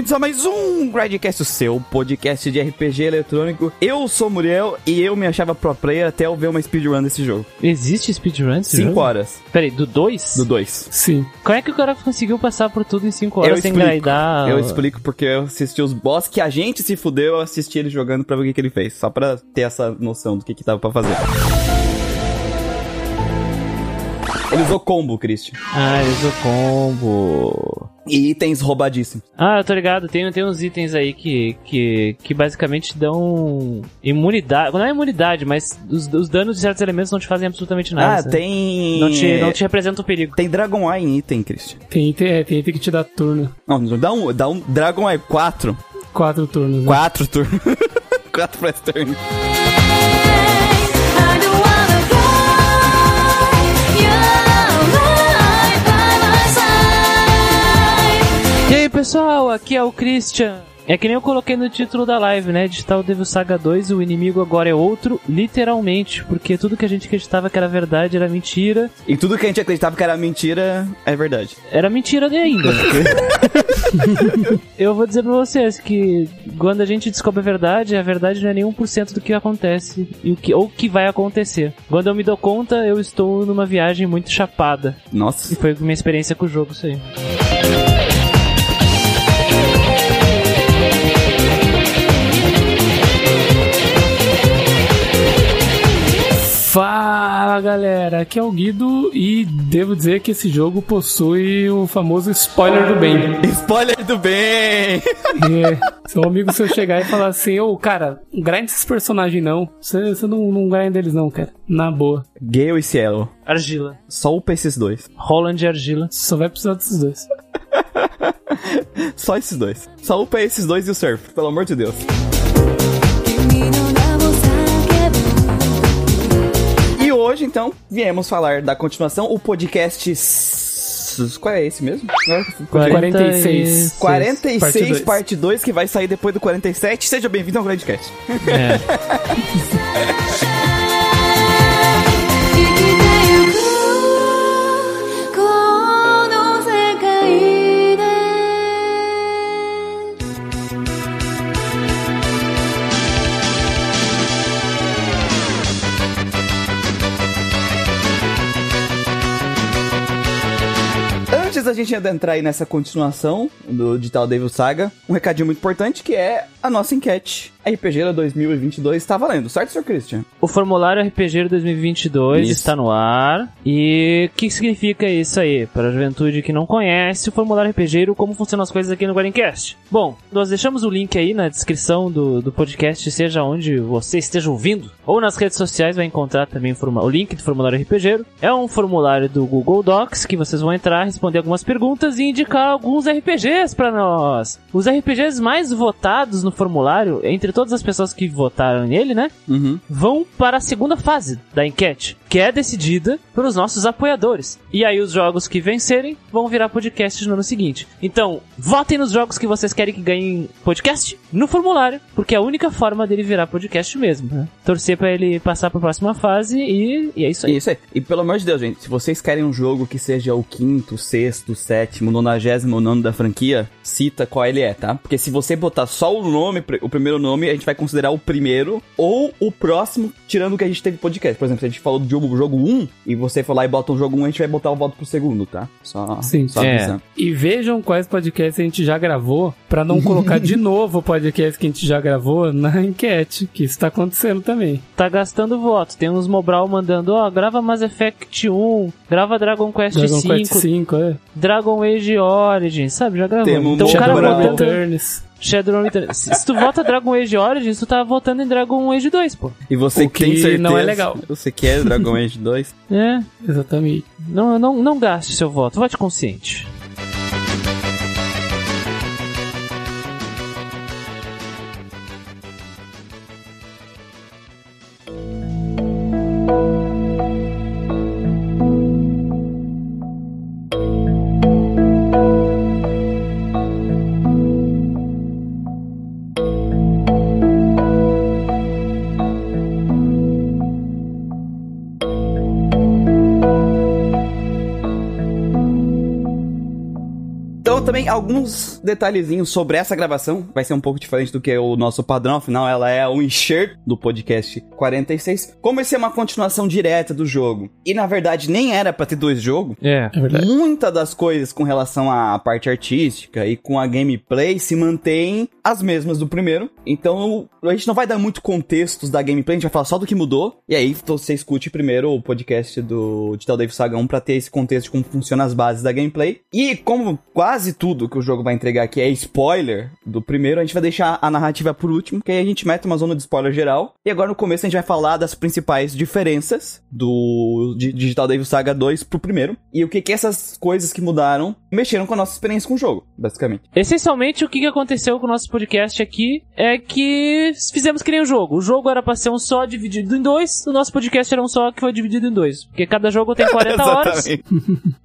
Bem-vindos a mais um Gradcast, o seu podcast de RPG eletrônico. Eu sou o Muriel e eu me achava pro player até eu ver uma speedrun desse jogo. Existe speedrun desse 5 jogo? horas Peraí, do 2? do 2. Sim. Como é que o cara conseguiu passar por tudo em 5 Eu horas sem explico. graidar? Eu explico porque eu assisti os boss que a gente se fudeu, eu assisti ele jogando pra ver o que, que ele fez. Só pra ter essa noção do que, que tava pra fazer. Ele usou combo, Christian. Ah, ele usou combo. E itens roubadíssimos. Ah, eu tô ligado, tem, tem uns itens aí que, que, que basicamente dão imunidade. Não é imunidade, mas os, os danos de certos elementos não te fazem absolutamente nada. Ah, sabe? tem. Não te, não te representa o perigo. Tem Dragon Eye em item, Christian. Tem item, é, tem item que te dá turno. Não, dá um, dá um Dragon Eye 4. Quatro turnos. Né? 4 turnos. 4 press turn. Pessoal, aqui é o Christian. É que nem eu coloquei no título da live, né? Digital Devil Saga 2, o inimigo agora é outro, literalmente, porque tudo que a gente acreditava que era verdade era mentira, E tudo que a gente acreditava que era mentira é verdade. era mentira de ainda. eu vou dizer pra vocês que quando a gente descobre a verdade, a verdade não é nem 1% do que acontece e o que, ou que vai acontecer. Quando eu me dou conta, eu estou numa viagem muito chapada. Nossa. E foi minha experiência com o jogo, isso aí. Fala galera, aqui é o Guido e devo dizer que esse jogo possui o famoso spoiler do bem. Spoiler do bem! É, se um amigo seu chegar e falar assim, ô cara, não grind esses personagens não. Você, você não, não grind eles não, cara. Na boa. Gale e Cielo. Argila. Só upa esses dois. Roland e Argila. Só vai precisar desses dois. Só esses dois. Só upa esses dois e o Surf, pelo amor de Deus. Hoje, então, viemos falar da continuação, o podcast. Qual é esse mesmo? 46. 46, Parte dois. parte 2, que vai sair depois do 47. Seja bem-vindo ao Grandcast. É. Antes da gente adentrar aí nessa continuação do Digital Devil Saga, um recadinho muito importante que é a nossa enquete. RPG da 2022 está valendo, certo, Sr. Christian? O formulário RPG 2022 Isso. está no ar. E o que significa isso aí? Para a juventude que não conhece o formulário RPG, como funcionam as coisas aqui no Guarincast. Bom, nós deixamos o link aí na descrição do, do podcast, seja onde você esteja ouvindo, ou nas redes sociais vai encontrar também o link do formulário RPG. É um formulário do Google Docs que vocês vão entrar, responder algumas perguntas e indicar alguns RPGs para nós. Os RPGs mais votados no formulário, entre todas as pessoas que votaram nele, né? Uhum. vão para a segunda fase da enquete, que é decidida pelos nossos apoiadores. E aí os jogos que vencerem vão virar podcast no ano seguinte. Então, votem nos jogos que vocês querem que ganhem podcast no formulário, porque é a única forma dele virar podcast mesmo. né? Torcer para ele passar para a próxima fase e, e é isso aí. Isso aí. E pelo amor de Deus, gente, se vocês querem um jogo que seja o quinto, sexto, sétimo, nonagésimo nono da franquia, cita qual ele é, tá? Porque se você botar só o nome, o primeiro nome, a gente vai considerar o primeiro ou o próximo, tirando o que a gente teve podcast. Por exemplo, se a gente falou do jogo, jogo 1 e você for lá e bota o jogo 1, a gente vai botar o voto pro segundo, tá? Só, Sim. só É. avisando. E vejam quais podcasts a gente já gravou, pra não colocar de novo o podcast que a gente já gravou na enquete, que isso tá acontecendo também. Tá gastando voto. Tem uns Mobral mandando, ó, grava Mass Effect 1, grava Dragon Quest Dragon 5, Quest 5, é. Dragon Age Origins, sabe? Já gravou. Temos então o cara votando... Returns. Shadowrun Returns. Se, se tu vota Dragon Age Origins, tu tá votando em Dragon Age 2, pô. E você O que tem certeza, não é legal. Você quer Dragon Age 2? É, Exatamente. não, não, não gaste seu voto, vote consciente. Também alguns detalhezinhos sobre essa gravação. Vai ser um pouco diferente do que o nosso padrão, afinal ela é um enxerto do podcast 46. Como esse é uma continuação direta do jogo, e na verdade nem era pra ter dois jogos, É. É verdade. Muita das coisas com relação à parte artística e com a gameplay se mantém as mesmas do primeiro. Então a gente não vai dar muito contextos da gameplay, a gente vai falar só do que mudou. E aí você escute primeiro o podcast do Digital Dave Saga 1 pra ter esse contexto de como funcionam as bases da gameplay. E como quase tudo que o jogo vai entregar aqui é spoiler do primeiro, a gente vai deixar a narrativa por último, que aí a gente mete uma zona de spoiler geral. E agora no começo a gente vai falar das principais diferenças do Di- Digital Devil Saga 2 pro primeiro. E o que que essas coisas que mudaram mexeram com a nossa experiência com o jogo, basicamente. Essencialmente, o que que aconteceu com o nosso podcast aqui é que fizemos que nem o jogo. O jogo era pra ser um só dividido em dois, o nosso podcast era um só que foi dividido em dois. Porque cada jogo tem 40 horas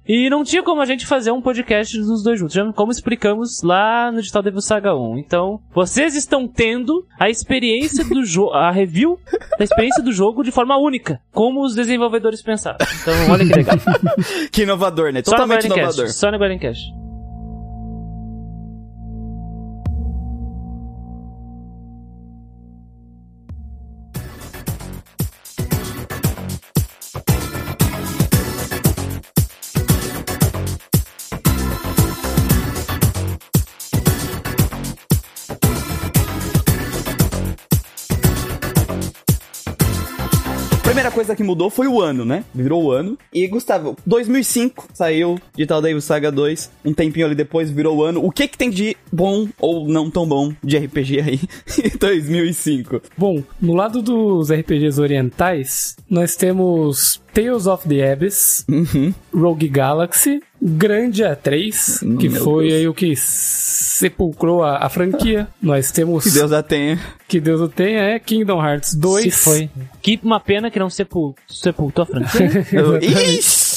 e não tinha como a gente fazer um podcast dos dois juntos, já como explicamos lá no Digital Devil Saga 1. Então, vocês estão tendo a experiência do jogo, a review da experiência do jogo de forma única, como os desenvolvedores pensaram. Então, olha que legal. que inovador, né? Totalmente inovador. Só no Guardiancast. Primeira coisa que mudou foi o ano, né? Virou o ano. E, Gustavo, 2005 saiu Digital Devil Saga 2. Um tempinho ali depois virou o ano. O que que tem de bom ou não tão bom de RPG aí em 2005? Bom, no lado dos RPGs orientais, nós temos Tales of the Abyss, Uhum. Rogue Galaxy, Grande A3, que Meu foi Deus. aí o que sepulcrou a, a franquia. Nós temos, Que Deus a tenha. que Deus o tenha, é Kingdom Hearts 2. Se foi. Que uma pena que não sepul sepultou a franquia. Eu-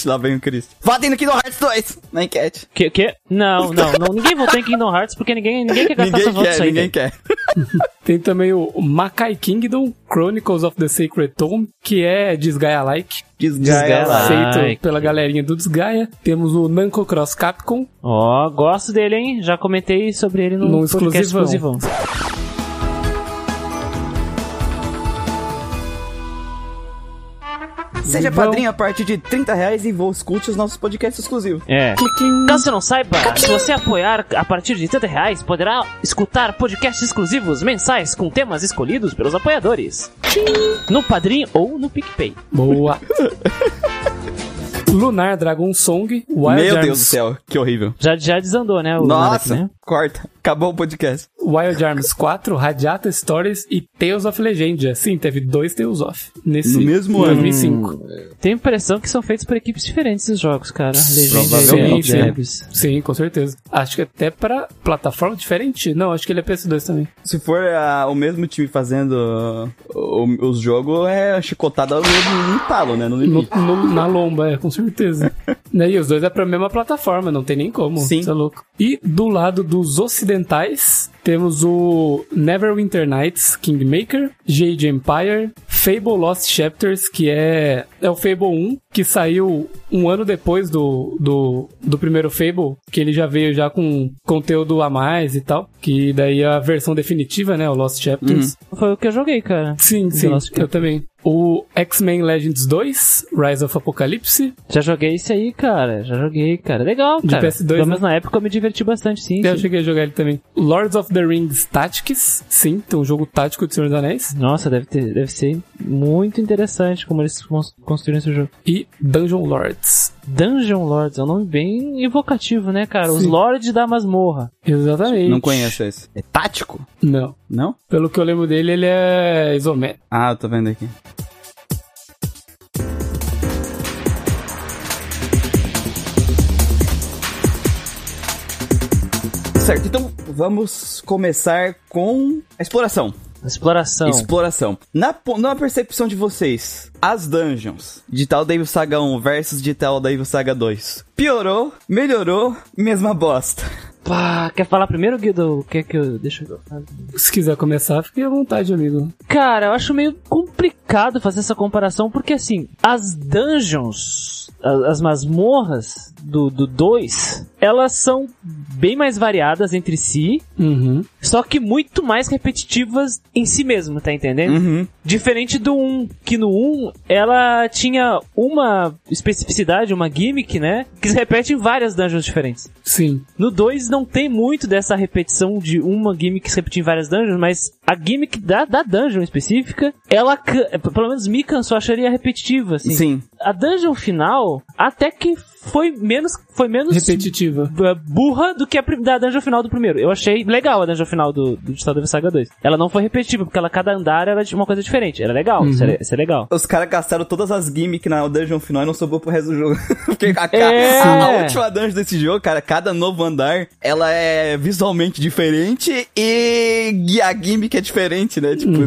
Lá vem o Cristo. Votem no Kingdom Hearts 2 na enquete. que, que? Não, não, não. Ninguém votou em Kingdom Hearts porque ninguém, ninguém quer gastar Ninguém seus votos quer, aí. ninguém quer. Tem também o Makai Kingdom, Chronicles of the Sacred Tome, que é Desgaia-like, Desgaia lá. Desgaia. feito Ai, pela galerinha do Desgaia. Temos o Namco Cross Capcom, Ó, gosto dele, hein? Já comentei sobre ele no, No podcast exclusivão. exclusivão. Seja Vão- padrinho a partir de 30 reais e vou escute os nossos podcasts exclusivos. É. Caso você não saiba, se você apoiar a partir de 30 reais, poderá escutar podcasts exclusivos mensais com temas escolhidos pelos apoiadores. No Padrim ou no PicPay. Boa. Lunar Dragon Song, Wild Meu Arms, Deus do céu, que horrível. Já, já desandou, né? O Nossa, né? corta. Acabou o podcast. Wild Arms 4, Radiata Stories e Tales of Legendia. Sim, teve dois Tales of nesse No mesmo ano. 2005. Tenho a impressão que são feitos por equipes diferentes esses jogos, cara. Provavelmente, e? Debs. Sim, com certeza. Acho que até pra plataforma diferente. Não, acho que ele é PS2 também. Se for ah, o mesmo time fazendo o- os jogos, é chicotada no, no talo, né? No No- limite. no- na lomba, é, com certeza. né? E os dois é pra mesma plataforma, não tem nem como. Sim. Isso é louco. E do lado dos ocidentais, temos o Neverwinter Nights Kingmaker, Jade Empire, Fable Lost Chapters, que é, é o Fable 1, que saiu um ano depois do, do, do primeiro Fable, que ele já veio já com conteúdo a mais e tal. Que daí é a versão definitiva, né? O Lost Chapters. Foi o que eu joguei, cara. Sim, sim, eu também. O X-Men Legends 2, Rise of Apocalypse. Já joguei esse aí, cara. Já joguei, cara. Legal, De cara. PS2, Pelo né? menos na época eu me diverti bastante, sim. Eu sim. cheguei a jogar ele também. Lords of the Rings Tactics. Sim, tem um jogo tático de Senhor dos Anéis. Nossa, deve, ter, deve ser muito interessante como eles cons- construíram esse jogo. E Dungeon Lords. Dungeon Lords é um nome bem evocativo, né, cara? Os Sim. Lords da masmorra. Exatamente. Não conheço esse. É tático? Não. Não? Pelo que eu lembro dele, ele é isométrico. Ah, eu tô vendo aqui. Certo, então vamos começar com a exploração. Exploração. Exploração. Na, po- na percepção de vocês, as dungeons de tal Devil Saga 1 versus de tal Devil Saga 2. Piorou, melhorou, mesma bosta. Pá, quer falar primeiro, Guido? Quer que eu... Deixa eu... Se quiser começar, fique à vontade, amigo. Cara, eu acho meio complicado fazer essa comparação, porque assim, as dungeons, a- as masmorras do 2, elas são bem mais variadas entre si, Uhum. só que muito mais repetitivas em si mesmo, tá entendendo? Uhum. Diferente do 1, que no 1 ela tinha uma especificidade, uma gimmick, né? Que se repete em várias dungeons diferentes. Sim. No 2 não tem muito dessa repetição de uma gimmick que se repete em várias dungeons, mas a gimmick da, da dungeon específica, ela, pelo menos me cansou, acharia repetitiva, assim. Sim. A dungeon final, até que foi menos, foi menos Repetitiva. b- burra do que a da dungeon final do primeiro. Eu achei legal a dungeon final do, do Digital Devil Saga 2. Ela não foi repetitiva, porque ela, cada andar era de uma coisa diferente. Era legal, isso, era, isso é legal. Os caras gastaram todas as gimmicks na dungeon final e não sobrou pro resto do jogo. Porque a, É. a- a última dungeon desse jogo, cara, cada novo andar, ela é visualmente diferente e, e a gimmick é diferente, né? Tipo,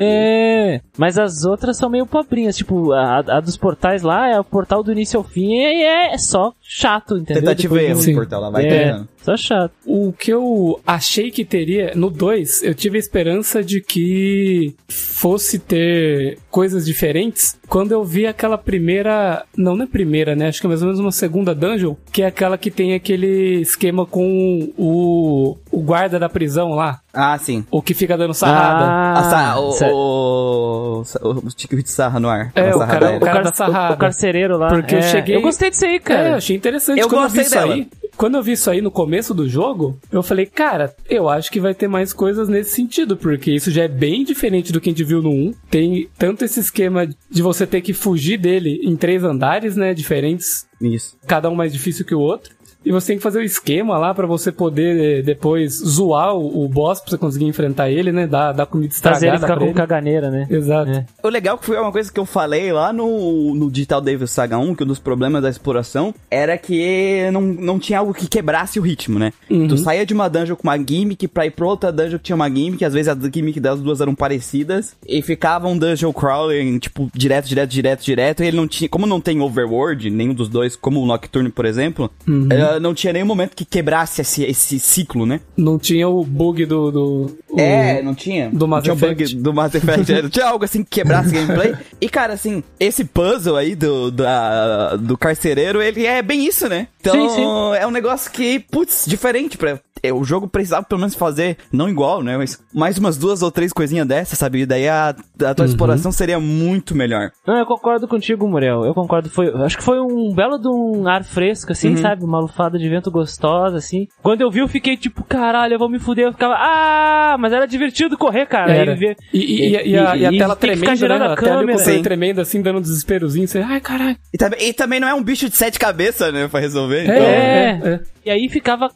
É, mas as outras são meio pobrinhas. Tipo, a, a dos portais lá é o portal do início ao fim e é, é só chato, entendeu? tentativa e Depois erro de portal lá, vai É, treinando. só chato. O que eu achei que teria no 2, eu tive a esperança de que fosse ter coisas diferentes quando eu vi aquela primeira. Não, não é primeira, né? Acho que é mais ou menos uma segunda dungeon, que é aquela que tem aquele esquema com o, o guarda da prisão lá, Ah, sim. o que fica dando sarrada. Ah, sa- o, o, o, o Tico de Sarra no ar. É, o cara- o cara da sarrada. o carcereiro lá. Porque eu é. cheguei- Eu gostei disso aí, É, cara. eu achei interessante. Eu quando gostei eu vi dela. isso aí. Quando eu vi isso aí no começo do jogo, eu falei, cara, eu acho que vai ter mais coisas nesse sentido, porque isso já é bem diferente do que a gente viu no 1. Tem tanto esse esquema de você ter que fugir dele em três andares, né, diferentes, Isso. cada um mais difícil que o outro. E você tem que fazer o esquema lá pra você poder eh, depois zoar o, o boss pra você conseguir enfrentar ele, né? Dar, dar comida Fazer ele estragada ficar pra com ele. caganeira, né? Exato. É. O legal é que foi uma coisa que eu falei lá no, no Digital Devil Saga 1, que um dos problemas da exploração era que não, não tinha algo que quebrasse o ritmo, né? Uhum. Tu saía de uma dungeon com uma gimmick pra ir pra outra dungeon que tinha uma gimmick, às vezes as gimmick das duas eram parecidas, e ficava um dungeon crawling, tipo, direto, direto, direto, direto, e ele não tinha, como não tem overworld, nenhum dos dois, como o Nocturne, por exemplo, Uhum. Não tinha nenhum momento que quebrasse esse, esse ciclo, né? Não tinha o bug do. do o- É, não tinha. do Mass não tinha Effect. bug do Mass Effect. é, não tinha algo assim que quebrasse gameplay. E, cara, assim, esse puzzle aí do, da- do carcereiro, ele é bem isso, né? Então, Sim, sim. é um negócio que, putz, diferente pra... é, O jogo precisava pelo menos fazer, não igual, né? Mas mais umas duas ou três coisinhas dessas, sabe? E daí a, a tua exploração seria muito melhor. Não, eu concordo contigo, Muriel. Eu concordo. Foi, acho que foi um belo de um ar fresco, assim, sabe? Uma lufada de vento gostosa, assim. Quando eu vi, eu fiquei tipo, caralho, eu vou me fuder. Eu ficava, ah, mas era divertido correr, cara. Era. E, e- e- e a, e a tela girando né? a A tela câmera. Sim. tremendo, assim, dando um desesperozinho. Você, ai, caralho. E também, e também não é um bicho de sete cabeças, né? Pra resolver. então- É. é, é. E aí ficava.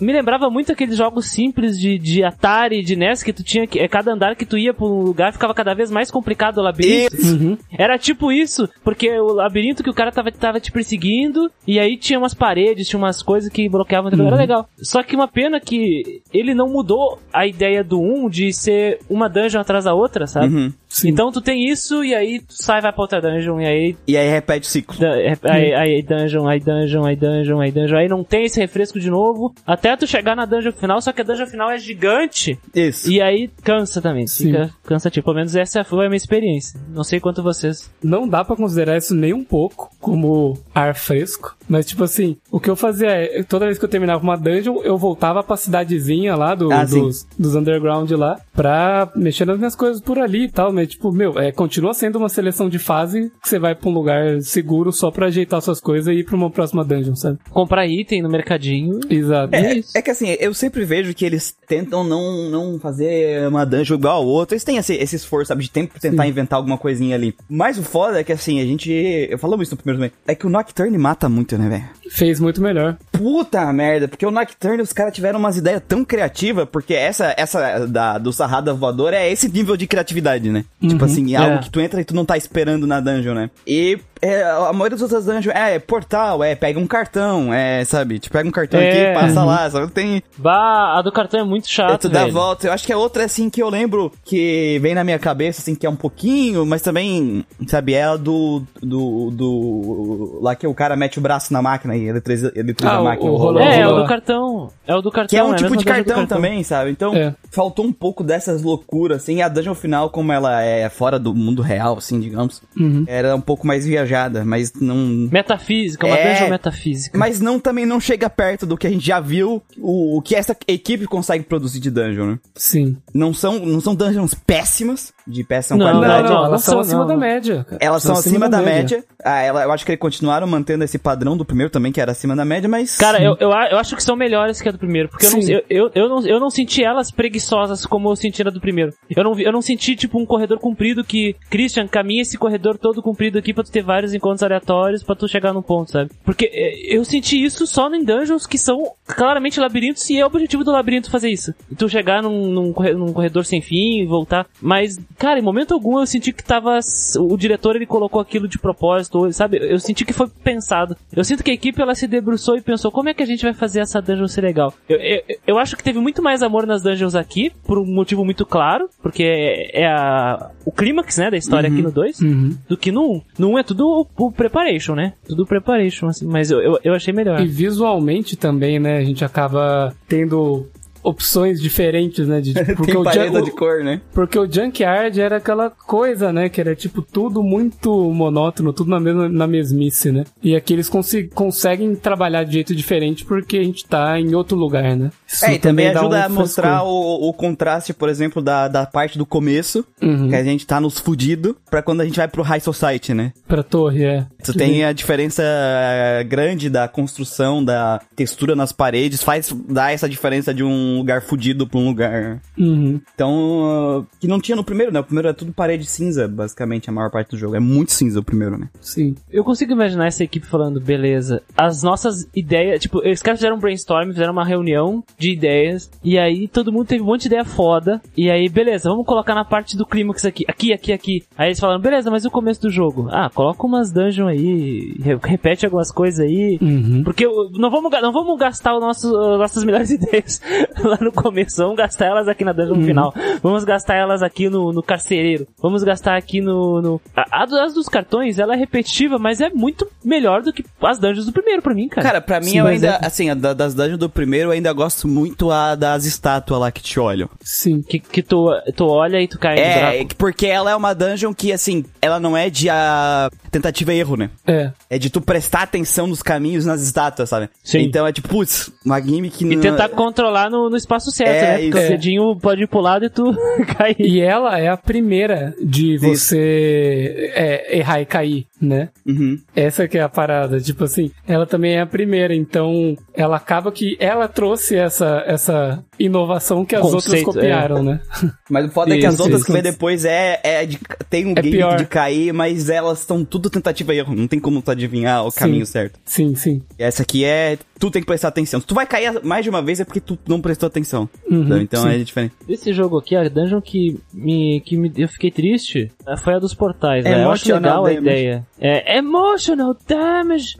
Me lembrava muito aqueles jogos simples de, de Atari, de NES, que tu tinha que. é, Cada andar que tu ia pra um lugar ficava cada vez mais complicado o labirinto. Isso. Uhum. Era tipo isso, porque o labirinto que o cara tava, tava te perseguindo, e aí tinha umas paredes, tinha umas coisas que bloqueavam, entendeu? era legal. Só que uma pena que ele não mudou a ideia do 1 de ser uma dungeon atrás da outra, sabe? Uhum. Sim. Então tu tem isso, e aí tu sai, vai pra outra dungeon, e aí E aí repete o ciclo. Da- é- Aí, aí dungeon, aí dungeon, aí dungeon, aí dungeon. Aí não tem esse refresco de novo. Até tu chegar na dungeon final, só que a dungeon final é gigante. Isso. E aí cansa também. Sim. Fica cansativo. Pelo menos essa foi a minha experiência. Não sei quanto vocês. Não dá pra considerar isso nem um pouco como ar fresco. Mas, tipo assim, o que eu fazia é, toda vez que eu terminava uma dungeon, eu voltava pra cidadezinha lá do- Ah, dos, dos underground lá, pra mexer nas minhas coisas por ali e tal. Mas, tipo, meu, é, continua sendo uma seleção de fase que você vai pra um lugar seguro só pra ajeitar suas coisas e ir pra uma próxima dungeon, sabe? Comprar item no mercadinho. Exato. É É, é que assim, eu sempre vejo que eles tentam não, não fazer uma dungeon igual ao outro. Eles têm esse, esse esforço, sabe, de tempo pra tentar inventar alguma coisinha ali. Mas o foda é que assim, a gente. Eu falamos isso no primeiro momento. É que o Nocturne mata muito, né, velho? Fez muito melhor. Puta merda, porque o Nocturne os caras tiveram umas ideias tão criativas, porque essa, essa da, do Sarrada Voadora é esse nível de criatividade, né? Tipo assim, é algo É. que tu entra e tu não tá esperando na dungeon, né? E é, a maioria das outras dungeons é, portal, é pega um cartão, é, sabe? Te pega um cartão É. aqui, passa lá, sabe? Tem, Bah, a do cartão é muito é, chato, tu dá volta. Eu acho que é outra, assim, que eu lembro que vem na minha cabeça, assim, que é um pouquinho, mas também, sabe, é a do, do, do, lá que o cara mete o braço na máquina e eletriza, eletriza Ah, a o- máquina. o rolando. rolão. É, é o do cartão. É o do cartão. Que é um a tipo de do cartão, também, sabe? Então, É. faltou um pouco dessas loucuras, assim. A dungeon final, como ela é fora do mundo real, assim, digamos, Uhum. era um pouco mais viajada, mas não. Metafísica, uma É. dungeon metafísica. Mas não também não chega perto do que a gente já viu, o, o que essa equipe consegue produzir de dungeon, né? Sim. Não são, não são dungeons péssimas, de péssima Não, qualidade. não, não, não elas são são, acima não, da média. cara. Elas são acima da média. Ah, ela, eu acho que eles continuaram mantendo esse padrão do primeiro também, que era acima da média, mas. Cara, eu, eu, a- eu acho que são melhores que a do primeiro, porque eu não, eu, eu, eu, não, eu não senti elas preguiçosas como eu senti na do primeiro. Eu não, eu não senti, tipo, um corredor comprido que, Christian, caminha esse corredor todo comprido aqui pra tu ter vários encontros aleatórios pra tu chegar num ponto, sabe? Porque eh, eu senti isso só em dungeons que são claramente labirintos e é o objetivo do labirinto fazer isso. E tu chegar num, num, corre- num corredor sem fim e voltar. Mas, cara, em momento algum eu senti que tava. O diretor ele colocou aquilo de propósito, sabe? Eu senti que foi pensado. Eu sinto que a equipe ela se debruçou e pensou como é que a gente vai fazer essa dungeon ser legal. Eu, eu, eu acho que teve muito mais amor nas dungeons aqui, por um motivo muito claro, porque é, é a, o clímax, né, da história aqui no 2, Uhum. do que no 1. No 1 é tudo o, o preparation, né? Tudo preparation, assim, mas eu, eu, eu achei melhor. E visualmente também, né? A gente acaba tendo opções diferentes, né? De, tipo, porque, Tem o, parede de cor, né? porque o Junkyard era aquela coisa, né? Que era tipo tudo muito monótono, tudo na, mesma, na mesmice, né? E aqui eles consi- conseguem trabalhar de jeito diferente porque a gente tá em outro lugar, né? Isso É, e também dá ajuda um a mostrar o, o contraste, por exemplo, da, da parte do começo, Uhum. que a gente tá nos fudido, pra quando a gente vai pro High Society, né? Pra torre, é. Tu tem a diferença eh, grande da construção, da textura nas paredes, faz dar essa diferença de um lugar fudido pra um lugar. Uhum. Então, ah, que não tinha no primeiro, né? O primeiro era tudo parede cinza, basicamente, a maior parte do jogo. É muito cinza o primeiro, né? Sim. Eu consigo imaginar essa equipe falando, beleza, as nossas ideias, tipo, os caras fizeram um brainstorm, fizeram uma reunião de ideias, e aí todo mundo teve um monte de ideia foda, e aí, beleza, vamos colocar na parte do clímax aqui, aqui, aqui, aqui. Aí eles falaram, beleza, mas e o começo do jogo? Ah, coloca umas dungeons aí, re- repete algumas coisas aí, Uhum. porque não vamos, não vamos gastar o nosso, as nossas melhores ideias lá no começo. Vamos gastar elas aqui na dungeon no final. Vamos gastar elas aqui no, no carcereiro. Vamos gastar aqui no. no... A, a das dos cartões, ela é repetitiva, mas é muito melhor do que as dungeons do primeiro pra mim, cara. Cara, pra mim Sim, eu ainda, é- assim, a da- das dungeons do primeiro eu ainda gosto muito a das estátuas lá que te olham. Sim. que, que tu, tu olha e tu cai no É, buraco. porque ela é uma dungeon que, assim, ela não é de a tentativa e erro, né? É. É de tu prestar atenção nos caminhos, nas estátuas, sabe? Sim. Então é tipo, putz, uma gimmick... E não- tentar controlar no, no espaço certo, É, né? Porque isso. o dedinho pode ir pro lado e tu cair. E ela é a primeira de você é, errar e cair, né? Uhum. Essa que é a parada, tipo assim, ela também é a primeira, então ela acaba que ela trouxe essa, essa inovação que as outras Conceito, copiaram, né? Mas o foda é que as Isso, outras isso. que vem depois é, é de, tem um É gimmick pior. de cair, mas elas estão tudo tentativa e erro. Não tem como tu adivinhar o Sim. caminho certo. Sim, sim. E essa aqui é. Tu tem que prestar atenção. Se tu vai cair mais de uma vez é porque tu não prestou atenção. Uhum, então sim. é diferente. Esse jogo aqui, a dungeon que me, que me, eu fiquei triste, eh, foi a dos portais, né? Eu acho legal a ideia. É, emotional damage!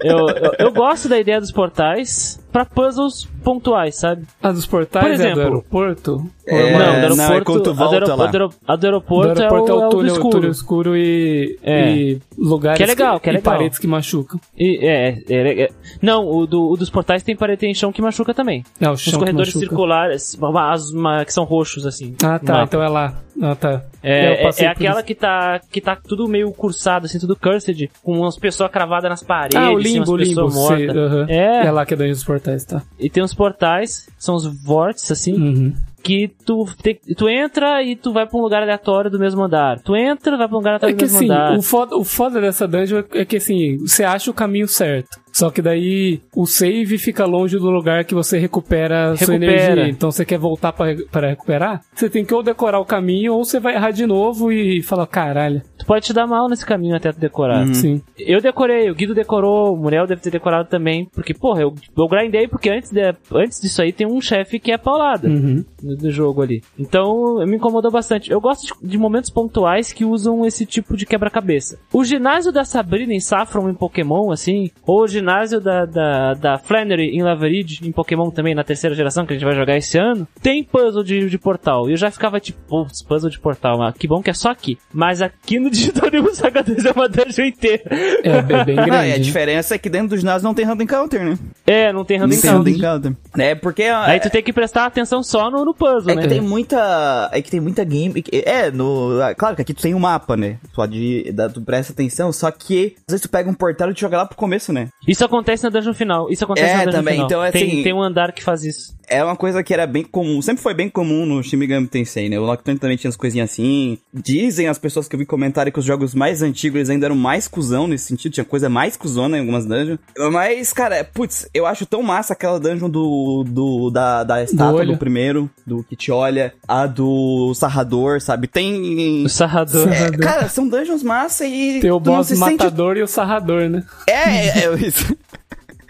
eu, eu, eu gosto da ideia dos portais pra puzzles pontuais, sabe? A dos portais Por é exemplo, do aeroporto? É, é não, do não, é aeroporto. quando tu a do volta aeroporto, lá. a do aeroporto, a do do aeroporto aeroporto é o, é o túnel, escuro. túnel escuro e, É. e lugares Que é legal, que é e legal. paredes que machucam. E, é, é, é- Não, o, do, o dos portais tem parede tem chão que machuca também. É, o Os chão que corredores circulares, uma- as- uma- que são roxos, assim. Ah, tá, mapa. então é lá. Ah, tá. É, é, é aquela isso. que tá, que tá tudo meio cursado, assim, tudo cursed, com umas pessoas cravadas nas paredes, Ah, o assim, limbo, o umas limbo. pessoas mortas. aham. É. É lá que é daí os portais, tá? E tem uns portais, são os vórtices, assim, Uhum. que tu, te- tu entra e tu vai pra um lugar aleatório do mesmo andar. Tu entra, vai pra um lugar É aleatório do que mesmo assim, andar. o foda, o foda dessa dungeon é que assim, você acha o caminho certo. Só que daí o save fica longe do lugar que você recupera, a sua Recupera. energia. Então você quer voltar pra, pra recuperar? Você tem que ou decorar o caminho ou você vai errar de novo e falar, caralho. Tu pode te dar mal nesse caminho até tu decorar. Uhum. Sim. Eu decorei, o Guido decorou, o Muriel deve ter decorado também, porque, porra, eu, eu grindei porque antes, de, antes disso aí tem um chefe que é paulada Uhum. do, do jogo ali. Então, me incomodou bastante. Eu gosto de, de momentos pontuais que usam esse tipo de quebra-cabeça. O ginásio da Sabrina em Saffron em Pokémon, assim, ou o ginásio ginásio da, da, da Flannery em Laveridge, em Pokémon também, na terceira geração, que a gente vai jogar esse ano, tem puzzle de, de portal. E eu já ficava tipo, putz, puzzle de portal, mas que bom que é só aqui. Mas aqui no Digital Devil Saga 2 é uma dungeon inteira. É bem, bem grande. Ah, e a diferença é que dentro do ginásio não tem Random Encounter, né? É, não tem random Não tem encounter. Random Encounter. É, porque... Aí tu tem que prestar atenção só no, no puzzle, É né? que tem muita. É que tem muita game. É, no. ah, Claro que aqui tu tem um mapa, né? Tu pode. Tu presta atenção, só que às vezes tu pega um portal e te joga lá pro começo, né? Isso acontece na dungeon final. Isso acontece É, na dungeon também, final. então, tem, assim- tem um andar que faz isso. É uma coisa que era bem comum, sempre foi bem comum no Shin Megami Tensei, né? O Nocturne também tinha as coisinhas assim. Dizem as pessoas que eu vi comentário que os jogos mais antigos eles ainda eram mais cuzão nesse sentido, tinha coisa mais cuzona em algumas dungeons. Mas, cara, putz, eu acho tão massa aquela dungeon do, do da, da estátua olho. do primeiro, do que te olha, a do sarrador, sabe? Tem O sarrador. É, cara, são dungeons massa e. Tem o boss se sente- matador e o sarrador, né? É, é, é isso.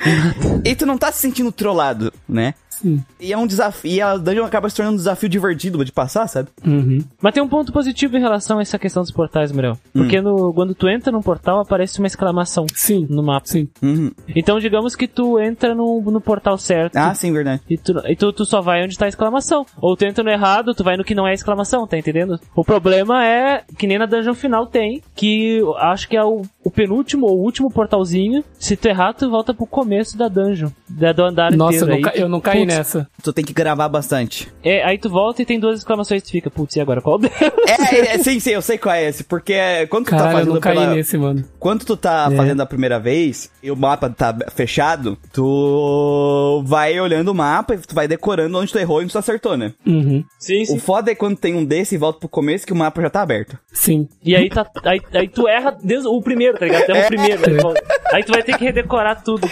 e tu não tá se sentindo trollado, né? Sim. E é um desafio. E a dungeon acaba se tornando um desafio divertido de passar, sabe? Uhum. Mas tem um ponto positivo em relação a essa questão dos portais, Muriel. Porque Hum. no, quando tu entra num portal, aparece uma exclamação Sim. no mapa. Sim. Uhum. Então, digamos que tu entra no, no portal certo. Ah, sim, verdade. E, tu, e tu, tu só vai onde tá a exclamação. Ou tu entra no errado, tu vai no que não é exclamação, tá entendendo? O problema é, que nem na dungeon final tem, que eu acho que é o, o penúltimo ou último portalzinho. Se tu errar, tu volta pro começo da dungeon. Da, do andar Nossa, eu inteiro. ca- eu não caí putz, nessa. Tu tem que gravar bastante. É, aí tu volta e tem duas exclamações e tu fica, putz, e agora qual delas? É, é, é, sim, sim, eu sei qual é esse. Porque quando tu tá Caralho, eu fazendo não caí pela. nesse, mano. Quando tu tá É. fazendo a primeira vez e o mapa tá fechado, tu vai olhando o mapa e tu vai decorando onde tu errou e onde tu acertou, né? Uhum. Sim, O foda é quando tem um desse e volta pro começo que o mapa já tá aberto. Sim. E aí, tá, aí, aí tu erra desde o primeiro, tá ligado? Até o primeiro. Aí, volta. Aí tu vai ter que redecorar tudo.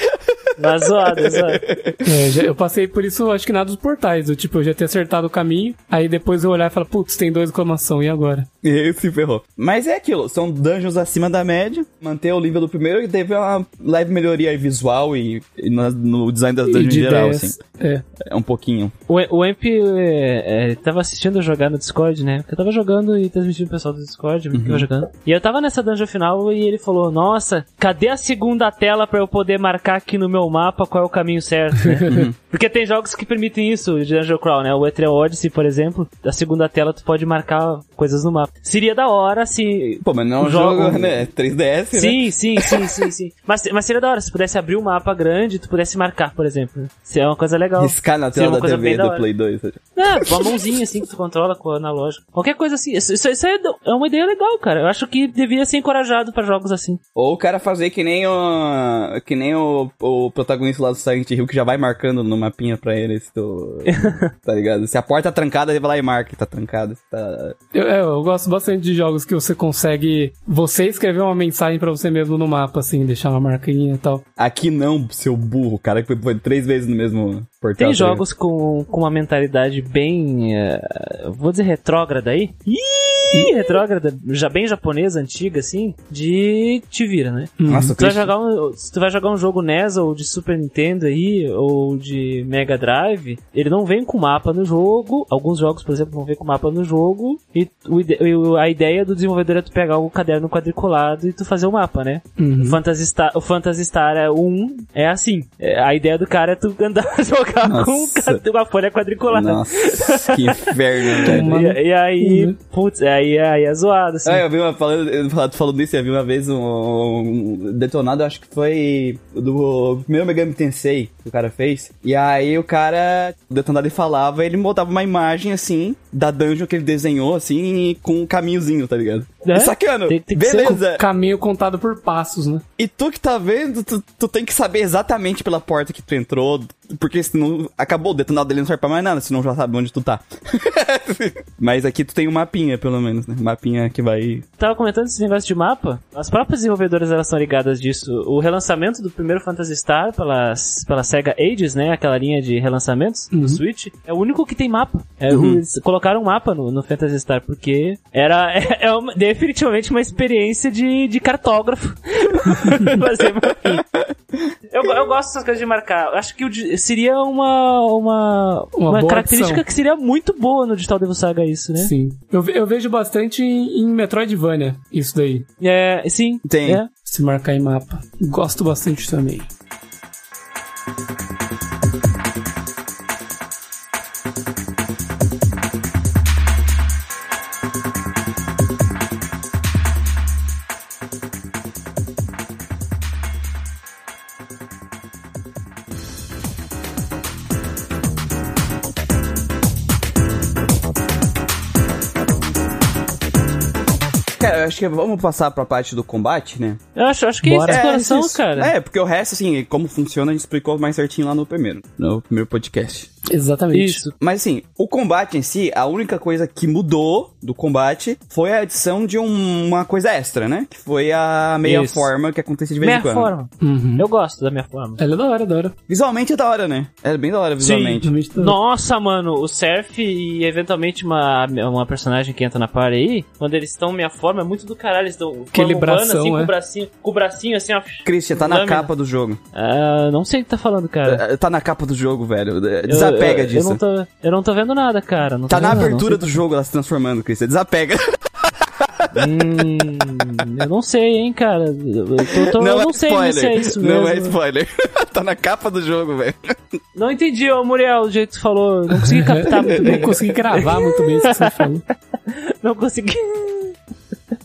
Na zoada, zoada. É, já- eu passei por isso, acho que nada dos portais. Eu, tipo, eu já tinha acertado o caminho, aí depois eu olhar e falar, putz, tem dois exclamação, e agora? E se ferrou. Mas é aquilo, são dungeons acima da média, manter o nível do primeiro e teve uma leve melhoria visual e, e na- no design das dungeons em de geral, ideias. assim. É. É um pouquinho. O, o Emp é, é, tava assistindo eu jogar no Discord, né? Eu tava jogando e transmitindo o pessoal do Discord, eu tava jogando. E eu tava nessa dungeon final e ele falou: Nossa, cadê a segunda tela pra eu poder marcar aqui no meu mapa qual é o caminho certo, né? Porque tem jogos que permitem isso de Dungeon Crawl, né? O Ethereum Odyssey, por exemplo, a segunda tela tu pode marcar coisas no mapa. Seria da hora se Pô, mas não é um jogo- jogo, né? 3DS, né? Sim, sim, sim, sim, sim. Mas, mas seria da hora se pudesse abrir um mapa grande e tu pudesse marcar, por exemplo. Isso é uma coisa legal. Riscar na Seria tela uma da TV da do. Play 2. sabe? É, uma mãozinha assim que tu controla com o analógico. Qualquer coisa assim. Isso, isso, isso é, é uma ideia legal, cara. Eu acho que deveria ser encorajado pra jogos assim. Ou o cara fazer que nem o. Que nem o, o protagonista lá do Silent Hill que já vai marcando no mapinha pra ele. Se tu, tá ligado? Se a porta tá trancada, ele vai lá e marca que tá trancada. Tá... Eu, é, eu gosto bastante de jogos que você consegue você escrever uma mensagem pra você mesmo no mapa, assim, deixar uma marquinha e tal. Aqui não, seu burro. O cara que foi três vezes no mesmo portal. Tem jogos com, com uma mentalidade bem. eh, vou dizer retrógrada aí? Ih, retrógrada, já bem japonesa, antiga, assim, de te vira, né? ligado? Nossa, Tu vai jogar um, se tu vai jogar um jogo NES ou de Super Nintendo aí, ou de Mega Drive, ele não vem com mapa no jogo. Alguns jogos, por exemplo, vão vir com mapa no jogo. E o a ideia do desenvolvedor é tu pegar o caderno quadriculado e tu fazer o mapa, né? Uhum. O Phantasy Star, o Phantasy Star é um, é assim. É, A ideia do cara é tu andar jogar com Nossa. ca- uma folha quadriculada. Nossa, que inferno, velho. E, e aí, Uhum. putz, aí, aí é zoado, assim. Ah, eu vi uma falando, falando- disso, eu vi uma vez um, um detonado, acho que foi do primeiro Megami Tensei que o cara fez. E aí o cara, o detonado ele falava, ele botava uma imagem assim da dungeon que ele desenhou assim com um caminhozinho, tá ligado? É? Sacando. Tem- tem que ser Beleza. Caminho contado por passos, né? E tu que tá vendo, tu, tu tem que saber exatamente pela porta que tu entrou, porque senão acabou o detonado dele não serve pra mais nada, senão já sabe onde tu tá. Mas aqui tu tem um mapinha, pelo menos, né? Mapinha que vai Tava comentando esse negócio de mapa. As próprias desenvolvedoras elas são ligadas disso. O relançamento do primeiro Phantasy Star pela, pela Sega Ages, né? Aquela linha de relançamentos do Switch, é o único que tem mapa. É, Uhum. Eles colocaram um mapa no, no Phantasy Star porque era é, é uma- definitivamente uma experiência de, de cartógrafo. Eu, eu gosto dessas coisas de marcar. Acho que seria uma, uma, Uma uma característica opção. que seria muito boa no Digital Devil Saga isso, né? Sim. Eu, eu vejo bastante em, em Metroidvania, isso daí. É, sim. Tem. É. Se marcar em mapa. Gosto bastante também. Que vamos passar pra parte do combate, né? Eu acho, acho que é isso, Bora. exploração, isso. cara. É, porque o resto, assim, como funciona, a gente explicou mais certinho lá no primeiro, no primeiro podcast. Exatamente. Isso. Mas assim, o combate em si, a única coisa que mudou do combate foi a adição de um- uma coisa extra, né? Que foi a meia Isso. forma que acontecia de vez Minha em quando. forma. Uhum. Eu gosto da minha forma. Ela é da hora, da hora. Visualmente é da hora, né? É bem da hora visualmente. Hora. Nossa, mano, o Surf e eventualmente uma, uma personagem que entra na par aí, quando eles estão minha forma, é muito do caralho. Eles estão Aquele humana, bração, assim, com é. o bracinho, com o bracinho assim, ó. Christian, tá na Lâmina. capa do jogo. Ah, não sei o que tá falando, cara. É, Tá na capa do jogo, velho. Eu- Desapega eu, disso. Eu não, tô, eu não tô vendo nada, cara. Não Tá na vendo não abertura do jogo ela se transformando, Christian. Desapega. Hum, eu não sei, hein, cara. Eu, tô- tô- eu é não sei se é isso mesmo. Não é spoiler. tá na capa do jogo, velho. Não entendi, ô Muriel, do jeito que você falou. Não consegui captar muito bem. não consegui gravar muito bem isso que você falou. Não consegui.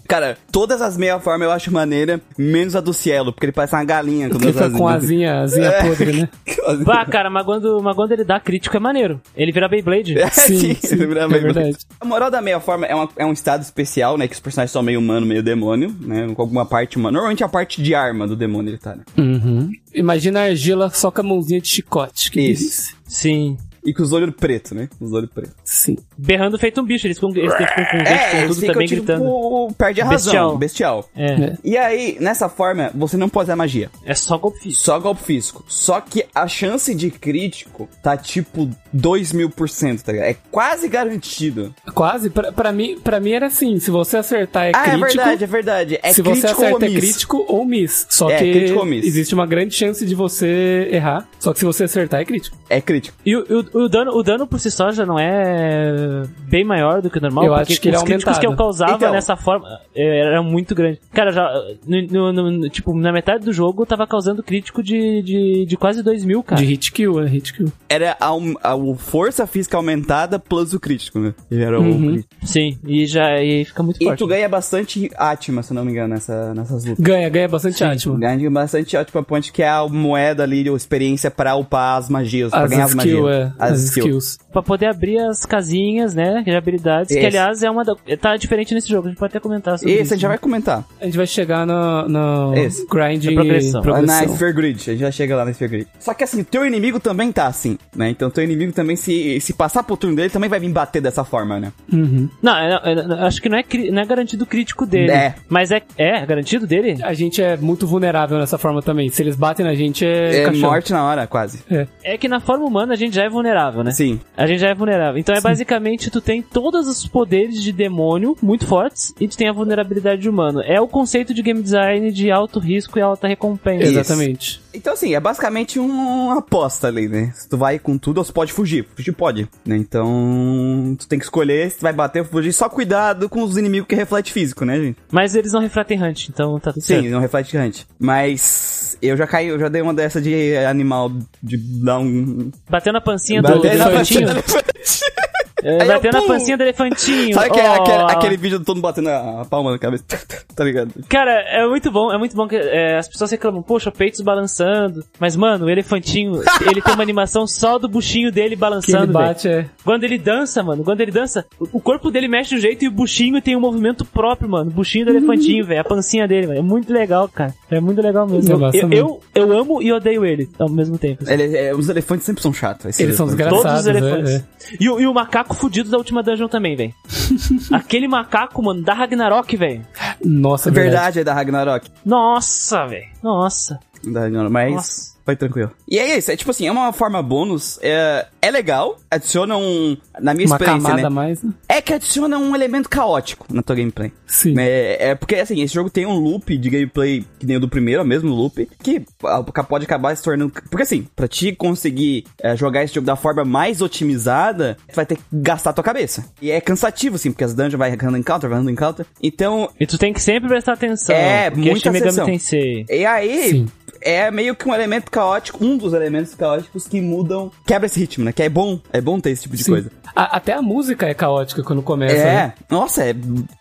Cara, todas as meia formas eu acho maneira, menos a do Cielo, porque ele parece uma galinha com Ele fica com asinha, asinha É. podre, né? Bah, cara, mas quando, mas quando ele dá crítico é maneiro. Ele vira Beyblade. É, sim, sim, ele vira é meio- verdade. A moral da meia forma é, uma- é um estado especial, né? Que os personagens são meio humano, meio demônio, né? Com alguma parte humana. Normalmente a parte de arma do demônio ele tá, né? Uhum. Imagina a argila só com a mãozinha de chicote. Que Isso. delícia. Sim. E com os olhos pretos, né? Com os olhos pretos. Sim. Berrando feito um bicho. Eles ficam, eles ficam com, gente, É, com eles tudo ficam, também tipo, gritando. perde a razão. Bestial. Bestial. É. E aí, nessa forma, você não pode usar magia. É só golpe físico. Só golpe físico. Só que a chance de crítico tá tipo 2 mil por cento, tá ligado? É quase garantido. Quase. Pra, pra, mim, pra mim era assim: se você acertar é ah, crítico. é verdade, é verdade. É se você crítico ou acerta é crítico ou miss. Só É, que crítico ou miss. existe uma grande chance de você errar. Só que se você acertar é crítico. É crítico. E o, o- o dano, o dano por si só já não é bem maior do que o normal? Eu porque acho que ele os é críticos que eu causava Então. nessa forma é, era muito grande. Cara, já. No, no- no- tipo, na metade do jogo eu tava causando crítico de, de, de quase 2 mil, cara. De hit kill, é hit kill. Era a, a- o força física aumentada plus o crítico, né? Ele era o Uhum. crítico. Sim, e já e fica muito E forte. tu ganha bastante Atma, se não me engano, nessa, nessas lutas. Ganha, ganha bastante Atma. Ganha bastante Atma Point, que é a moeda ali, a experiência pra upar as magias, pra As ganhar as skills, magias. é. As, skills. Pra poder abrir as casinhas, né? De habilidades, que Esse. aliás é uma da, tá diferente nesse jogo, a gente pode até comentar sobre Esse isso. a gente já né? vai comentar. A gente vai chegar no, no Esse. grind Na progressão. Na Sphere Grid, a gente já chega lá na Sphere Grid. Só que assim, o teu inimigo também tá assim, né? Então teu inimigo também, se, se passar pro turno dele, também vai vir bater dessa forma, né? Uhum. Não, é- é- é- acho que não é, não é garantido crítico dele. É. Mas é, é garantido dele? A gente é muito vulnerável nessa forma também. Se eles batem na gente, é, É caixão. morte na hora, quase. É. É que na forma humana a gente já é vulnerável, né? Sim. A gente já é vulnerável. Então é basicamente tu tem todos os poderes de demônio muito fortes e tu tem a vulnerabilidade de humano. É o conceito de game design de alto risco e alta recompensa. Isso. Exatamente. Então, assim, é basicamente um- uma aposta ali, né? Se tu vai com tudo, ou você pode fugir. Fugir pode, né? Então, tu tem que escolher se tu vai bater ou fugir. Só cuidado com os inimigos que reflete físico, né, gente? Mas eles não refletem hunt, então tá tudo Sim, certo. não reflete hunt. Mas eu já caí, eu já dei uma dessa de animal, de dar um... Bateu na pancinha do, do na elefantinho. pancinha É, Aí bateu eu, na pum! pancinha do elefantinho. Sabe aquele, Oh. aquele, aquele vídeo do todo mundo batendo a palma na cabeça? tá ligado? Cara, é muito bom, é muito bom que é, as pessoas reclamam, poxa, peitos balançando. Mas, mano, o elefantinho, ele tem uma animação só do buchinho dele Que ele balançando, bate é. Quando ele dança, mano, quando ele dança, o corpo dele mexe de um jeito e o buchinho tem um movimento próprio, mano. O buchinho do elefantinho, velho. A pancinha dele, velho. É muito legal, cara. É muito legal mesmo. Eu Eu, eu, eu, amo e odeio ele ao mesmo tempo. assim. Ele- é, os elefantes sempre são chatos. Eles são elefantes. Todos os desgraçados, elefantes. é, é. E, e o macaco fudido da última dungeon também, velho. Aquele macaco, mano, da Ragnarok, velho. Nossa, É verdade, é da Ragnarok. Nossa, velho. Nossa. Da Ragnarok, mas Nossa. Foi tranquilo. E é isso, é tipo assim, é uma forma bônus, é, é legal, adiciona um, na minha Uma experiência, camada né? mais, né? É que adiciona um elemento caótico na tua gameplay. Sim. É, é porque, assim, esse jogo tem um loop de gameplay que nem o do primeiro, é o mesmo loop, que ah, pode acabar se tornando... Porque, assim, pra te conseguir é, jogar esse jogo da forma mais otimizada, tu vai ter que gastar a tua cabeça. E é cansativo, assim, porque as dungeons vai random encounter, vai random encounter. Então, E tu tem que sempre prestar atenção. É, muita atenção. Tensei. e aí... Sim. É meio que um elemento caótico, um dos elementos caóticos que mudam, quebra esse ritmo, né? Que é bom, é bom ter esse tipo de Sim. coisa. A- até a música é caótica quando começa. É, né? nossa, é.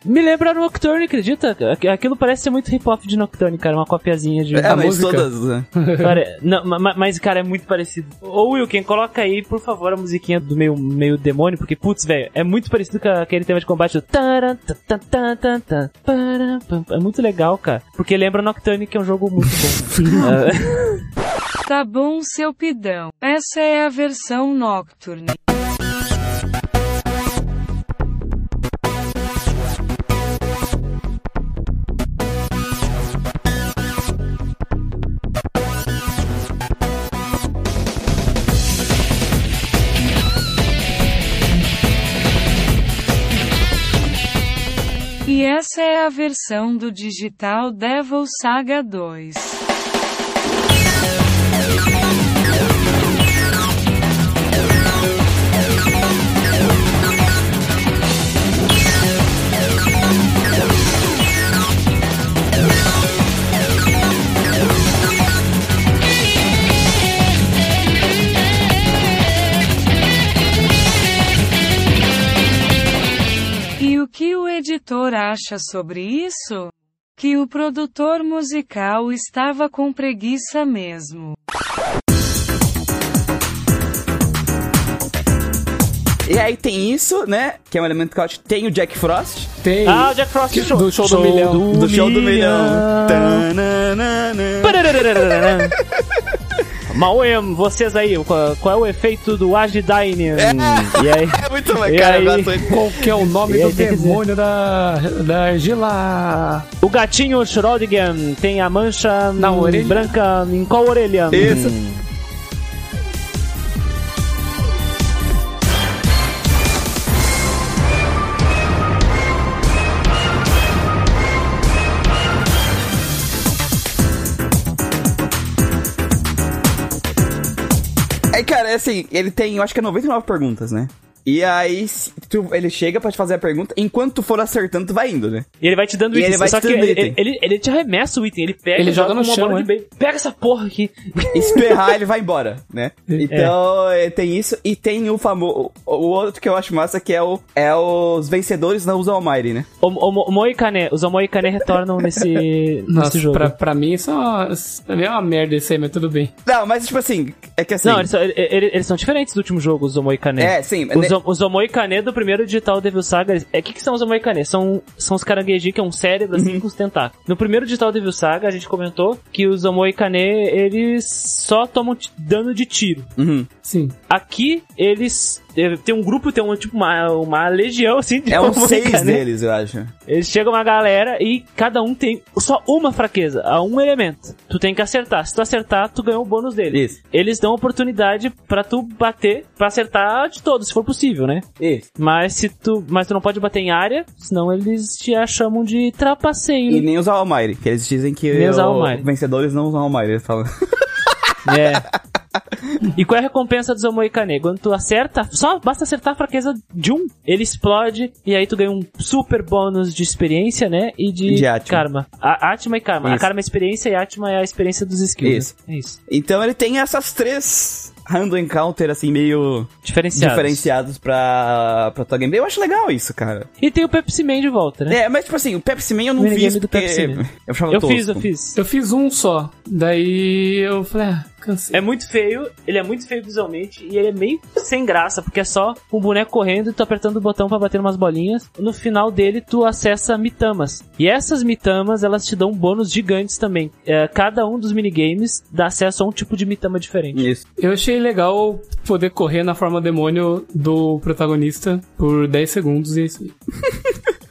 Me lembra Nocturne, acredita? Aqu- Aquilo parece ser muito hip-hop de Nocturne, cara. Uma copiazinha de... É, A mas música. todas. né? Cara, não, ma- ma- mas, cara, é muito parecido. Ô, Wilkin, coloca aí, por favor, a musiquinha do meio, meio demônio, porque, putz, velho, é muito parecido com aquele tema de combate do... É muito legal, cara. Porque lembra Nocturne, que é um jogo muito bom. Tá bom, seu pidão. Essa é a versão Nocturne. E essa é a versão do Digital Devil Saga 2. Que o editor acha sobre isso? Que o produtor musical estava com preguiça mesmo. E aí tem isso, né? Que é um elemento caótico. Tem o Jack Frost. Tem. Ah, o Jack Frost show. do show do milhão. do show do milhão. Tananana. Mauem, vocês aí, qual, qual é o efeito do Agidyne? E aí? É muito bom, E aí? Qual que é o nome do demônio da, da argila? O gatinho Schrödinger tem a mancha Na hum, orelha? branca em qual orelha? Isso. Hum. Assim, ele tem, eu acho que é 99 perguntas, né? E aí, tu- ele chega pra te fazer a pergunta, enquanto tu for acertando, tu vai indo, né? E ele vai te dando E itens. ele vai só te que dando ele, item. ele, ele, ele te arremessa o item, ele pega Ele e joga no com uma chão, bola é. de beijo. Pega essa porra aqui. Esperrar, ele vai embora, né? Então, é, tem isso. E tem o famoso. O outro que eu acho massa que é o. É os vencedores não usam Almighty, né? O, o, o Moicane, os Moicane retornam nesse, Nossa, nesse jogo. pra, pra mim isso é uma, pra mim é uma merda isso aí, mas tudo bem. Não, mas tipo assim, é que assim. Não, eles são, ele- ele- eles são diferentes do último jogo, os Omoikane. É, sim. Os, né- os Omoikane do primeiro Digital Devil Saga. O é, que, que são os Omoikane? São, são os caranguejinhos que é um cérebro Uhum. assim com os tentáculos. No primeiro Digital Devil Saga, a gente comentou que os Omoikane eles só tomam dano de tiro. Uhum. Sim. Aqui, eles. Tem um grupo, tem um, tipo uma, uma legião assim de É uns seis Omoikane. deles, eu acho. Eles chegam uma galera e cada um tem só uma fraqueza, a um elemento. Tu tem que acertar. Se tu acertar, tu ganha o bônus dele. Isso. Eles dão oportunidade pra tu bater, pra acertar de todos, se for possível, né? Isso. Mas se tu, mas tu não pode bater em área, senão eles te chamam de trapaceiro. E nem usar Almighty, que eles dizem que Nem usar o- Almighty. vencedores não usam Almighty, eles falam. É. E qual é a recompensa dos Omoikane? Quando tu acerta, só basta acertar a fraqueza de um, ele explode e aí tu ganha um super bônus de experiência, né? E de, De Atma. karma. A, Atma e karma. A Isso. karma é experiência e Atma é a experiência dos skills. Isso. né? É isso. Então ele tem essas três random encounter, assim, meio Diferenciados. diferenciados pra, pra tua gameplay. Eu acho legal isso, cara. E tem o Pepsi Man de volta, né? É, mas tipo assim, o Pepsi Man eu não Minigame fiz do porque Pepsi Man. eu eu fiz, eu fiz. Eu fiz um só. Daí eu falei, ah, cansei. É muito feio, ele é muito feio visualmente e ele é meio sem graça, porque é só um boneco correndo e tu apertando o botão pra bater umas bolinhas. No final dele, tu acessa mitamas. E essas mitamas, elas te dão bônus gigantes também. É, cada um dos minigames dá acesso a um tipo de mitama diferente. Isso. Eu achei legal poder correr na forma demônio do protagonista por 10 segundos e é isso aí.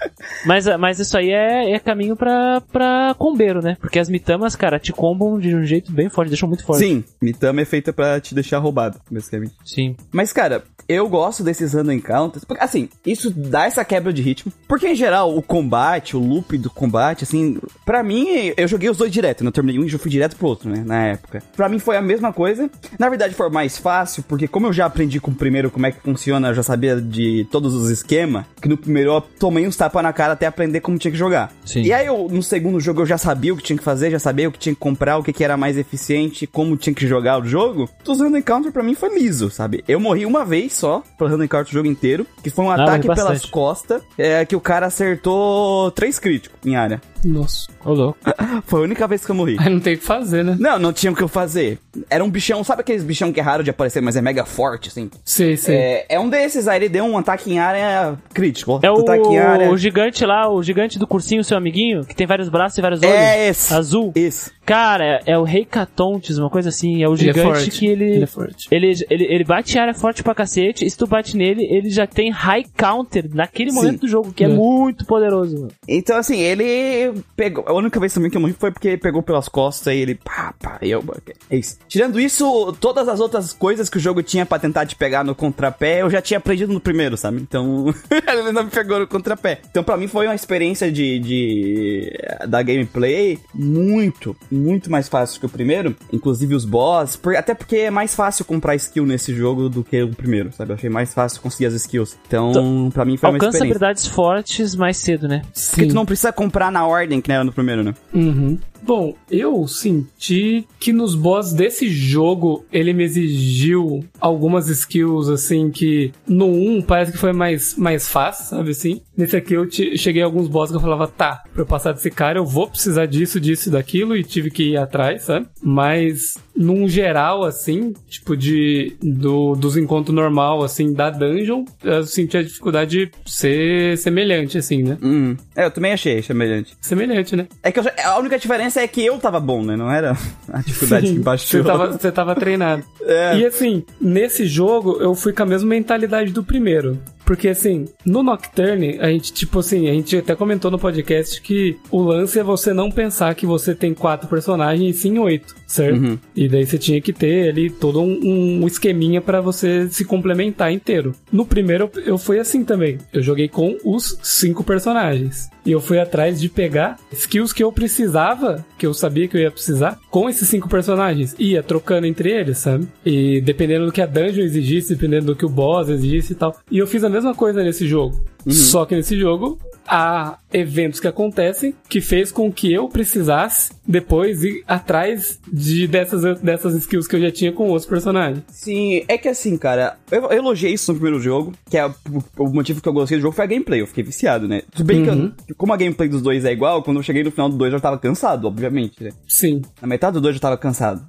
Mas, mas isso aí é, é caminho pra, pra combeiro, né? Porque as mitamas, cara, te combam de um jeito bem forte, deixam muito forte. Sim, Mitama é feita pra te deixar roubado, basicamente. Sim. Mas, cara, eu gosto desses random encounters. Porque, assim, isso dá essa quebra de ritmo. Porque, em geral, o combate, o loop do combate, assim, pra mim, eu joguei os dois direto. né? Eu terminei um e já fui direto pro outro, né? Na época. Pra mim foi a mesma coisa. Na verdade, foi mais fácil, porque como eu já aprendi com o primeiro como é que funciona, eu já sabia de todos os esquemas. Que no primeiro eu tomei uns tapas na cara cara até aprender como tinha que jogar. Sim. E aí, eu, no segundo jogo, eu já sabia o que tinha que fazer, já sabia o que tinha que comprar, o que, que era mais eficiente, como tinha que jogar o jogo. Os Random Encounter pra mim foi liso, sabe? Eu morri uma vez só Random Encounter o jogo inteiro, que foi um Ah, ataque pelas costas, é, que o cara acertou três críticos em área. Nossa. Ô, louco. Foi a única vez que eu morri. Aí não tem o que fazer, né? Não, não tinha o que eu fazer. Era um bichão, sabe aqueles bichão que é raro de aparecer, mas é mega forte, assim? Sei, sei. É, é um desses, aí ele deu um ataque em área crítico. É o, ataque em área... o gigante lá, o gigante do cursinho, seu amiguinho, que tem vários braços e vários olhos. É esse. Azul. Isso. Cara, é o Rei Catontes, uma coisa assim. É o Ele é gigante que ele. Ele é forte. Ele, ele, ele bate em área forte pra cacete, e se tu bate nele, ele já tem high counter naquele Sim. momento do jogo, que é, É. muito poderoso, mano. Então, assim, ele pegou. A única vez também que eu morri foi porque ele pegou pelas costas e ele. Pá, pá, e eu. É isso. Tirando isso, todas as outras coisas que o jogo tinha pra tentar te pegar no contrapé, eu já tinha aprendido no primeiro, sabe? Então. ele não me pegou no contrapé. Então, pra mim, foi uma experiência de. de da gameplay muito, muito mais fácil que o primeiro. Inclusive os boss. por- até porque é mais fácil comprar skill nesse jogo do que o primeiro, sabe? Eu achei mais fácil conseguir as skills. Então, pra mim, foi uma Alcança experiência. habilidades fortes mais cedo, né? Porque tu não precisa comprar na ordem que era no primeiro, né? Uhum. Bom, eu senti que nos boss desse jogo ele me exigiu algumas skills assim que no 1 parece que foi mais, mais fácil, sabe assim? Nesse aqui eu te- cheguei a alguns boss que eu falava, tá, pra eu passar desse cara eu vou precisar disso, disso e daquilo e tive que ir atrás, sabe? Mas num geral assim, tipo de do, dos encontros normal assim da dungeon, eu senti a dificuldade de ser semelhante assim, né? Hum. É, eu também achei semelhante. Semelhante, né? É que eu a única diferença é que eu tava bom, né? Não era a dificuldade Sim, que baixou. Você tava, você tava treinado. É. E assim, nesse jogo eu fui com a mesma mentalidade do primeiro. Porque assim, no Nocturne, a gente, tipo assim, a gente até comentou no podcast que o lance é você não pensar que você tem quatro personagens e sim oito, certo? Uhum. E daí você tinha que ter ali todo um, um esqueminha pra você se complementar inteiro. No primeiro eu, eu fui assim também. Eu joguei com os cinco personagens. E eu fui atrás de pegar skills que eu precisava, que eu sabia que eu ia precisar, com esses cinco personagens. Ia trocando entre eles, sabe? E dependendo do que a dungeon exigisse, dependendo do que o boss exigisse e tal. E eu fiz a mesma coisa nesse jogo. Só que nesse jogo há eventos que acontecem que fez com que eu precisasse depois ir atrás de dessas, dessas skills que eu já tinha com outros personagens. Sim, é que assim, cara, eu, eu elogiei isso no primeiro jogo, que é o, o motivo que eu gostei do jogo foi a gameplay, eu fiquei viciado, né? Tudo bem Uhum. que eu- como a gameplay dos dois é igual, quando eu cheguei no final do dois eu já tava cansado, obviamente, né? Sim. Na metade do dois eu já tava cansado.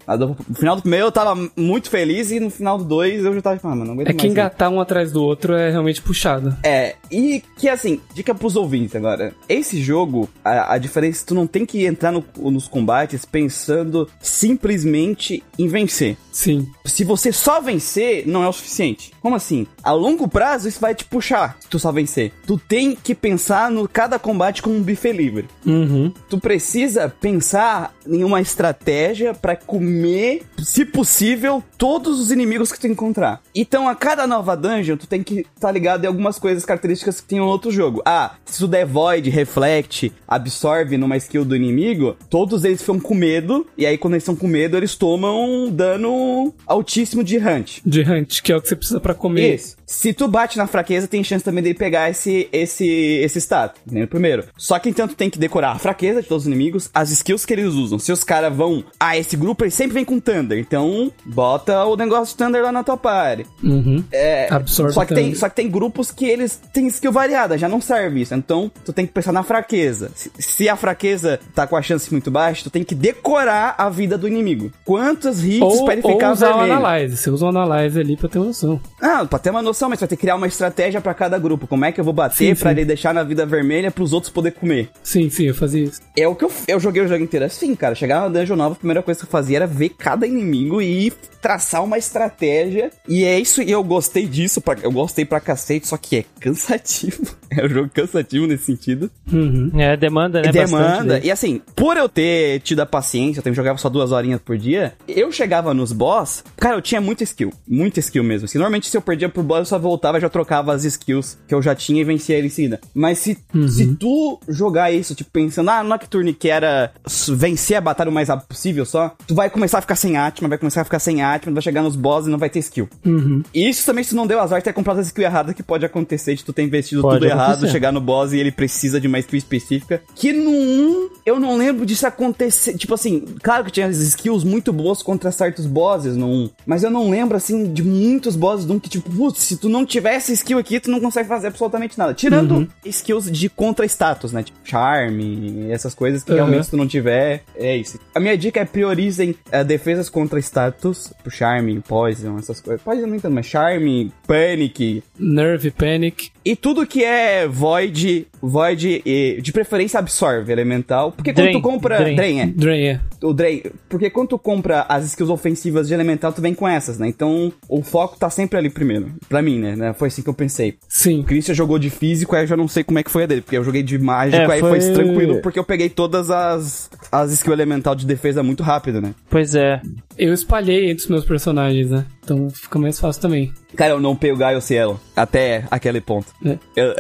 No final do primeiro eu tava muito feliz e no final do dois eu já tava tipo, ah, mano, não aguento É mais. que né? engatar um atrás do outro é realmente puxado. É, e que assim, dica pros ouvintes agora. Esse jogo, a, a diferença é que tu não tem que entrar no- nos combates pensando simplesmente em vencer. Sim. Se você só vencer, não é o suficiente. Como assim? A longo prazo, isso vai te puxar se tu só vencer. Tu tem que pensar no cada combate como um buffet livre. Uhum. Tu precisa pensar em uma estratégia pra comer, se possível, todos os inimigos que tu encontrar. Então, a cada nova dungeon, tu tem que estar ligado em algumas coisas características que tem no outro jogo. Ah, se tu der void, reflect, absorve numa skill do inimigo, todos eles ficam com medo, e aí quando eles estão com medo, eles tomam dano altíssimo de hunt. De hunt, que é o que você precisa pra comer. Isso. Se tu bate na fraqueza, tem chance também dele pegar esse, esse, esse status, no primeiro. Só que então tu tem que decorar a fraqueza de todos os inimigos, as skills que eles usam. Se os caras vão, ah, esse grupo ele sempre vem com Thunder, então bota o negócio de Thunder lá na tua party. Uhum. É, Absorve só que, tem, Thunder. só que tem grupos que eles têm skill variada, já não serve isso. Então tu tem que pensar na fraqueza. Se, se a fraqueza tá com a chance muito baixa, tu tem que decorar a vida do inimigo. Quantos hits Ou, pra ele ou ficar usar o vermelho? Analyze. Você usa o Analyze ali pra ter uma noção. Ah, pra ter uma noção, mas vai ter que criar uma estratégia pra cada grupo. Como é que eu vou bater sim. ele deixar na vida vermelha pros outros poder comer? Sim, sim, eu fazia isso. É o que eu, eu joguei o jogo inteiro assim, cara. Chegar na dungeon nova, a primeira coisa que eu fazia era ver cada inimigo e traçar uma estratégia. E é isso, e eu gostei disso, pra- eu gostei pra cacete, só que é cansativo. É um jogo cansativo nesse sentido. Uhum. É, demanda, né? bastante Demanda. daí. E assim, por eu ter tido a paciência, eu jogava só duas horinhas por dia, eu chegava nos boss, cara, eu tinha muita skill. Muita skill mesmo. Assim, normalmente se eu perdia pro boss, eu só voltava e já trocava as skills que eu já tinha e vencia ele em seguida. Mas se, se tu jogar isso, tipo, pensando, ah, Nocturne que era vencer a batalha o mais rápido possível só, tu vai começar a ficar sem Atma, vai começar a ficar sem Atma, vai chegar nos boss e não vai ter skill. Uhum. E isso também se não deu azar de ter comprado as skills erradas que pode acontecer de tu ter investido sido Pode tudo errado, chegar no boss e ele precisa de uma skill específica. Que no 1, eu não lembro disso acontecer. Tipo assim, claro que tinha skills muito boas contra certos bosses no 1. Mas eu não lembro, assim, de muitos bosses do 1 que, tipo, putz, se tu não tiver essa skill aqui, tu não consegue fazer absolutamente nada. Tirando skills de contra-status, né? Tipo, charme, essas coisas que Uhum. realmente se tu não tiver, é isso. A minha dica é priorizem eh, defesas contra status, tipo, charme, poison, essas coisas. Poison nem tanto, mas charme, panic, Nerve, Panic. e tudo que é void, void e de preferência absorve elemental. Porque quando Drain, tu compra. drain. Drain, é. Drain, é. O Drain. Porque quando tu compra as skills ofensivas de elemental, tu vem com essas, né? Então o foco tá sempre ali primeiro. Pra mim, né? né? Foi assim que eu pensei. Sim. O Christian jogou de físico, aí eu já não sei como é que foi a dele. Porque eu joguei de mágico, É, aí foi... foi- tranquilo, porque eu peguei todas as, as skills elemental de defesa muito rápido, né? Pois é. Eu espalhei entre os meus personagens, né? Então fica mais fácil também. Cara, eu não peguei o Gaio Cielo. Até aquele ponto. É. Eu-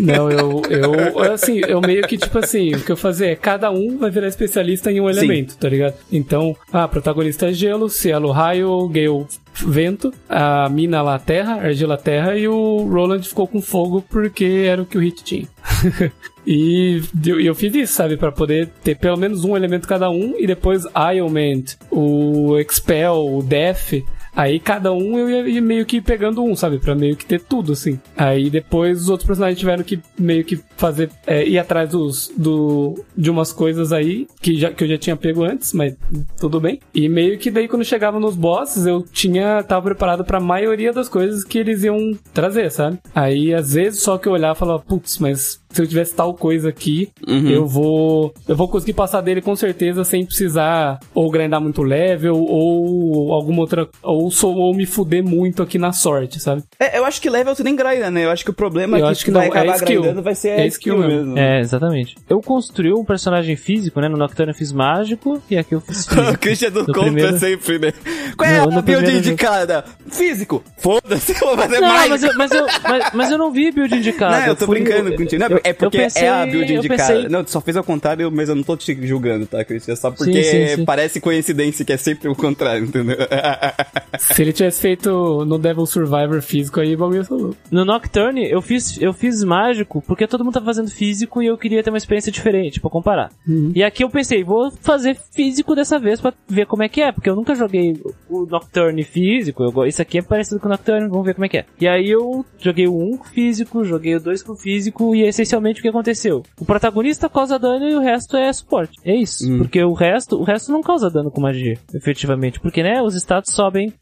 Não, eu, eu, assim, eu meio que, tipo assim, o que eu fazia é, cada um vai virar especialista em um Sim. elemento, tá ligado? Então, a protagonista é gelo, cielo, raio, Gale, vento, a mina lá, terra, argila, terra, e o Roland ficou com fogo porque era o que o Hit tinha. E eu, eu fiz isso, sabe? Pra poder ter pelo menos um elemento cada um. E depois Ailment, o Expel, o Death. Aí cada um eu ia, meio que pegando um, sabe? Pra meio que ter tudo, assim. Aí depois os outros personagens tiveram que meio que fazer. É, ir atrás dos, do, de umas coisas aí que, já, que eu já tinha pego antes, mas tudo bem. E meio que daí quando chegava nos bosses eu tinha. tava preparado pra maioria das coisas que eles iam trazer, sabe? Aí às vezes só que eu olhava e falava, putz, mas se eu tivesse tal coisa aqui, Uhum. eu vou. Eu vou conseguir passar dele com certeza sem precisar ou grindar muito level, ou alguma outra. Ou, sou, ou me fuder muito aqui na sorte, sabe? É, eu acho que level tu nem grinda, né? Eu acho que o problema Eu é que acho que vai não, é acabar skill. grindando vai ser É a skill skill mesmo. mesmo. É, exatamente. Eu construí um personagem físico, né? No Nocturne eu fiz mágico e aqui eu fiz o físico. Christian do No contra primeiro- sempre, né? Qual é No- a build primeiro jogo. indicada? Físico. Foda-se, eu vou fazer Não, mais. mas eu, mas, eu, mas, mas eu não vi build indicado. Não, eu tô fui- brincando eu- contigo. Não, eu- é porque eu pensei- é a build indicada. pensei- Não, tu só fez ao contrário, mas eu não tô te julgando, tá, Christian? Só porque sim, sim. parece coincidência que é sempre o contrário, entendeu? Se ele tivesse feito no Devil Survivor físico aí, o bagulho ia ser louco. No Nocturne, eu fiz, eu fiz mágico porque todo mundo tá fazendo físico e eu queria ter uma experiência diferente pra comparar. E aqui eu pensei, vou fazer físico dessa vez pra ver como é que é, porque eu nunca joguei o Nocturne físico. Eu, isso aqui é parecido com o Nocturne, vamos ver como é que é. E aí eu joguei o 1 com físico, joguei o 2 com físico e essencialmente o que aconteceu? O protagonista causa dano e o resto é suporte. É isso. Porque o resto, o resto não causa dano com magia, efetivamente. Porque, né, os status sobem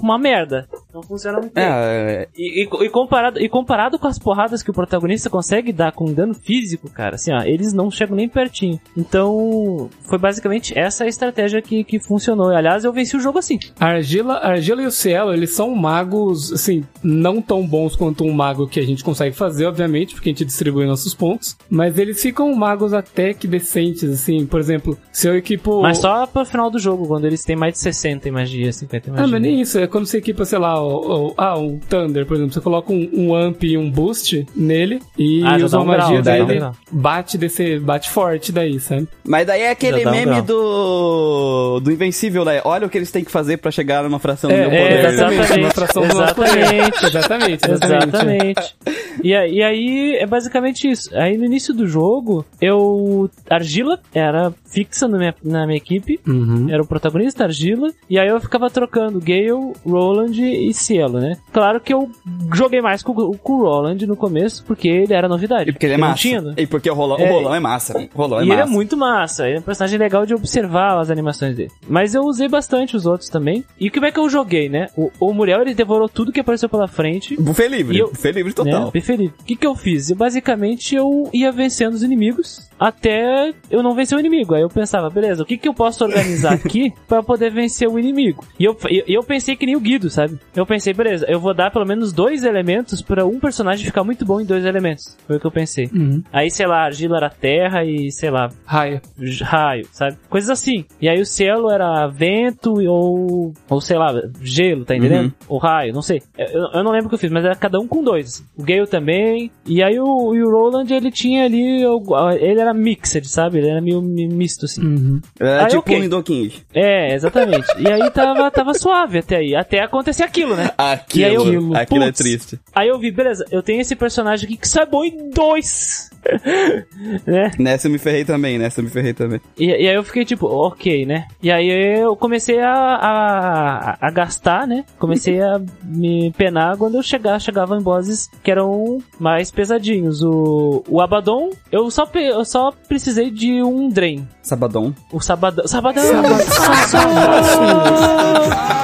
uma merda. Não funciona muito bem. é, E, e- e comparado, e comparado com as porradas que o protagonista consegue dar com dano físico, cara, assim, ó, eles não chegam nem pertinho. Então, foi basicamente essa a estratégia que, que funcionou. E, aliás, eu venci o jogo assim. A Argila, a Argila e o Cielo, eles são magos, assim, não tão bons quanto um mago que a gente consegue fazer, obviamente, porque a gente distribui nossos pontos. Mas eles ficam magos até que decentes, assim. Por exemplo, se eu equipo. Mas só pro final do jogo, quando eles têm mais de 60 em magia, 50 em magia. Ah, mas nem isso. É quando você equipa, sei lá, o, o- ah, um Thunder, por exemplo. Você coloca um, um Amp e um Boost nele e Ah, usa uma um magia, daí um bate, desse, bate forte daí, sabe? Mas daí é aquele um meme grau. do. do Invencível, né? Olha o que eles têm que fazer pra chegar numa fração do meu é, poder. exatamente. Uma fração do nosso poder. Exatamente. Exatamente, exatamente. Exatamente. E, e aí é basicamente isso. Aí no início do jogo, eu. Argila era fixa na minha, na minha equipe. Uhum. Era o protagonista, Argila. E aí eu ficava trocando Gale, Roland e Cielo, né? Claro que eu joguei mais com, o- com o Roland no começo, porque ele era novidade. E porque ele é Eu massa. tinha, né? E porque o rolão, É. o rolão é massa. O rolão é e massa. ele é muito massa, ele é um personagem legal de observar as animações dele. Mas eu usei bastante os outros também. E como é que eu joguei, né? O, o Muriel ele devorou tudo que apareceu pela frente. Buffet livre. Eu- Buffet livre Né? total. Preferido. O que, que eu fiz? Eu, basicamente eu ia vencendo os inimigos até eu não vencer o inimigo. Aí eu pensava, beleza, o que, que eu posso organizar aqui pra poder vencer o inimigo? E eu, e eu pensei que nem o Guido, sabe? Eu pensei, beleza, eu vou dar pelo menos dois elementos pra um personagem ficar muito bom em dois elementos. Foi o que eu pensei. Uhum. Aí, sei lá, argila era terra e, sei lá, Raio. raio, sabe? Coisas assim. E aí o cielo era vento ou, ou sei lá, gelo, tá entendendo? Uhum. Ou raio, não sei. Eu, eu não lembro o que eu fiz, mas era cada um com dois. O Gale também. E aí o, e o Roland, ele tinha ali, o- ele era mixed, sabe? Ele era meio mi- misto, assim. É Aí, tipo ok. um Nidoking. É, exatamente. E aí tava, tava suave até aí. Até acontecer aquilo. Aquilo, né? Aquilo, E aí eu- aquilo é Putz. triste. Aí eu vi, beleza, eu tenho esse personagem aqui que sai bom em dois. né? Nessa eu me ferrei também, nessa eu me ferrei também. E, e aí eu fiquei tipo, ok, né? E aí eu comecei a, a, a gastar, né? Comecei a me penar quando eu chegar, chegava em bosses que eram mais pesadinhos. O, o Abaddon, eu só, eu só precisei de um Drain. Sabadão. O Sabadão. Sabadão! Atração!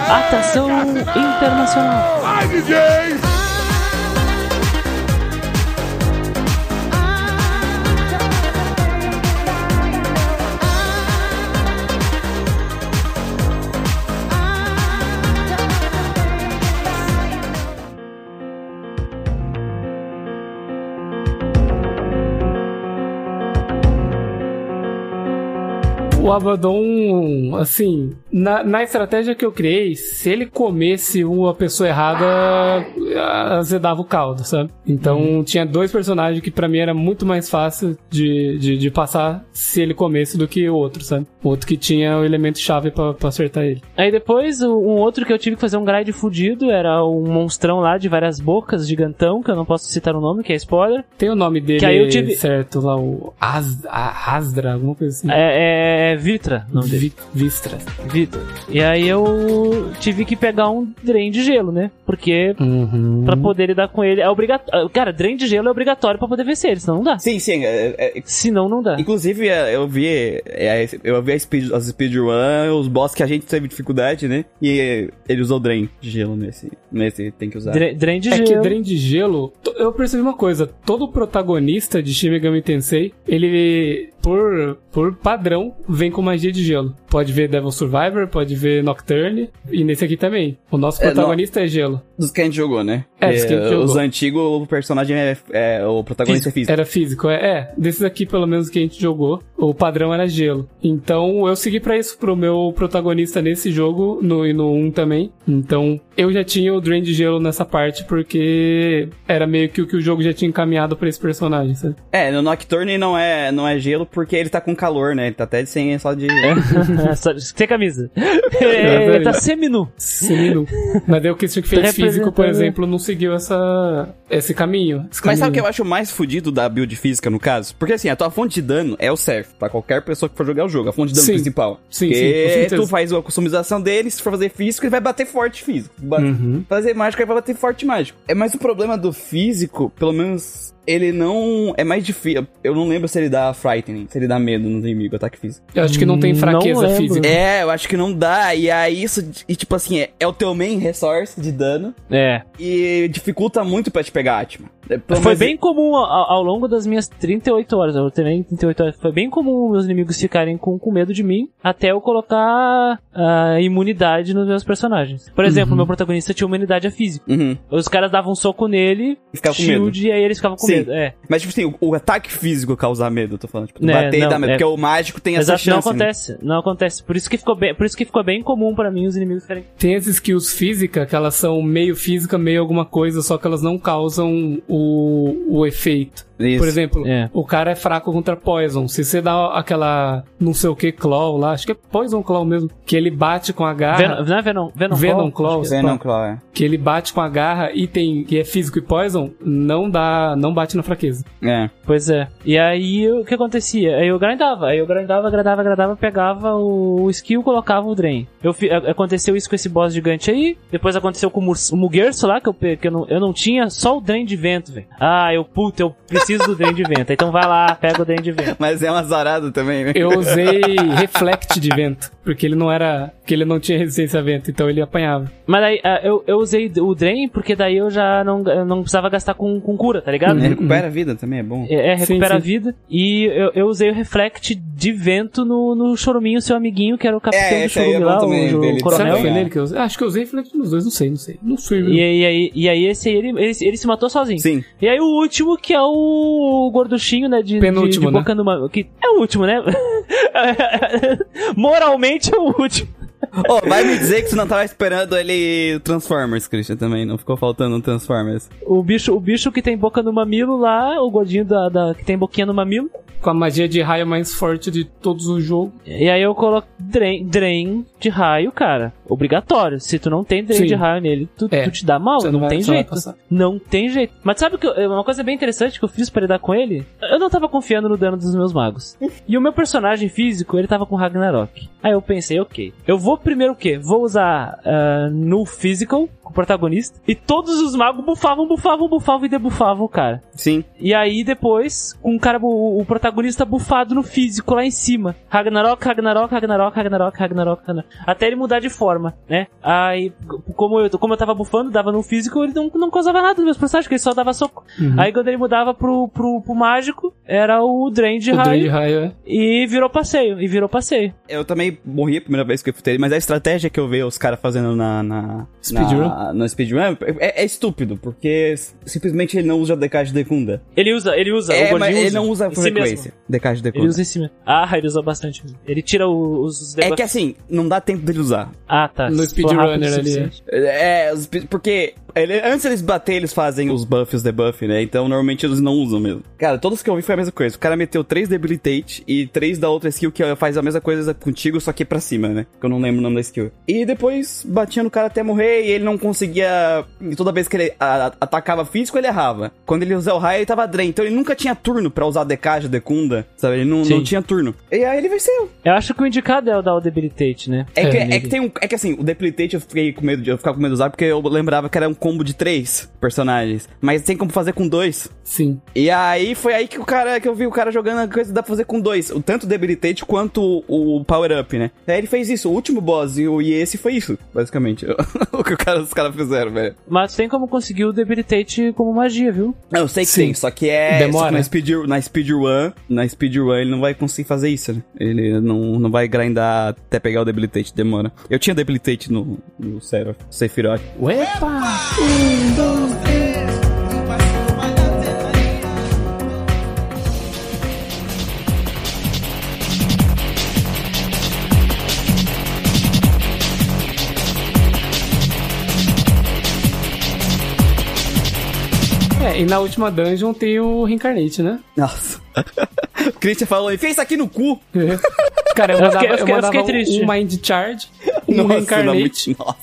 Atração internacional. O Abaddon, assim, na, na estratégia que eu criei, se ele comesse uma pessoa errada, azedava o caldo, sabe? Então tinha dois personagens que pra mim era muito mais fácil de, de, de passar se ele comesse do que o outro, sabe? O outro que tinha o elemento chave pra, pra acertar ele. Aí depois, um outro que eu tive que fazer um grind fudido era um monstrão lá de várias bocas, gigantão, que eu não posso citar o nome, que é spoiler. Tem o nome dele Que aí eu tive- certo lá, o As, Asdra, alguma coisa assim. É, é Vitra, o nome dele. Vi- Vistra. Vitra. E aí eu tive que pegar um drain de gelo, né? Porque Uhum. pra poder lidar com ele é obrigatório. Cara, drain de gelo é obrigatório pra poder vencer ele, senão não dá. Sim, sim. é- é- Senão não dá. inclusive, é, eu vi, é, eu vi a speed, as speedrun, os boss que a gente teve dificuldade, né? E ele usou Drain de gelo nesse. Nesse tem que usar. Dra- drain de É que gelo. Drain de Gelo, eu percebi uma coisa, todo protagonista de Shin Megami Tensei, ele, por, por padrão, vem com magia de gelo. Pode ver Devil Survivor, pode ver Nocturne, e nesse aqui também. O nosso É, protagonista é gelo. Dos que a gente jogou, né? É, dos que a gente jogou. Os antigos, o personagem é, é- O protagonista é físico. Era físico, é, é. Desses aqui, pelo menos, que a gente jogou, o padrão era gelo. Então, eu segui pra isso, pro meu protagonista nesse jogo, no, e no 1 também. Então, eu já tinha o Drain de gelo nessa parte, porque era meio que o que o jogo já tinha encaminhado pra esse personagem, sabe? É, no Nocturne não é, não é gelo porque ele tá com calor, né? Ele tá até sem só de. Só- Sem camisa. É, tá seminu. Seminu. Mas daí o Christian que fez físico, por exemplo, não seguiu essa, esse caminho. esse Mas sabe o que caminho. eu acho mais fudido da build física, no caso? Porque assim, a tua fonte de dano é o Serf, pra qualquer pessoa que for jogar o jogo, a fonte de dano Sim. principal. Sim, Porque sim, tu faz a customização dele, se for fazer físico, ele vai bater forte físico. Uhum. Fazer mágico, ele vai bater forte mágico. É mais o problema do físico, pelo menos ele não. É mais difícil. Eu não lembro se ele dá frightening, se ele dá medo no inimigo, ataque físico. Eu acho que não tem Não fraqueza lembro. física. É, eu acho que não dá. E aí isso. E tipo assim, é, é o teu main resource de dano. É. E dificulta muito pra te pegar Atma. É, Foi bem comum ao, ao longo das minhas 38 horas, eu treinei 38 horas, foi bem comum meus inimigos ficarem com, com medo de mim até eu colocar a imunidade nos meus personagens. Por exemplo, meu protagonista tinha imunidade a físico. Uhum. Os caras davam um soco nele, E ficava com shield, medo. e aí eles ficavam com Sim. medo. É. Mas, tipo assim, o, o ataque físico causar medo, eu tô falando. Tipo, Né, bater e não, dar medo. é- Porque o mágico tem essa Exato, não chance. né? acontece, não acontece. Por isso que ficou bem, por isso que ficou bem comum pra mim os inimigos ficarem Tem as skills físicas, que elas são meio física, meio alguma coisa, só que elas não causam o, o efeito. Isso. Por exemplo, É. o cara é fraco contra Poison. Se você dá aquela não sei o que Claw lá, acho que é Poison Claw mesmo, que ele bate com a garra, Venom, não é Venom, Venom, Venom Claw? Claw, Acho que é. Venom Claw, é. que ele bate com a garra e tem que é físico e Poison, não dá, não bate na fraqueza. É. Pois é. E aí o que acontecia? Aí eu grindava, aí eu grindava, grindava, grindava, pegava o, o skill, colocava o drain. Eu fi- aconteceu isso com esse boss gigante aí, depois aconteceu com o, Mur- o Mugerso lá, que, eu, que eu, não, eu não tinha só o drain de vento, velho. Ah, eu, puta, eu preciso do drain de vento. Então vai lá, pega o drain de vento. Mas é uma zarada também, né? Eu usei Reflect de vento, porque ele não era, que ele não tinha resistência a vento, então ele apanhava. Mas aí ah, eu, eu usei o drain porque daí eu já não, eu não precisava gastar com, com cura, tá ligado? É, Recupera a vida também, é bom. É, é, recupera sim. a vida. E eu, eu usei o Reflect de vento no, no Choruminho, seu amiguinho, que era o capitão É, do é Chorume bom lá, também, o, dele. o coronel. que foi é. nele que eu usei? Acho que eu usei Reflect nos dois, não sei, não sei. Não sei. E, aí- e aí, e aí esse aí, ele, ele, ele se matou sozinho. Sim. E aí o último, que é o gorduchinho, né, de, de, Penúltimo, de né? boca numa... Que é o último, né? Moralmente é o último. Ô, vai me dizer que você não tava esperando ele Transformers, Christian, também. Não ficou faltando um Transformers. O bicho, o bicho que tem boca no mamilo lá, o gordinho da, da- que tem boquinha no mamilo. com a magia de raio mais forte de todos os jogos. E aí eu coloco Drain, drain de raio, cara. Obrigatório. Se tu não tem Drain Sim. de raio nele, tu, É. tu te dá mal. Você Não, não vai- tem jeito. Não tem jeito. Mas sabe que eu- uma coisa bem interessante que eu fiz pra lidar com ele? Eu não tava confiando no dano dos meus magos. E o meu personagem físico, ele tava com Ragnarok. Aí eu pensei, ok. Eu vou primeiro o quê? Vou usar ah, no physical, o protagonista. E todos os magos bufavam, bufavam, bufavam e debufavam o cara. Sim. E aí depois, com o cara, o, o protagonista bufado no físico lá em cima. Ragnarok, Ragnarok, Ragnarok, Ragnarok, Ragnarok, Ragnarok. Até ele mudar de forma, né? Aí, como eu, como eu tava bufando, dava no físico, ele não, não causava nada nos meus personagens, porque ele só dava soco. Uhum. Aí quando ele mudava pro, pro, pro mágico, era o Drain de o raio. Drain de raio, é. E virou passeio, e virou passeio. Eu também morri a primeira vez que eu futei, mas a estratégia que eu vejo os caras fazendo na, na, Speedrun? Na, no speedrun é, é estúpido, porque simplesmente ele não usa DK de Decunda. Ele usa, ele usa, o É, gordinho mas ele usa não usa com si frequência. DK de Ele Decunda. usa em cima. Ah, ele usa bastante. Ele tira o- os É que assim, não dá tempo dele usar. Ah, tá. No o speedrunner ali, é. os- porque ele- antes eles bater, eles fazem os buffs os debuff, né? Então normalmente eles não usam mesmo. Cara, todos que eu vi foi a mesma coisa. O cara meteu 3 debilitate e 3 da outra skill que faz a mesma coisa contigo, só que pra cima, né? Que eu não lembro o nome da skill. E depois batia no cara até morrer e ele não conseguia. e Toda vez que ele a- a- atacava físico, ele errava. Quando ele usava o raio, ele tava drain. Então ele nunca tinha turno pra usar DK de Decunda, sabe? Ele não, Sim. não tinha turno. E aí ele venceu. Eu acho que o indicado é o dar o debilitate, né? É, É, que, é nele. que tem um. É que assim, o Debilitate eu fiquei com medo de eu ficar com medo de usar, porque eu lembrava que era um combo de três personagens. Mas tem como fazer com dois. Sim. E aí foi aí que o cara que eu vi o cara jogando a coisa que dá pra fazer com dois. O tanto o Debilitate quanto o, o Power Up, né? Aí ele fez isso, o último boss e, o, e esse foi isso, basicamente. o que o cara, os caras fizeram, velho. Mas tem como conseguir o debilitate como magia, viu? Eu sei que Sim. tem, só que é. Demora. só que na speedrun, na speedrun, na speedrun ele não vai conseguir fazer isso, né? Ele não, não vai grindar até pegar o Debilitate, demora. Eu tinha Debilitate no, no Seraph, Sephiroth. Uepa! É, e na última dungeon tem o Reincarnate, né? Nossa. o Christian falou, enfia isso aqui no cu. É. Cara, eu Eu mandava, fiquei- eu eu fiquei- eu mandava fiquei triste. um Mind Charge, um Nossa, não, Reincarnate. muito- nossa.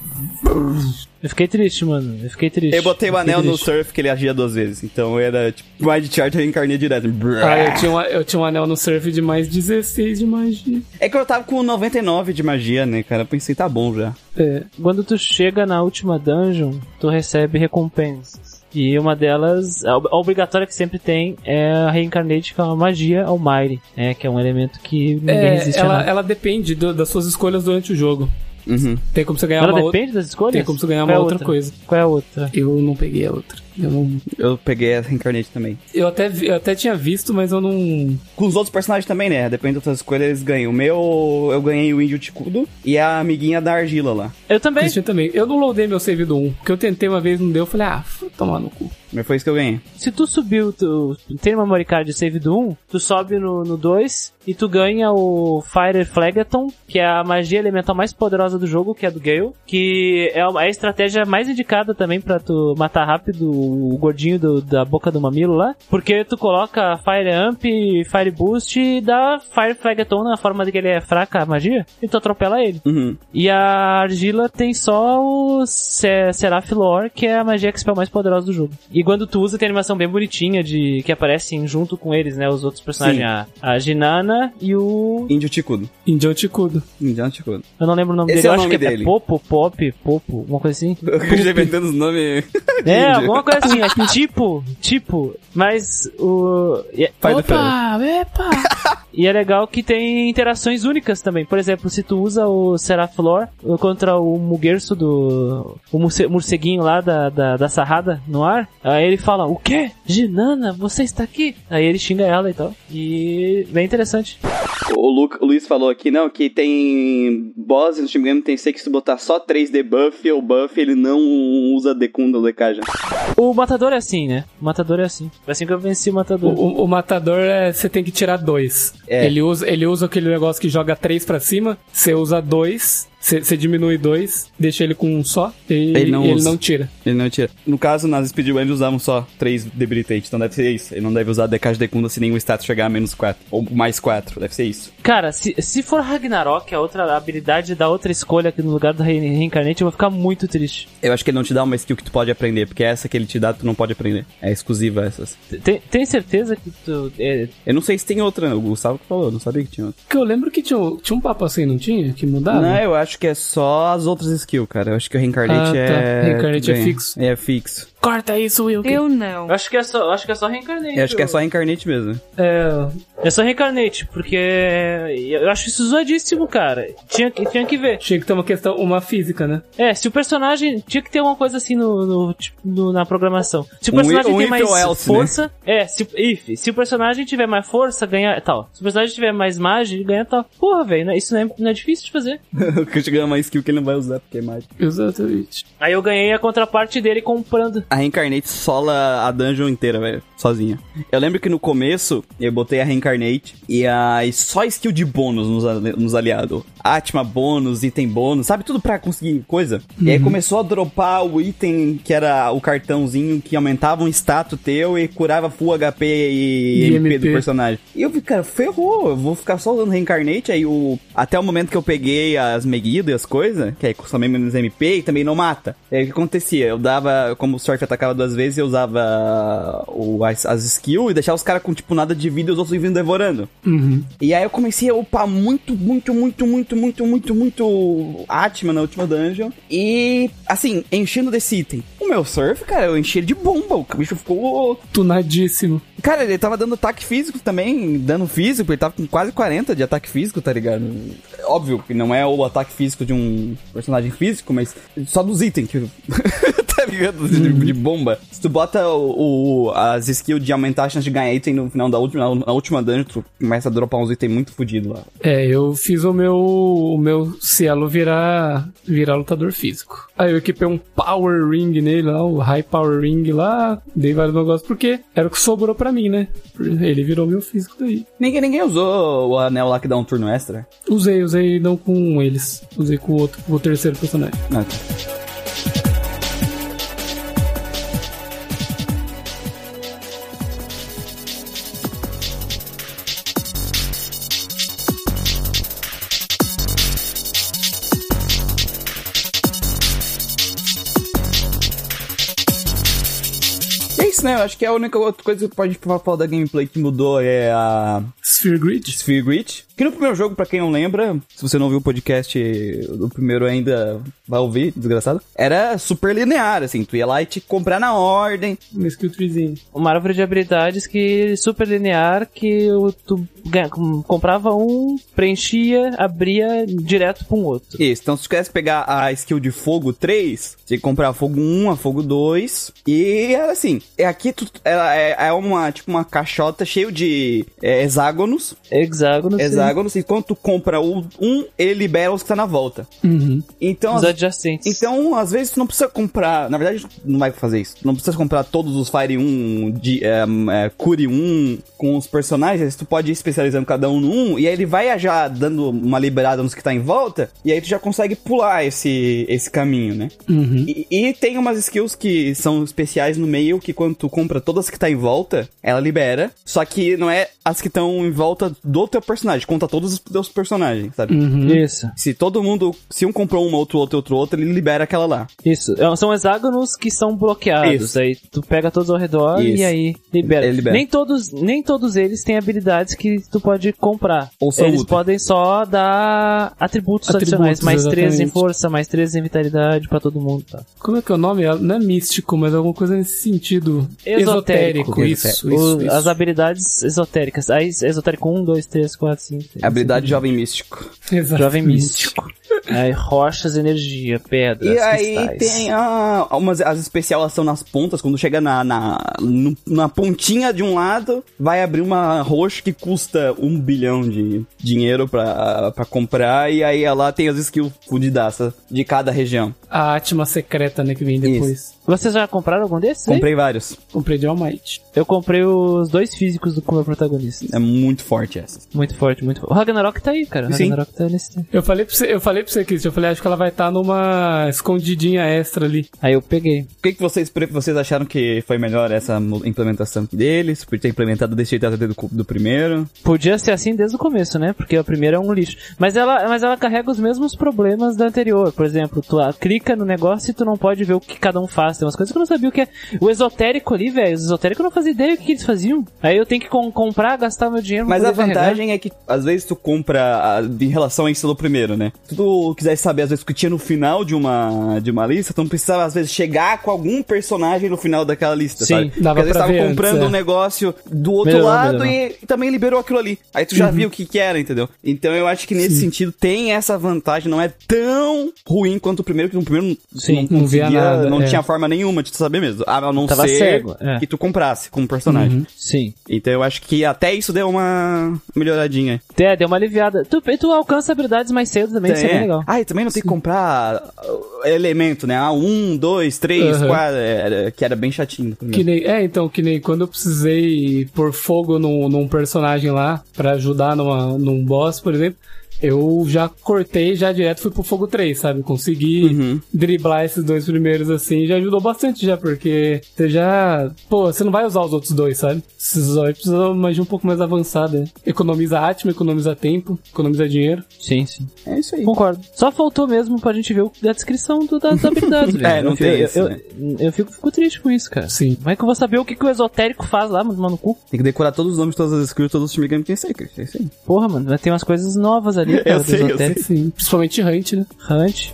Eu fiquei triste, mano. Eu fiquei triste. Eu botei o anel no triste. surf que ele agia duas vezes. Então era tipo, Mind Charge eu reencarnei direto. Ah, eu tinha, um, eu tinha um anel no surf de mais 16 de magia. É que eu tava com 99 de magia, né, cara? Eu pensei, tá bom já. É. Quando tu chega na última dungeon, tu recebe recompensas. E uma delas, a ob- a obrigatória que sempre tem, é a Reincarnate, que é uma magia Almighty, né? Que é um elemento que ninguém É, resiste a ela, nada. ela depende do- das suas escolhas durante o jogo. Uhum. Tem como você ganhar Ela uma outra. depende das escolhas? Tem como você ganhar Qual é uma a outra coisa. Qual é a outra? Eu não peguei a outra. Eu, não... Eu peguei a reencarnate também. eu, até, eu até tinha visto, mas eu não. Com os outros personagens também, né? Depende das suas escolhas, eles ganham. O meu, eu ganhei o Índio Ticudo e a amiguinha da argila lá. Eu também. Christian também. Eu não loadei meu save do 1, porque eu tentei uma vez, não deu. Eu falei, ah, tomar no cu. Mas foi isso que eu ganhei. Se tu subiu, tu tem uma memory card de save do 1, tu sobe no, no 2 e tu ganha o Fire Phlegethon, que é a magia elemental mais poderosa do jogo, que é do Gale, que é é a estratégia mais indicada também pra tu matar rápido o gordinho do- da boca do mamilo lá, porque tu coloca Fire Amp, Fire Boost e dá Fire Phlegethon na forma de que ele é fraca a magia, e tu atropela ele. Uhum. E a argila tem só o Se- Seraph Lore, que é a magia Expel mais poderosa do jogo. E quando tu usa, tem animação bem bonitinha de que aparecem junto com eles, né? Os outros personagens, a, a Ginana e o. Índio Ticudo. Indião Ticudo. Índio Ticudo. Eu não lembro o nome Esse dele. é o eu acho nome que é dele. Popo, Pop, Popo, uma coisa assim. Eu já inventando os nomes. de É, índio. Assim, é tipo, tipo, mas o. e é- Pai Fred. Opa, epa! E é legal que tem interações únicas também. Por exemplo, se tu usa o Seraph Lore contra o Mugerso do. O morce- morceguinho lá da, da, da Sarrada no ar, aí ele fala: O quê? Ginana, você está aqui? Aí ele xinga ela e tal. E bem interessante. O, Lu, o Luiz falou aqui, não, que tem boss, se não me engano, tem sei que se botar só 3 debuff ou buff, ele não usa decunda ou decagem. O matador é assim, né? O matador é assim. Foi assim que eu venci o O, matador. o- o matador é. Você tem que tirar dois. É. Ele, usa, ele usa aquele negócio que joga três pra cima. Você usa dois. Você diminui dois, deixa ele com um só e Ele não e ele não tira. Ele não tira. No caso, nas speedruns usavam só 3 debilitate, então deve ser isso. Ele não deve usar DK de Decunda se nenhum status chegar a menos 4. Ou mais 4, deve ser isso. Cara, se, se for Ragnarok, a outra habilidade da outra escolha aqui no lugar do Re- Reincarnate, eu vou ficar muito triste. Eu acho que ele não te dá uma skill que tu pode aprender, porque essa que ele te dá, tu não pode aprender. É exclusiva essas. Tem, tem certeza que tu. é, Eu não sei se tem outra, o Gustavo que falou, eu não sabia que tinha outra. Porque eu lembro que tinha, tinha um papo assim, não tinha? Que mudava? Não, eu acho que é só as outras skills, cara. Eu acho que o Reincarnate Ah, tá. é. Reincarnate é fixo. É fixo. Corta isso, Will. Eu não. eu acho que é só, eu acho que é só Reincarnate. Eu acho que é só Reincarnate mesmo. É, É só Reincarnate, porque eu acho isso zoadíssimo, cara. Tinha, que- tinha que ver. tinha que ter uma questão, uma física, né? É, se o personagem. Tinha que ter alguma coisa assim no, no- tipo, no- na programação. Se o personagem um tem mais else, né? força. É, se, if, se o personagem tiver mais força, ganha tal. Se o personagem tiver mais magia, ganha tal. Porra, velho, né, isso não é, não é difícil de fazer. o Kurt ganha uma skill que ele não vai usar, porque é mágico. Exatamente. Aí eu ganhei a contraparte dele comprando. A Reincarnate sola a dungeon inteira, velho. Sozinha. Eu lembro que no começo eu botei a Reincarnate e aí só skill de bônus nos, nos aliados. Atma bônus, item bônus, sabe? Tudo pra conseguir coisa. E aí começou a dropar o item que era o cartãozinho que aumentava um status teu e curava full HP e, E MP, do personagem. E eu vi, cara, ferrou. Eu vou ficar só usando Reincarnate. Aí o. Até o momento que eu peguei as Megiddo e as coisas, que aí custa menos MP e também não mata. E aí o que acontecia? Eu dava, como o Surf atacava duas vezes, eu usava o, as, as skills e deixava os caras com tipo nada de vida e os outros vindo devorando. Uhum. E aí eu comecei a upar muito, muito, muito, muito, muito, muito, muito Atma na última dungeon. E, assim, enchendo desse item. O meu surf, cara, eu enchi ele de bomba. O bicho ficou. Tunadíssimo. Cara, ele tava dando ataque físico também, dano físico, ele tava com quase 40 de ataque físico, tá ligado? Óbvio que não é o ataque físico de um personagem físico, mas só dos itens que. tá ligado? De, de bomba. Se tu bota o, o- as skills de aumentar a chance de ganhar item no final da última, na última dungeon, tu começa a dropar uns itens muito fodidos lá. É, eu fiz o meu, o meu cielo virar, virar lutador físico. Aí eu equipei um Power Ring nele lá, o High Power Ring lá, dei vários negócios, porque era o que sobrou pra mim, né? Ele virou meu físico daí. Ninguém, ninguém usou o anel lá que dá um turno extra. Usei, usei não com eles. Usei com o outro, com o terceiro personagem. Ah, tá. Isso, né? Eu acho que a única outra coisa que pode falar da gameplay que mudou é a Sphere Grid. Sphere Grid. Que no primeiro jogo, pra quem não lembra, se você não ouviu o podcast do primeiro ainda, vai ouvir, desgraçado. Era super linear, assim, tu ia lá e te comprar na ordem. Um skill treezinho. Uma árvore de habilidades que super linear que tu ganha- com- comprava um, preenchia, abria direto pra um outro. Isso, então se tu quisesse pegar a skill de fogo 3, você tinha que comprar a fogo 1, a fogo 2. E era assim, é aqui tu, ela é, é uma, tipo, uma caixota cheio de é, hexágonos. Hexágono. Hexágonos, e quando tu compra o 1, ele libera os que tá na volta. Uhum. Então, Os adjacentes. Então, às vezes, tu não precisa comprar. Na verdade, não vai fazer isso. Não precisa comprar todos os Fire 1, de, é, é, Cure 1 com os personagens. Tu pode ir especializando cada um 1. E aí ele vai já dando uma liberada nos que tá em volta. E aí tu já consegue pular esse, esse caminho, né? Uhum. E, e tem umas skills que são especiais no meio. Que quando tu compra todas que tá em volta, ela libera. Só que não é as que estão em volta do teu personagem. Conta todos os teus personagens, sabe? Uhum. Isso, Se todo mundo. Se um comprou uma, outro, outro, outro, outro, ele libera aquela lá. isso. É, São hexágonos que são bloqueados. Isso. Aí tu pega todos ao redor Isso. e aí libera. Ele libera. Nem, todos, nem todos eles têm habilidades que tu pode comprar. Ou são eles úteis. podem só dar atributos, Atributos, adicionais. Mais 3 em exatamente. força, mais 3 em vitalidade pra todo mundo. Tá? Como é que é o nome? Não é místico, mas alguma coisa nesse sentido. Esotérico. Esotérico, isso, isso, isso. As habilidades esotéricas. Aí, esotérico 1, 2, 3, 4, 5. seis, Habilidade Jovem Místico. Exatamente. Jovem místico. Aí, rochas, energia, pedras, E aí cristais. tem a, umas, as especial ação nas pontas, quando chega na, na, no- na pontinha de um lado, vai abrir uma roxa que custa um bilhão de dinheiro pra, pra comprar, e aí lá tem as skills fudidaça de cada região. a Atma secreta, né, que vem depois. Vocês já compraram algum desses? Comprei vários. Comprei de All Might. Eu comprei os dois físicos do como protagonista. É muito forte essa. Muito forte, muito forte. O Ragnarok tá aí, cara. O Sim. Ragnarok tá nesse. Eu falei pra você, eu falei pra você, Christian, eu falei, acho que ela vai estar numa escondidinha extra ali. Aí eu peguei. O que, que vocês, vocês acharam que foi melhor essa implementação deles? Por ter implementado desse jeito até do, do primeiro? Podia ser assim desde o começo, né? Porque a primeira é um lixo. Mas ela, mas ela carrega os mesmos problemas da anterior. Por exemplo, tu clica no negócio e tu não pode ver o que cada um faz. Tem umas coisas que eu não sabia o que é. O esotérico ali, velho. Os esotéricos eu não fazia ideia do que eles faziam. Aí eu tenho que com- comprar, gastar meu dinheiro pra Mas a poder carregar. vantagem é que, às vezes, tu compra ah, em relação a isso do primeiro, né? Se tu quisesse saber, às vezes, o que tinha no final de uma, de uma lista, tu não precisava, às vezes, chegar com algum personagem no final daquela lista, Sim, sabe? dava Porque às vezes pra tava ver comprando antes, é. um negócio do outro Melhorou, lado melhorou. e, e também liberou aquilo ali. Aí tu já viu o que que era, entendeu? Então eu acho que nesse sentido tem essa vantagem, não é tão ruim quanto o primeiro, que no primeiro Sim, não não via conseguia, nada, não é. tinha forma nenhuma de tu saber mesmo. A não Tava ser cego, é. que tu comprasse como personagem. Sim. Então eu acho que até isso deu uma melhoradinha. É, deu uma aliviada. Tu, tu alcança habilidades mais cedo também, isso é bem legal. Ah, e também não tem que comprar uh, elemento, né? Ah, um, dois, três, Aham. quatro, era- que era bem chatinho. Que nem, é, então, que nem quando eu precisei pôr fogo num, num personagem lá pra ajudar numa, num boss, por exemplo, eu já cortei, já direto fui pro fogo 3, sabe? Consegui Uhum. driblar esses dois primeiros assim, já ajudou bastante já, porque você já. Pô, você não vai usar os outros dois, sabe? Esses dois precisa de uma magia um pouco mais avançada. Economiza Atma, economiza tempo, economiza dinheiro. Sim, sim. É isso aí. Concordo. Só faltou mesmo pra gente ver o, da descrição do, das habilidades. velho. É, não eu, tem eu, isso, eu, né? eu fico, fico triste com isso, cara. Sim. Como é que eu vou saber o que, que o esotérico faz lá, mano, no cu? Tem que decorar todos os nomes de todas as skills, todos os Shimigami tem Sacred. É isso aí. Porra, mano, mas tem umas coisas novas ali, cara, Eu sei, eu esotérico. Sim. Principalmente Hunt, né? Hunt.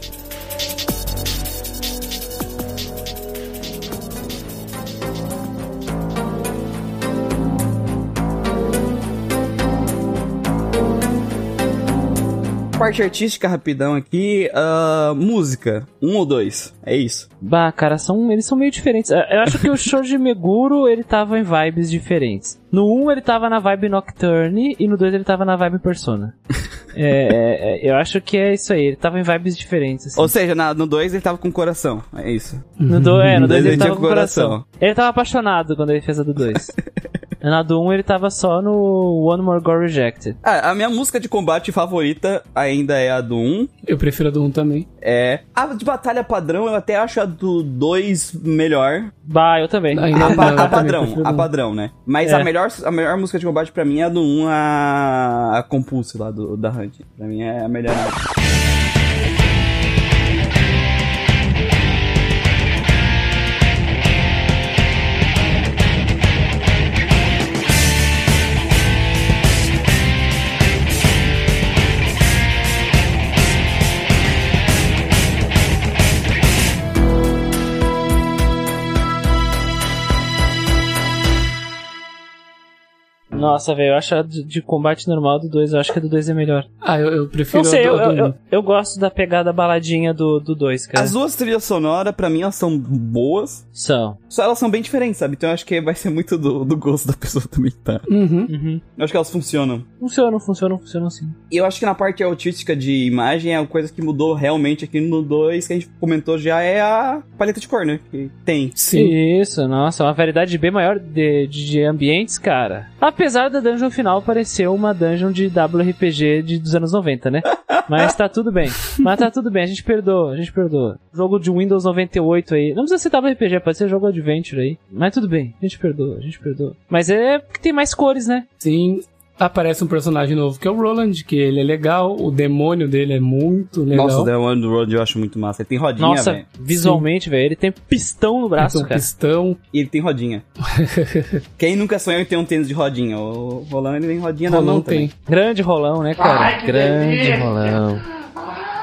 Parte artística, rapidão aqui. ah, música. Um ou dois. É isso. Bah, cara, são, eles são meio diferentes. Eu eu acho que o Shoji Meguro, ele tava em vibes diferentes. No 1 ele tava na vibe Nocturne e no 2 ele tava na vibe Persona. É, é, é, eu acho que é isso aí, ele tava em vibes diferentes. assim. Ou seja, na- no dois ele tava com coração. É isso. No 2 é, no No dois 2 ele ele tava com coração. coração. Ele tava apaixonado quando ele fez a do 2. Na do 1 ele tava só no One More Go Rejected. Ah, a minha música de combate favorita ainda é a do 1. Eu prefiro a do 1 também. É. A de batalha padrão, eu até acho a do 2 melhor. Bah, eu também. Ainda A, não, pa- a também padrão, prefiro a do padrão, né? Mas É. a, melhor, a melhor música de combate pra mim é a do 1, a, a Compulse lá do, da Hunt. Pra mim é a melhor. Nossa, velho, eu acho a de, combate normal do 2, eu acho que a do 2 é melhor. Ah, eu, eu prefiro Não sei, a eu, do, a eu, do 1. eu, eu gosto da pegada baladinha do 2, do dois, cara. As duas trilhas sonoras, pra mim, elas são boas. São. Só elas são bem diferentes, sabe? Então eu acho que vai ser muito do, do gosto da pessoa também, tá? Uhum. Uhum. Eu acho que elas funcionam. Funcionam, funcionam, funcionam sim. E eu acho que na parte artística de imagem, a coisa que mudou realmente aqui no 2, que a gente comentou já, é a paleta de cor, né? Que tem. Sim. Isso, nossa, uma variedade bem maior de, de, de ambientes, cara. Apesar da dungeon final parecer uma dungeon de WRPG de, dos anos 90, né? Mas tá tudo bem. Mas tá tudo bem, a gente perdoa, a gente perdoa. Jogo de Windows 98 aí. Não precisa ser WRPG, pode ser jogo Adventure aí. Mas tudo bem, a gente perdoa, a gente perdoa. Mas é porque tem mais cores, né? Sim. Aparece um personagem novo que é o Roland, que ele é legal, o demônio dele é muito legal. Nossa, o The One Road eu acho muito massa. Ele tem rodinha, Nossa, velho. visualmente, velho, ele tem pistão no braço, Tem um cara. pistão. E ele tem rodinha. Quem nunca sonhou em ter um tênis de rodinha? O Rolando ele tem rodinha na Rolão mão tem. também. Grande rolão, né, cara? Grande rolão.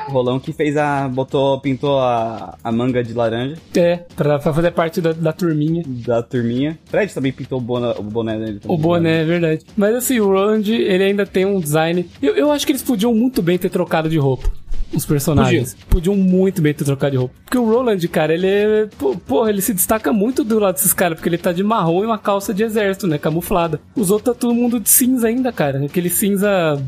O Rolão que fez a... botou, pintou a, a manga de laranja É, pra, pra fazer parte da, da turminha. da turminha. Fred também pintou o boné, o boné dele. também. O boné, é verdade. Mas assim, o Roland, ele ainda tem um design. Eu, eu acho que eles podiam muito bem ter trocado de roupa. Os personagens. Podiam muito bem ter trocado de roupa. Porque o Roland, cara, ele é. pô- Porra, ele se destaca muito do lado desses caras, porque ele tá de marrom e uma calça de exército, né? Camuflada. Os outros tá todo mundo de cinza ainda, cara. Aquele cinza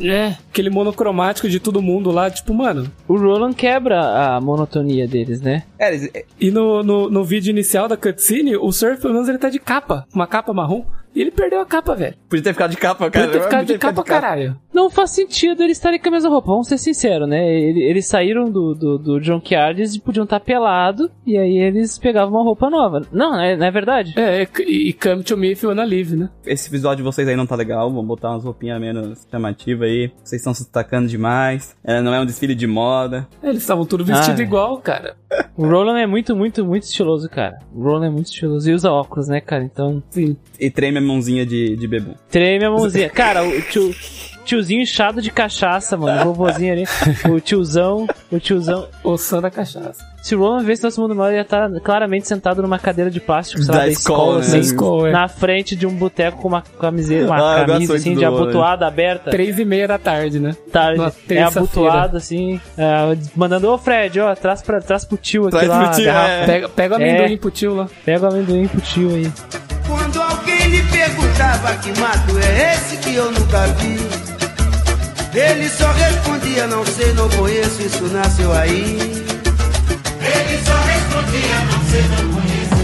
É, aquele monocromático de todo mundo lá, tipo, mano. O Roland quebra a monotonia deles, né? É, eles- E no, no, no vídeo inicial da cutscene, o Surf, pelo menos, ele tá de capa. Uma capa marrom. E ele perdeu a capa, velho. podia ter ficado de capa, cara. Podia ter ficado de Podia capa, caralho. Não faz sentido eles estarem com a mesma roupa, vamos ser sinceros, né? Ele- Eles saíram do, do, do Junkyards e podiam estar pelado, e aí eles pegavam uma roupa nova. Não, não é, não é verdade? É, e, e Come to Me if you wanna live, né? Esse visual de vocês aí não tá legal. Vamos botar umas roupinhas menos chamativas aí. Vocês estão se destacando demais. É, não é um desfile de moda. É, Eles estavam tudo vestido Ah, é. igual, cara. O Roland é muito, muito, muito estiloso, cara. O Roland é muito estiloso e usa óculos, né, cara? Então, Sim. E treme a mãozinha de, de bebum. treme a mãozinha. Cara, o tio, tiozinho inchado de cachaça, mano. O vovozinho ali. O tiozão, o tiozão. Ossando a cachaça. Se o Roland vesse nosso mundo mal, ele ia estar claramente sentado numa cadeira de plástico, sei lá, Da da escola, escola, né? assim, Da escola, é. na frente de um boteco com uma camiseta, uma Ah, camisa assim, de abotoada aberta. Três e meia da tarde, né? tarde. É abotoado, assim, é, mandando, ô Fred, ó, traz, pra, traz pro tio aqui Traz lá. pro tio, é. Pega, pega o É. amendoim pro tio lá. Pega o amendoim pro tio aí. Quando alguém lhe perguntava que mato é esse que eu nunca vi, ele só respondia: Não sei, não conheço, isso nasceu aí. Ele só respondia: Não sei, não conheço.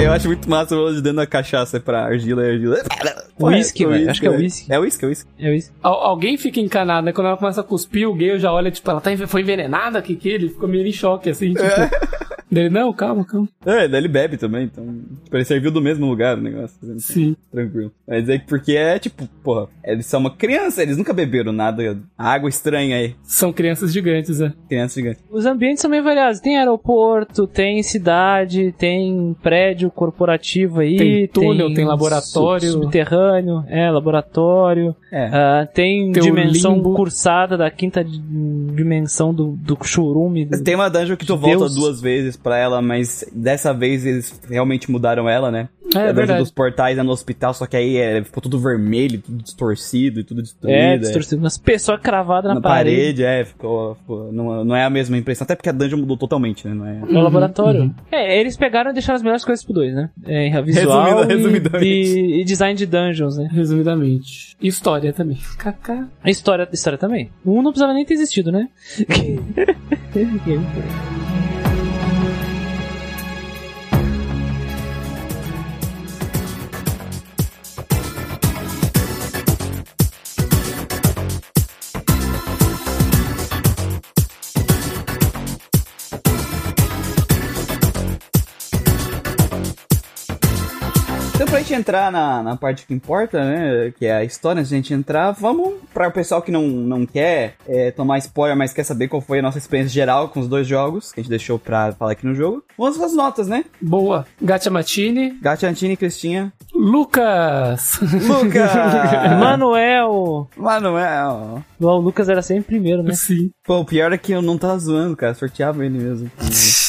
Eu acho muito massa o Roland dando a cachaça pra argila e argila. Whisky, É, velho. Acho que é whisky. É whisky, é whisky. É isso. Al- alguém fica encanado, né? Quando ela começa a cuspir, o gay já olha, tipo, ela tá, foi envenenada? Que que? Ele ficou meio em choque, assim, tipo. Dele, não, calma, calma. É, daí ele bebe também, então. Tipo, ele serviu do mesmo lugar o negócio. assim, Sim. Tranquilo. Mas é que porque é tipo, porra, eles são uma criança, eles nunca beberam nada. Água estranha aí. São crianças gigantes, né? Criança gigante. Os ambientes são bem variados. Tem aeroporto, tem cidade, tem prédio corporativo aí. Tem túnel, tem laboratório. sub- Subterrâneo, é, laboratório. É. Ah, tem, Tem dimensão limbo. cursada da quinta di- dimensão do, do churume. do- Tem uma dungeon que tu de volta Deus. duas vezes pra ela, mas dessa vez eles realmente mudaram ela, né? É, a dungeon verdade. dos portais é no hospital, só que aí é, ficou tudo vermelho, tudo distorcido e tudo destruído. É, é. distorcido. Umas pessoas cravadas na, Na parede, é, ficou, ficou- não, não é a mesma impressão, até porque a dungeon mudou totalmente, né? Não é... No laboratório. É, eles pegaram e deixaram as melhores coisas pro dois, né? É, visual Resumida- e- resumidamente. e, e design de dungeons, né? Resumidamente. História também. Kaká. A história, a história também. O um não precisava nem ter existido, né? Então, gente entrar na, na parte que importa, né? Que é a história, antes de a gente entrar, vamos para o pessoal que não, não quer é, tomar spoiler, mas quer saber qual foi a nossa experiência geral com os dois jogos que a gente deixou pra falar aqui no jogo. Vamos às notas, né? Boa. Gacha Matini. Gatiantini e Cristinha. Lucas. Lucas! Manuel! Manuel! O Lucas era sempre primeiro, né? Sim. Pô, o pior é que eu não tava zoando, cara. Sorteava ele mesmo.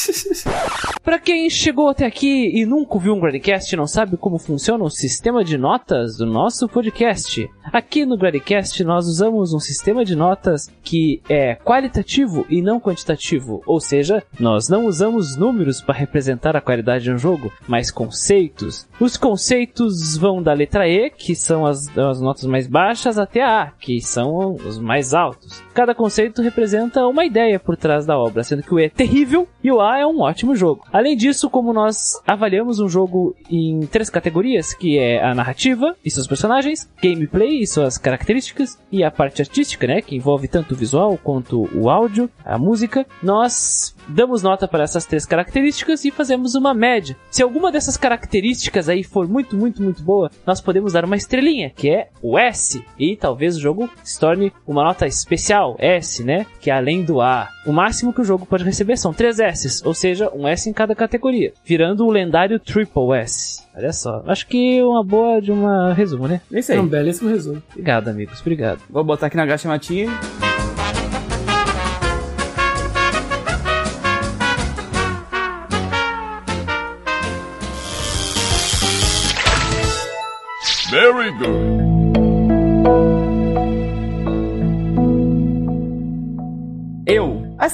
Pra quem chegou até aqui e nunca viu um Gradcast e não sabe como funciona o sistema de notas do nosso podcast, aqui no Gradcast nós usamos um sistema de notas que é qualitativo e não quantitativo, ou seja, nós não usamos números para representar a qualidade de um jogo, mas conceitos. Os conceitos vão da letra E, que são as, as notas mais baixas, até a A, que são os mais altos. Cada conceito representa uma ideia por trás da obra, sendo que o E é terrível e o A é um ótimo jogo. Além disso, como nós avaliamos um jogo em três categorias, que é a narrativa e seus personagens, gameplay e suas características, e a parte artística, né, que envolve tanto o visual quanto o áudio, a música, nós damos nota para essas três características e fazemos uma média. Se alguma dessas características aí for muito, muito, muito boa, nós podemos dar uma estrelinha, que é o S, e talvez o jogo se torne uma nota especial, S, né, que é além do A. O máximo que o jogo pode receber são três S, ou seja, um S em cada categoria, virando o lendário Triple S. Olha só, acho que uma boa de uma resumo, né? É isso É aí. um belíssimo resumo. Obrigado, amigos, obrigado. Vou botar aqui na Gachamatinha. Very good.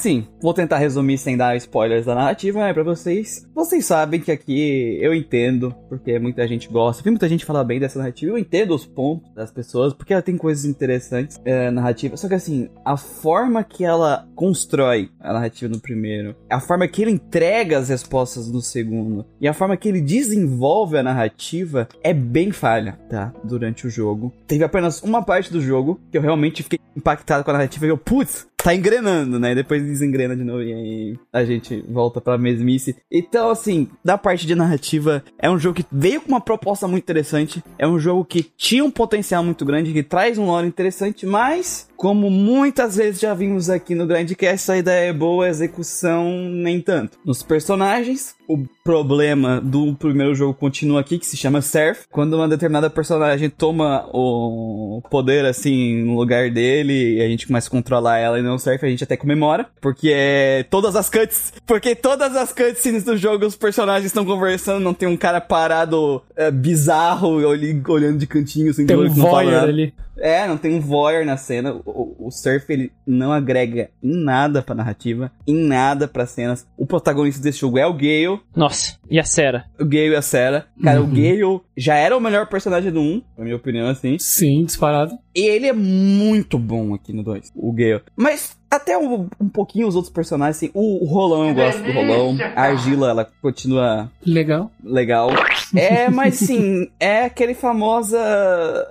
Assim, vou tentar resumir sem dar spoilers da narrativa, né, pra vocês. Vocês sabem que aqui eu entendo, porque muita gente gosta, vi muita gente falar bem dessa narrativa, eu entendo os pontos das pessoas, porque ela tem coisas interessantes é, narrativa. Só que assim, a forma que ela constrói a narrativa no primeiro, a forma que ele entrega as respostas no segundo, e a forma que ele desenvolve a narrativa é bem falha, tá? Durante o jogo. Teve apenas uma parte do jogo que eu realmente fiquei impactado com a narrativa e eu, putz, tá engrenando, né? Depois desengrena de novo e aí a gente volta pra mesmice. Então, assim, da parte de narrativa, é um jogo que veio com uma proposta muito interessante, é um jogo que tinha um potencial muito grande, que traz um lore interessante, mas, como muitas vezes já vimos aqui no Grandcast, a ideia é boa, a execução nem tanto. Nos personagens, o problema do primeiro jogo continua aqui, que se chama Surf. Quando uma determinada personagem toma o poder, assim, no lugar dele, e a gente começa a controlar ela e não Surf, a gente até comemora. Porque é todas as cuts. Porque todas as cutscenes do jogo, os personagens estão conversando, não tem um cara parado é, bizarro, olh- olhando de cantinho, assim, Tem de um voyeur ali. É, não tem um voyeur na cena. O, o Surf, ele não agrega em nada pra narrativa, em nada pra cenas. O protagonista desse jogo é o Gale. Nossa, e a Sera? O Gale e a Sarah. Cara, Uhum. o Gale já era o melhor personagem do 1, na minha opinião, assim. Sim, disparado. E ele é muito bom aqui no 2, o Gale. Mas até um, um pouquinho os outros personagens, assim. O, o Rolão, eu gosto do Rolão. A Argila, ela continua Legal. legal. É, mas sim, é aquele famosa.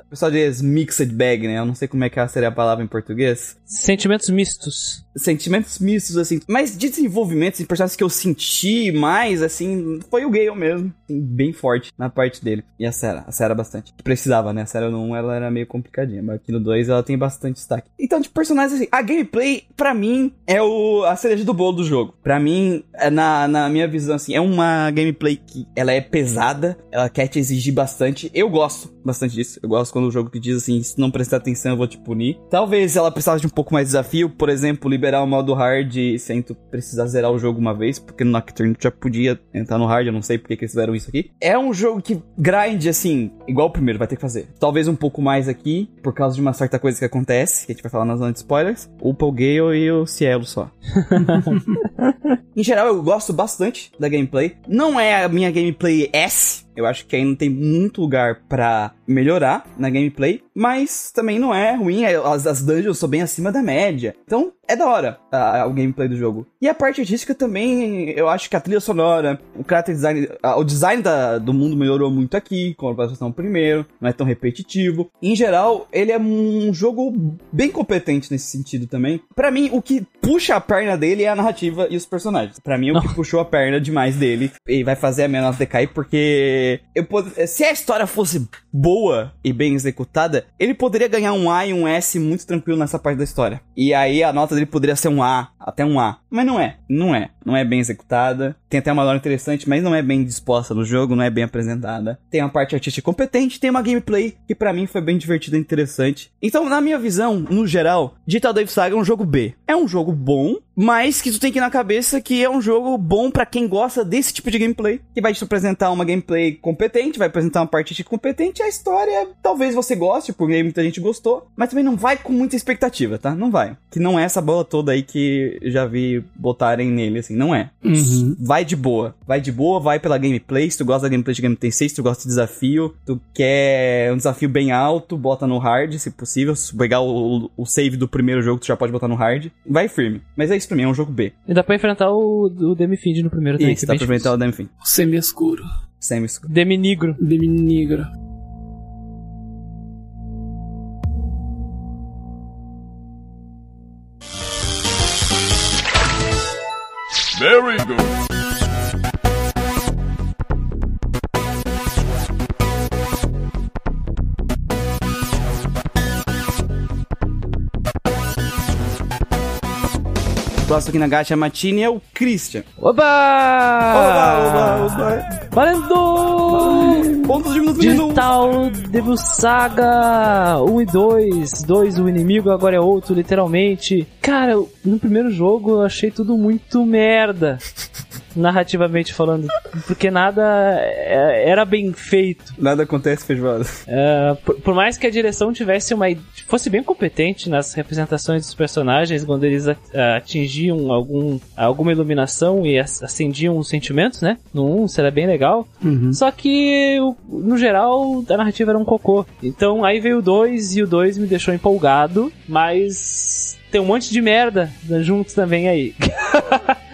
O pessoal diz mixed bag, né? Eu não sei como é que seria a palavra em português. Sentimentos mistos. Sentimentos mistos, assim. Mas de desenvolvimento, assim, personagens que eu senti mais, assim, foi o Gale mesmo. Assim, bem forte na parte dele. E a Sarah. A Sarah bastante. Precisava, né? A Sarah no 1 ela era meio complicadinha. Mas aqui no 2 ela tem bastante destaque. Então, de personagens, assim, a gameplay, pra mim, é o, a cereja do bolo do jogo. Pra mim, é na, na minha visão, assim, é uma gameplay que ela é pesada. Ela quer te exigir bastante. Eu gosto bastante disso. Eu gosto quando o jogo que diz assim, se não prestar atenção eu vou te punir. Talvez ela precisasse de um pouco mais de desafio, por exemplo, liberar o modo hard sem tu precisar zerar o jogo uma vez, porque no Nocturne tu já podia entrar no hard, eu não sei porque que eles fizeram isso aqui. É um jogo que grind, assim, igual o primeiro, vai ter que fazer. Talvez um pouco mais aqui, por causa de uma certa coisa que acontece, que a gente vai falar nas zona de spoilers. O Paul Gale e o Cielo só. Em geral, eu gosto bastante da gameplay. Não é a minha gameplay S. Eu acho que ainda tem muito lugar pra melhorar na gameplay. Mas também não é ruim. é- As, as dungeons são bem acima da média. Então, é da hora a- o gameplay do jogo. E a parte artística também, eu acho que a trilha sonora, o character design, a- o design da- do mundo melhorou muito aqui, com a apresentação primeiro, não é tão repetitivo. Em geral, ele é um jogo bem competente nesse sentido também. Pra mim, o que puxa a perna dele é a narrativa e os personagens. Pra mim, o que puxou a perna demais dele e vai fazer a minha nota decair, porque eu pod- se a história fosse boa e bem executada, ele poderia ganhar um A e um S muito tranquilo nessa parte da história. E aí a nota dele poderia ser um A, até um A. Mas não é, não é. Não é bem executada. Tem até uma lore interessante, mas não é bem disposta no jogo, não é bem apresentada. Tem uma parte artística competente, tem uma gameplay que pra mim foi bem divertida e interessante. Então, na minha visão, no geral, Digital Dave Saga é um jogo B. É um jogo bom, mas que tu tem que ir na cabeça que é um jogo bom pra quem gosta desse tipo de gameplay. Que vai te apresentar uma gameplay competente, vai apresentar uma parte competente. A história, talvez você goste, porque muita gente gostou, mas também não vai com muita expectativa, tá? Não vai. Que não é essa bola toda aí que já vi botarem nele, assim. Não é. Uhum. Vai de boa. Vai de boa, vai pela gameplay. Se tu gosta da gameplay de Game Tem 6, se tu gosta de desafio, tu quer um desafio bem alto, bota no hard, se possível. Se pegar o, o save do primeiro jogo, tu já pode botar no hard. Vai firme. Mas é isso pra mim, é um jogo B. E dá pra enfrentar o, o Demi-Find no primeiro também. Isso, é dá pra aproveitar o difícil. Demi, enfim. O semi-escuro. Semi Demi-Negro. Very good. O próximo aqui na gacha Matine é o Christian. Oba! Oba, oba, oba. Valendo! Pontos de minuto. Digital Devil Saga 1 e 2. 2 o inimigo, agora é outro, literalmente. Cara, no primeiro jogo eu achei tudo muito merda. Narrativamente falando, porque nada é, era bem feito. Nada acontece feijoada. É, por, por mais que a direção tivesse uma fosse bem competente nas representações dos personagens quando eles atingiam algum alguma iluminação e ac- acendiam os sentimentos, né? No 1, isso era bem legal. Uhum. Só que, no geral, a narrativa era um cocô. Então aí veio o 2 e o 2 me deixou empolgado, mas tem um monte de merda junto também aí.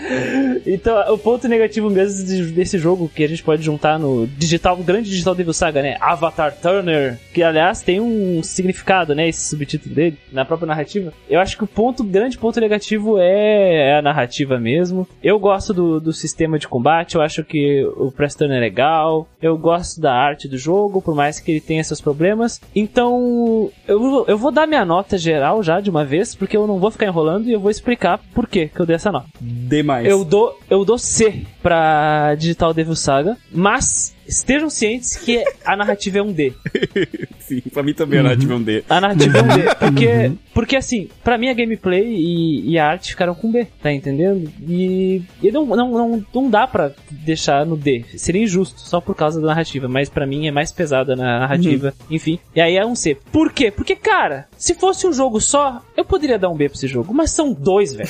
então, o ponto negativo mesmo de- desse jogo que a gente pode juntar no digital, grande digital Devil Saga, né? Avatar Turner, que aliás tem um significado, né? Esse subtítulo dele, na própria narrativa. Eu acho que o ponto, grande ponto negativo é a narrativa mesmo. Eu gosto do, do sistema de combate, eu acho que o Press Turner é legal. Eu gosto da arte do jogo, por mais que ele tenha seus problemas. Então, eu, eu vou dar minha nota geral já de uma vez, porque eu não vou ficar enrolando e eu vou explicar por que eu dei essa nota. Demais. Eu dou, eu dou C pra Digital Devil Saga, mas estejam cientes que a narrativa é um D. Sim, pra mim também a narrativa é um D. A narrativa é um D. Porque, porque assim, pra mim a gameplay e, e a arte ficaram com B, tá entendendo? E, e não, não, não, não dá pra deixar no D. Seria injusto só por causa da narrativa, mas pra mim é mais pesada na narrativa. Enfim, e aí é um C. Por quê? Porque, cara, se fosse um jogo só, eu poderia dar um B pra esse jogo, mas são dois, velho.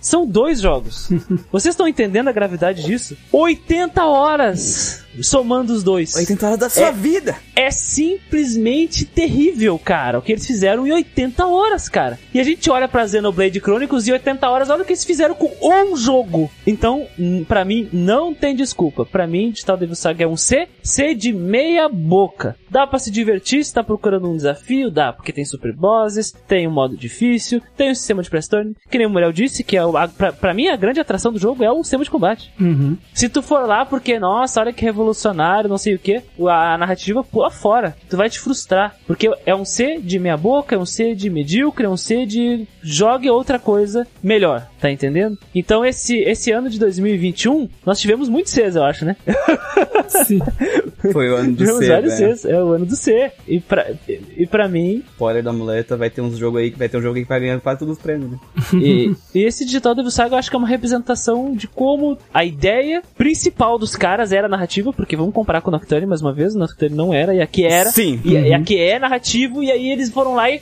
São dois jogos. Vocês estão entendendo a gravidade disso? 80 horas somando os dois. 80 horas da sua É. vida. É simplesmente terrível, cara. O que eles fizeram em 80 horas, cara. E a gente olha pra Xenoblade Chronicles e 80 horas, olha o que eles fizeram com um jogo. Então, pra mim, não tem desculpa. Pra mim, Digital Devil Saga é um C, C de meia boca. Dá pra se divertir se tá procurando um desafio? Dá, porque tem super bosses, tem um modo difícil, tem um sistema de press turn, que nem o Muriel disse, que é o, a, pra, pra mim a grande atração do jogo é o sistema de combate. Uhum. Se tu for lá porque, nossa, olha que revolucionário, não sei o que, a narrativa pula fora. Tu vai te frustrar. Porque é um C de meia boca, é um C de medíocre, é um C de jogue outra coisa melhor. Tá entendendo? Então esse, esse ano de 2021, nós tivemos muitos Cs, eu acho, né? Sim. Foi o ano do tivemos C, vários velho. Cs. É o ano do C. E pra, e pra mim, Spoiler da muleta, vai ter uns jogos aí que vai ter um jogo aí que vai ganhar quase todos os prêmios, né? E, e esse Digital Devil Saga eu acho que é uma representação de como a ideia principal dos caras era narrativa, porque vamos comparar com o Nocturne mais uma vez, o Nocturne não era, e aqui era. Sim. E, e aqui é narrativo, e aí eles foram lá e.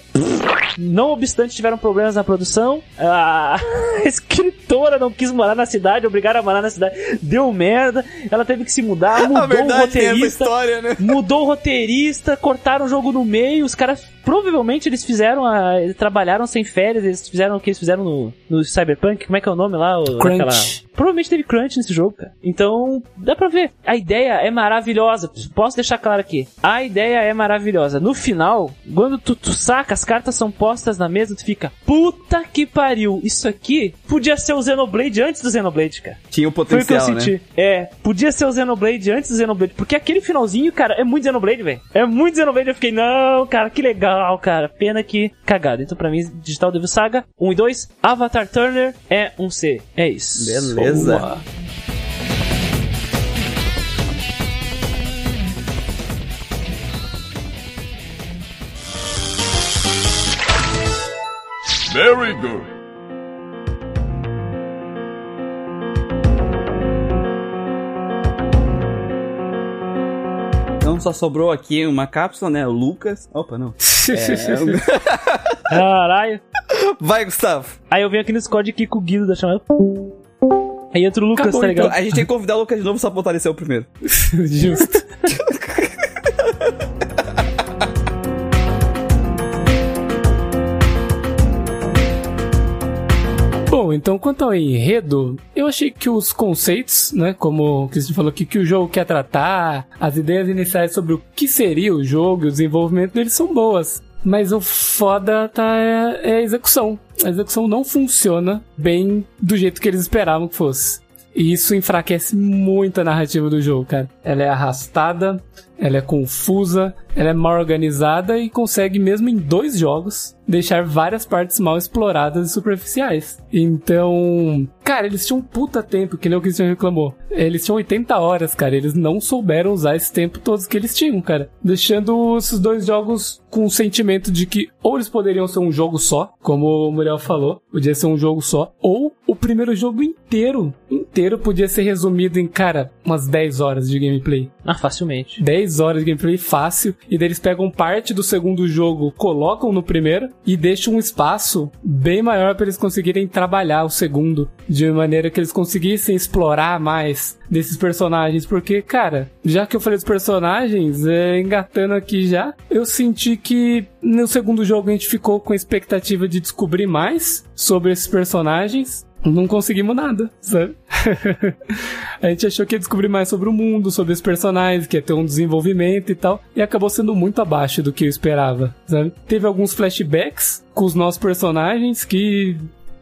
Não obstante, tiveram problemas na produção. A escritora não quis morar na cidade, obrigaram a morar na cidade. Deu merda. Ela teve que se mudar, mudou A o verdade essa roteirista história, né? mudou o roteirista, cortaram o jogo no meio, os caras provavelmente eles fizeram a, eles trabalharam sem férias, eles fizeram o que eles fizeram no, no Cyberpunk, como é que é o nome lá? O, Crunch. naquela- Provavelmente teve crunch nesse jogo, cara. Então, dá pra ver. A ideia é maravilhosa. Posso deixar claro aqui. A ideia é maravilhosa. No final, quando tu, tu saca, as cartas são postas na mesa, tu fica, puta que pariu. Isso aqui podia ser o Xenoblade antes do Xenoblade, cara. Tinha o Foi o que eu potencial, né? senti. É, podia ser o Xenoblade antes do Xenoblade. Porque aquele finalzinho, cara, é muito Xenoblade, velho. É muito Xenoblade. Eu fiquei, não, cara, que legal, cara. Pena que cagado. Então, pra mim, Digital Devil Saga 1 e 2. Avatar Turner é um C. É isso. Beleza. Boa. Very good. Então só sobrou aqui uma cápsula, né? O Lucas. Opa, não. É, Caralho. Vai, Gustavo. Aí eu venho aqui no Discord aqui com o Guido da chamada. Aí entra o Lucas, Acabou, tá ligado? A gente tem que convidar o Lucas de novo só pra aparecer o primeiro. Justo. Bom, então quanto ao enredo, eu achei que os conceitos, né, como o Cristian falou aqui, que o jogo quer tratar, as ideias iniciais sobre o que seria o jogo e o desenvolvimento deles são boas. Mas o foda tá é, é a execução. A execução não funciona bem do jeito que eles esperavam que fosse. E isso enfraquece muito a narrativa do jogo, cara. Ela é arrastada, ela é confusa, ela é mal organizada e consegue, mesmo em dois jogos, deixar várias partes mal exploradas e superficiais. Então, cara, eles tinham um puta tempo, que nem o Christian reclamou. Eles tinham 80 horas, cara. Eles não souberam usar esse tempo todos que eles tinham, cara. Deixando esses dois jogos com o sentimento de que ou eles poderiam ser um jogo só, como o Muriel falou, podia ser um jogo só, ou o primeiro jogo inteiro, inteiro inteiro podia ser resumido em, cara, umas 10 horas de gameplay. Ah, facilmente. 10 horas de gameplay fácil, e daí eles pegam parte do segundo jogo, colocam no primeiro e deixam um espaço bem maior para eles conseguirem trabalhar o segundo, de maneira que eles conseguissem explorar mais desses personagens, porque, cara, já que eu falei dos personagens, é, engatando aqui já, eu senti que no segundo jogo a gente ficou com a expectativa de descobrir mais sobre esses personagens, não conseguimos nada, sabe? a gente achou que ia descobrir mais sobre o mundo, sobre os personagens, que ia ter um desenvolvimento e tal, e acabou sendo muito abaixo do que eu esperava, sabe? Teve alguns flashbacks com os nossos personagens que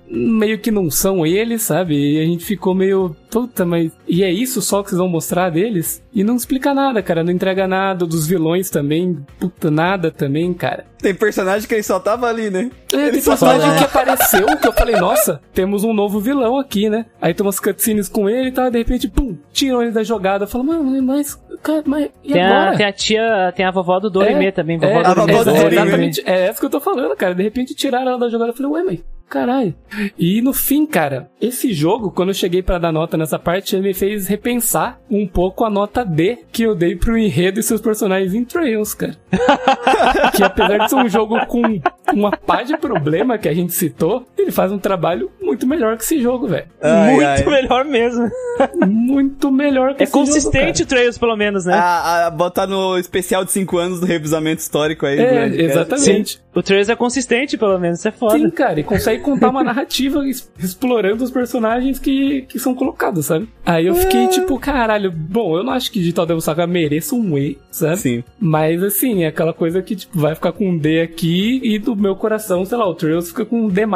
meio que não são eles, sabe? E a gente ficou meio, puta, mas e é isso só que vocês vão mostrar deles? E não explica nada, cara, não entrega nada dos vilões também, puta, nada também, cara. Tem personagem que ele só tava ali, né? É, tem só personagem que apareceu que eu falei, nossa, temos um novo vilão aqui, né? Aí tem umas cutscenes com ele e tal, de repente, pum, tiram ele da jogada. Eu falo, mano, mas, cara, mas e Tem agora? a, tem a tia, tem a vovó do Dorime É, também, É, vovó a do vovó do é, Dorime. exatamente, é essa que eu tô falando, cara. De repente tiraram ela da jogada. Eu falei, ué, mas caralho. E no fim, cara, esse jogo, quando eu cheguei pra dar nota nessa parte, ele me fez repensar um pouco a nota D que eu dei pro enredo e seus personagens em Trails, cara. que apesar de ser um jogo com uma pá de problema que a gente citou, ele faz um trabalho muito melhor que esse jogo, velho. Muito ai. melhor mesmo. Muito melhor que É esse jogo, consistente o Trails, pelo menos, né? A, a botar no especial de 5 anos do revisamento histórico aí. É, né? exatamente. O Trails é consistente, pelo menos, isso é foda. Sim, cara, e consegue contar uma narrativa explorando os personagens que, que são colocados, sabe? Aí eu fiquei tipo, caralho, bom, eu não acho que Digital Devil Saga mereça um E, sabe? Sim. Mas assim, é aquela coisa que tipo, vai ficar com um D aqui e do meu coração, sei lá, o Trails fica com um D+.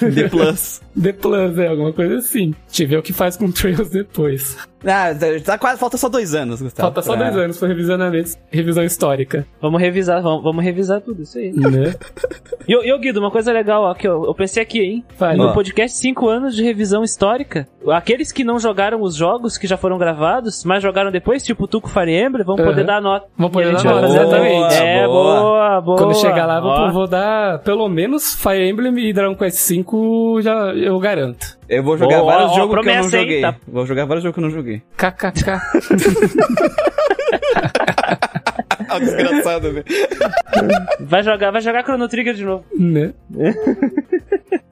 D Plus. D Plus, é alguma coisa assim. Deixa eu ver o que faz com o Trails depois. Ah, tá quase, falta só dois anos, Gustavo. Falta só pra- dois anos pra revisionamento, revisão histórica, Vamos revisar, vamos, vamos revisar tudo isso aí. né? E, ô- e ô, Guido, uma coisa legal, ó, que eu, eu pensei aqui, hein? Fale. No Ó. podcast 5 anos de revisão histórica, aqueles que não jogaram os jogos que já foram gravados, mas jogaram depois, tipo Tuco Fire Emblem, vão poder Aham. dar nota. Vão poder a gente dar vai nota, fazer- exatamente. É, Boa. boa, boa. Quando chegar lá, vou, vou dar pelo menos Fire Emblem e Dragon Quest V, já eu garanto. Eu vou jogar Boa, vários ó, jogos que eu não joguei. tá? Vou jogar vários jogos que eu não joguei. KKK. Ah, desgraçado, velho. Vai jogar, vai jogar Chrono Trigger de novo. né?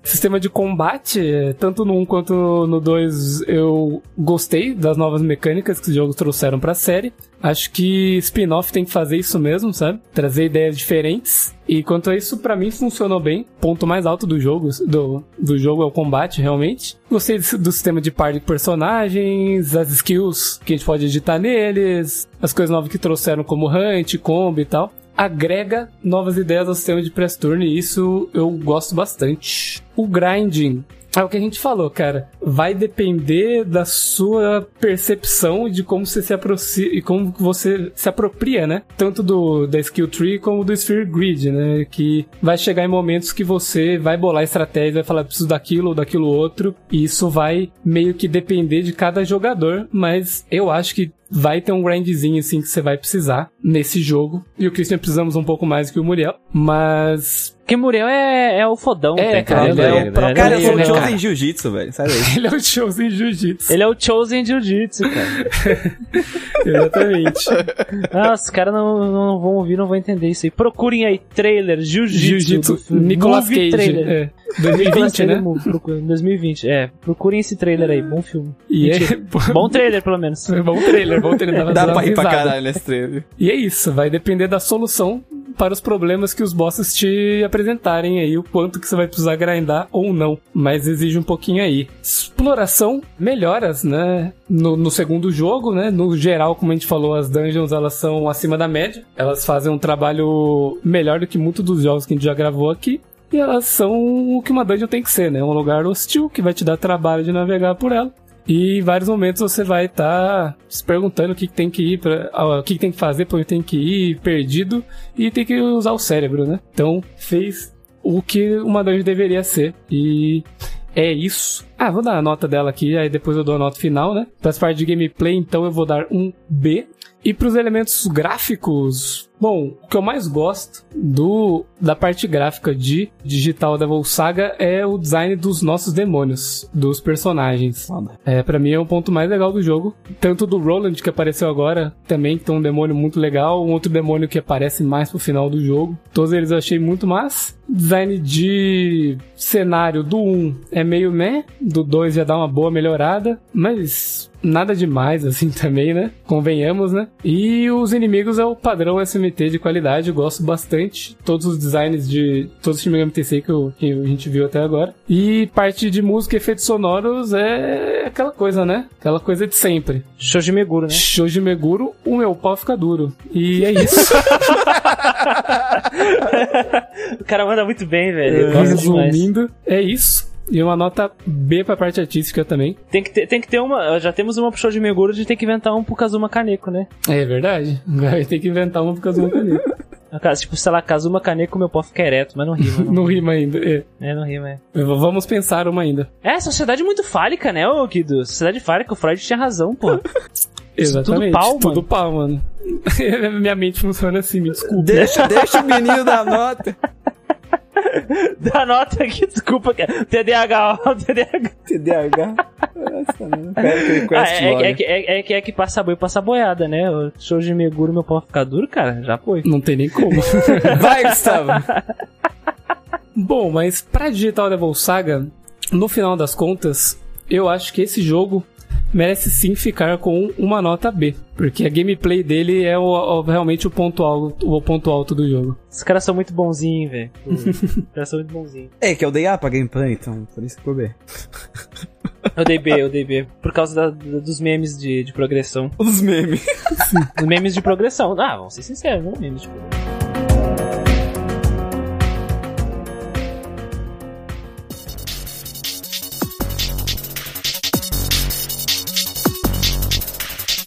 Sistema de combate, tanto no 1 quanto no 2, eu gostei das novas mecânicas que os jogos trouxeram pra série. Acho que spin-off tem que fazer isso mesmo, sabe? Trazer ideias diferentes. E quanto a isso, pra mim funcionou bem. Ponto mais alto do jogo, do, do jogo é o combate, realmente. Gostei do sistema de par de personagens, as skills que a gente pode editar neles, as coisas novas que trouxeram como Hunt, Combo e tal agrega novas ideias ao sistema de press turn e isso eu gosto bastante. O grinding é o que a gente falou, cara. Vai depender da sua percepção de como você se aproxima e como você se apropria, né? Tanto do da skill tree como do sphere grid, né? Que vai chegar em momentos que você vai bolar estratégia, vai falar preciso daquilo ou daquilo outro, e isso vai meio que depender de cada jogador, mas eu acho que vai ter um grindzinho assim que você vai precisar nesse jogo. E o Christian precisamos um pouco mais que o Muriel, mas Porque Muriel é, é o fodão. É, tem cara, ele é o próprio- né? Cara, eu sou Ele é, Chosen cara. em Jiu-Jitsu, velho. Sai daí. ele é o showzinho jiu-jitsu. Ele é o Chosen Jiu-Jitsu, cara. Exatamente. Nossa, os caras não, não vão ouvir, não vão entender isso aí. Procurem aí, trailer, Jiu-Jitsu. Jiu-jitsu. Nicolas Cage. Trailer. É, 2020, Cage né? Movie, procura- 2020, é. Procurem esse trailer aí, bom filme. E é. Bom trailer, pelo menos. bom trailer, bom trailer. Dá, pra rir pra caralho nesse trailer. E é isso, vai depender da solução para os problemas que os bosses te apresentarem aí, o quanto que você vai precisar grindar ou não, mas exige um pouquinho aí. Exploração, melhoras, né? No, no segundo jogo, né? No geral, como a gente falou, as dungeons elas são acima da média, elas fazem um trabalho melhor do que muitos dos jogos que a gente já gravou aqui. E elas são o que uma dungeon tem que ser, né? Um lugar hostil que vai te dar trabalho de navegar por ela. E em vários momentos você vai estar se perguntando o que, tem que ir para, o que, tem que fazer, para onde tem que ir, perdido, e tem que usar o cérebro, né? Então fez o que uma dungeon deveria ser. E é isso. Ah, vou dar a nota dela aqui, aí depois eu dou a nota final, né? Para as partes de gameplay, então eu vou dar um B. E para os elementos gráficos, bom, o que eu mais gosto do da parte gráfica de Digital Devil Saga é o design dos nossos demônios, dos personagens. É, para mim é o ponto mais legal do jogo. Tanto do Roland que apareceu agora, também que tem um demônio muito legal, um outro demônio que aparece mais pro final do jogo. Todos eles eu achei muito massa. Design de cenário do 1 é meio meh, do 2 já dá uma boa melhorada, mas nada demais assim também, né? Convenhamos, né? E os inimigos é o padrão SMT de qualidade, eu gosto bastante. Todos os designs de todos os Shin Megami Tensei que, eu- que a gente viu até agora. E parte de música e efeitos sonoros é aquela coisa, né? Aquela coisa de sempre. Shoji Meguro, né? Shoji Meguro, o meu pau fica duro. E é isso. O cara manda muito bem, velho. Demais. Resumindo, é isso. E uma nota B pra parte artística também. Tem que, ter, tem que ter uma. Já temos uma pro Shoji Meguro, a gente tem que inventar um pro Kazuma Kaneko, né? É verdade. Vai ter que inventar uma por causa do caneta. A ca- Tipo, sei lá, Kazuma Kaneko, meu pau fica ereto, mas não rima. Não, Não rima ainda. É. é, não rima, é. Vamos pensar uma ainda. É, sociedade muito fálica, né, ô Kido? Sociedade fálica, o Freud tinha razão, pô. Exatamente. tudo pau, Tudo mano. pau, mano. Minha mente funciona assim, me desculpa. Deixa, deixa o menino dar nota. Dá nota aqui, desculpa. TDAH, ó, TDAH. TDAH. Nossa, não quero aquele Ah, é, é, que- é, é que é que passa boi, passa boiada, né? O Shoji Meguro, meu pau ficar duro, cara, já foi. Não tem nem como. Vai, Gustavo. Bom, mas pra Digital Devil Saga, no final das contas, eu acho que esse jogo merece sim ficar com uma nota B. Porque a gameplay dele é o- o- realmente o ponto, alto, o ponto alto do jogo. Os caras são muito bonzinhos, velho. Os caras são muito bonzinhos. É, que eu dei A pra gameplay, então por isso que ficou B. Eu dei B, eu dei B. Por causa da- da- dos memes de, de progressão. Os memes. Dos memes de progressão. Ah, vamos ser sinceros, não memes de progressão.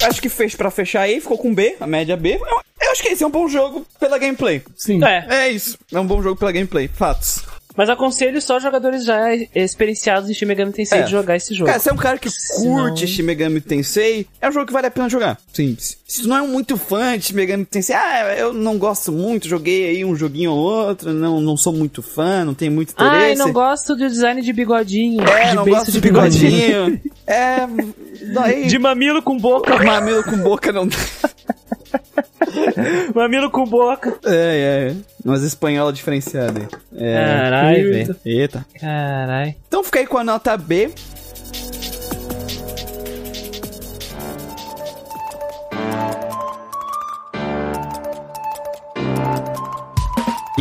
Acho que fez pra fechar aí, ficou com B, a média B. Eu, eu acho que esse é um bom jogo pela gameplay. Sim. É, É isso, é um bom jogo pela gameplay, fatos. Mas aconselho só jogadores já experienciados em Shin Megami Tensei É. de jogar esse jogo. Cara, você é um cara que Senão- curte Shin Megami Tensei, é um jogo que vale a pena jogar. Sim. Se tu não é muito fã de Shin Megami Tensei, ah, eu não gosto muito, joguei aí um joguinho ou outro, não, não sou muito fã, não tenho muito interesse. Ai, não gosto do design de bigodinho. É, de não gosto de bigodinho. é, daí... De mamilo com boca. mamilo com boca não dá. mamilo com boca. É, é. Umas espanhola diferenciada aí. É. Caralho, velho. Eita. Caralho. Então fica aí com a nota B.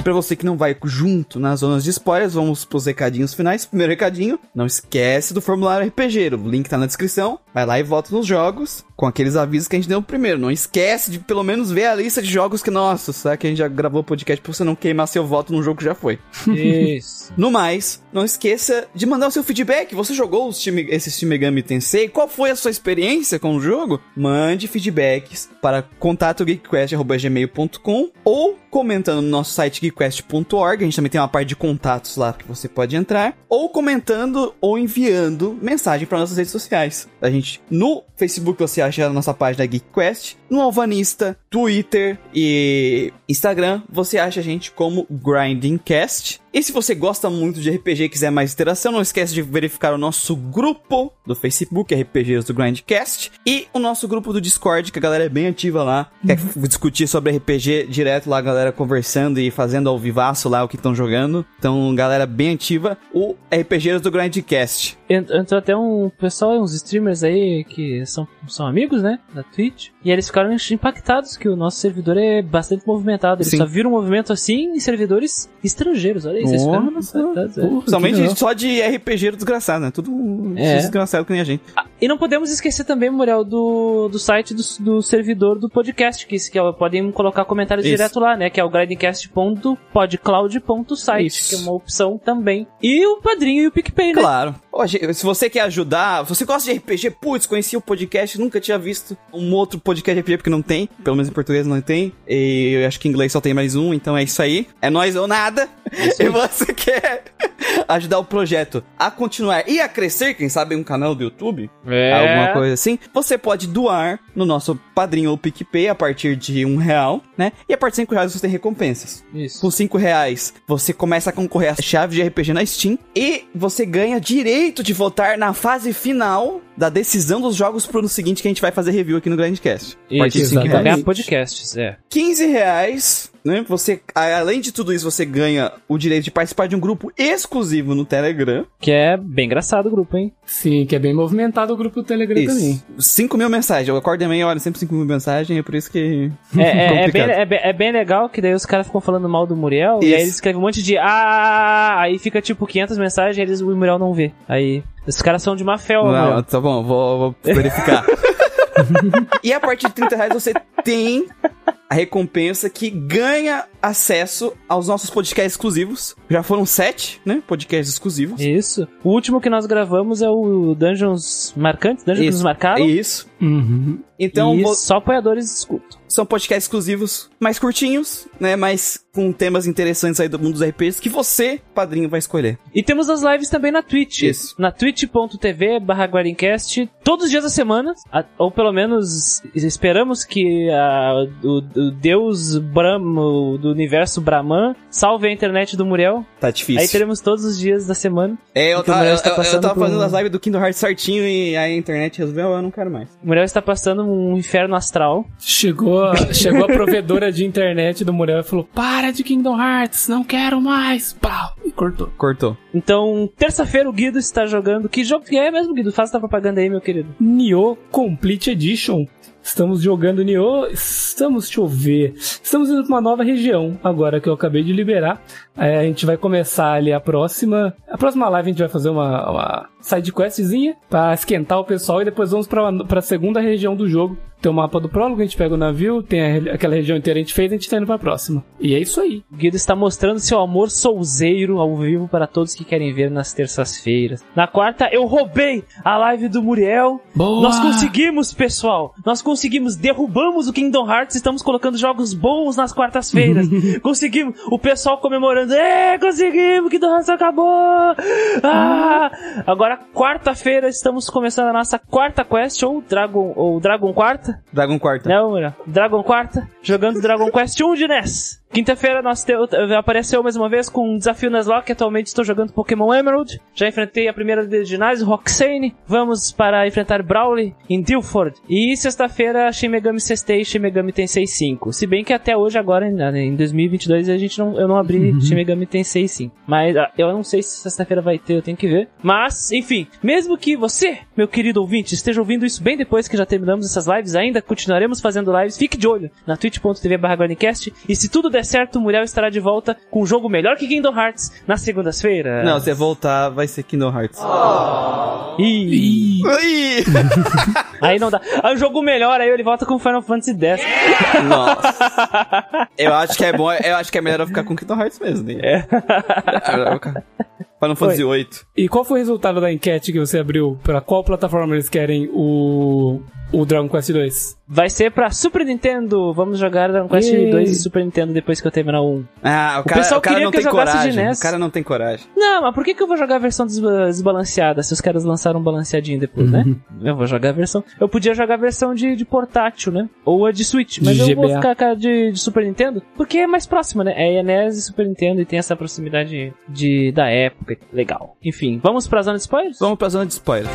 Pra você que não vai junto nas zonas de spoilers, vamos pros recadinhos finais. Primeiro recadinho, não esquece do formulário RPG, o link tá na descrição. Vai lá e vota nos jogos, com aqueles avisos que a gente deu primeiro. Não esquece de pelo menos ver a lista de jogos que, nossa, sabe que a gente já gravou o podcast pra você não queimar seu voto num jogo que já foi. Isso. No mais, não esqueça de mandar o seu feedback. Você jogou os Shin- esse Shin Megami Tensei? Qual foi a sua experiência com o jogo? Mande feedbacks para contatogeekquest.gmail.com ou comentando no nosso site geekquest.org. A gente também tem uma parte de contatos lá que você pode entrar. Ou comentando ou enviando mensagem para nossas redes sociais. A gente no Facebook você acha a nossa página GeekQuest, no Alvanista, Twitter e Instagram você acha a gente como GrindingCast. E se você gosta muito de RPG e quiser mais interação, não esquece de verificar o nosso grupo do Facebook, RPGs do Grindcast, e o nosso grupo do Discord, que a galera é bem ativa lá. Quer discutir sobre RPG direto lá, a galera conversando e fazendo ao vivaço lá o que estão jogando. Então, galera bem ativa. O RPGs do Grindcast. Ent- Entrou até um pessoal, uns streamers aí que são, são amigos, né? Da Twitch. E eles ficaram impactados que o nosso servidor é bastante movimentado. Eles Sim. só viram movimento assim em servidores estrangeiros. Olha aí, é. que Principalmente só de RPG desgraçado, né? Tudo É. desgraçado que nem a gente. E não podemos esquecer também, Muriel, do, do site do, do servidor do podcast, que, que é, podem colocar comentários Isso. direto lá, né? Que é o grindcast.podcloud.site, que é uma opção também. E o padrinho e o PicPay, né? Claro. Gente, se você quer ajudar, você gosta de RPG, putz, conheci o podcast, nunca tinha visto um outro podcast de RPG, porque não tem, pelo menos em português não tem, e eu acho que em inglês só tem mais um, então é isso aí. É nós ou nada. E você quer ajudar o projeto a continuar e a crescer, quem sabe um canal do YouTube, É. alguma coisa assim, você pode doar no nosso padrinho ou PicPay a partir de um real, né? E a partir de cinco reais você tem recompensas. Isso. Com 5 reais, você começa a concorrer a chave de RPG na Steam e você ganha direito de votar na fase final da decisão dos jogos pro ano seguinte que a gente vai fazer review aqui no Grandcast. Isso, cinco exatamente. ganhar podcasts, é. 15 reais, né? Você, além de tudo isso, você ganha o direito de participar de um grupo exclusivo no Telegram. Que é bem engraçado o grupo, hein? Sim, que é bem movimentado o grupo do Telegram também. Isso. 5 mil mensagens. Eu acordo de manhã, olha sempre 5 mil mensagens, é por isso que. É, é- é bem, é, bem, é bem legal que daí os caras ficam falando mal do Muriel e Isso. aí eles escrevem um monte de ah, aí fica tipo 500 mensagens e eles, o Muriel não vê. Aí, esses caras são de má fé, Não, Muriel. tá bom, vou, vou verificar. e a partir de 30 reais você tem a recompensa que ganha acesso aos nossos podcasts exclusivos. Já foram sete, né? Podcasts exclusivos. Isso. O último que nós gravamos é o Dungeons Marcantes, Dungeons que Isso. nos marcaram. Isso. Uhum. Então, e vo- só apoiadores escutam. São podcasts exclusivos mais curtinhos, né? Mas com temas interessantes aí do mundo dos RPGs que você, padrinho, vai escolher. E temos as lives também na Twitch. Isso. Na twitch.tv barra Guarincast, todos os dias da semana, a- ou pelo menos esperamos que a- o, o deus Brahma, do universo Brahman, salve a internet do Muriel. Tá difícil. Aí teremos todos os dias da semana. É, eu, Muriel eu, está eu- eu passando tava por fazendo um- as lives do Kingdom Hearts certinho e aí a internet resolveu, eu não quero mais. O Muriel está passando um inferno astral. Chegou, chegou a provedora de internet do Muriel e falou: Para de Kingdom Hearts, não quero mais. Pau! E cortou. Cortou. Então, terça-feira o Guido está jogando. Que jogo que é mesmo, Guido? Faça a propaganda aí, meu querido. Nioh Complete Edition. Estamos jogando Nioh, estamos, deixa eu ver, estamos indo pra uma nova região, agora que eu acabei de liberar. É, a gente vai começar ali a próxima, a próxima live a gente vai fazer uma, uma side questzinha pra esquentar o pessoal e depois vamos pra, pra segunda região do jogo. Tem o mapa do prólogo, a gente pega o navio, tem a- aquela região inteira a gente fez, a gente tá indo pra próxima. E é isso aí. O Guido está mostrando seu amor souzeiro ao vivo para todos que querem ver nas terças-feiras. Na quarta, eu roubei a live do Muriel. Boa! Nós conseguimos, pessoal. Nós conseguimos. Derrubamos o Kingdom Hearts. Estamos colocando jogos bons nas quartas-feiras. conseguimos. O pessoal comemorando. É, conseguimos. Kingdom Hearts acabou. Ah! Agora, quarta-feira, estamos começando a nossa quarta quest. Ou Dragon, ou Dragon Quarta. Dragon Quarta. Não, Muriel. Dragon Quarta. Jogando Dragon Quest 1 de NES. Quinta-feira nós te... apareceu mais uma vez com um desafio Nuzlocke. Atualmente estou jogando Pokémon Emerald. Já enfrentei a primeira de ginásio, Roxane. Vamos para enfrentar Brawley em Dilford. E sexta-feira, Shin Megami Sestei e Shin Megami Tensei 5. Se bem que até hoje, agora em, em 2022, a gente não, eu não abri Shin Megami Tensei 5. Mas ah, eu não sei se sexta-feira vai ter, eu tenho que ver. Mas, enfim, mesmo que você, meu querido ouvinte, esteja ouvindo isso bem depois que já terminamos essas lives, ainda continuaremos fazendo lives. Fique de olho na twitch.tv barra. E se tudo der certo, o Muriel estará de volta com um jogo melhor que Kingdom Hearts nas segundas-feiras. Não, se voltar, vai ser Kingdom Hearts. Ih, Ih! aí não dá. Aí o jogo melhor, aí ele volta com Final Fantasy X. Nossa. Eu acho que é bom, eu acho que é melhor eu ficar com Kingdom Hearts mesmo. Né? É. Final Fantasy VIII. E qual foi o resultado da enquete que você abriu? Pra qual plataforma eles querem o, o Dragon Quest 2? Vai ser pra Super Nintendo. Vamos jogar Dragon Quest Yay. 2 e Super Nintendo depois que eu terminar o 1. Ah, o, O cara, pessoal o cara queria não que eu tem de coragem. NES. O cara não tem coragem. Não, mas por que, que eu vou jogar a versão desba- desbalanceada se os caras lançaram balanceadinho depois, né? Eu vou jogar a versão. Eu podia jogar a versão de, de portátil, né? Ou a de Switch. Mas De eu vou GBA. ficar com a de, de Super Nintendo porque é mais próxima, né? É NES e Super Nintendo e tem essa proximidade de, da época. Legal. Enfim, vamos pra zona de spoilers? Vamos pra zona de spoiler.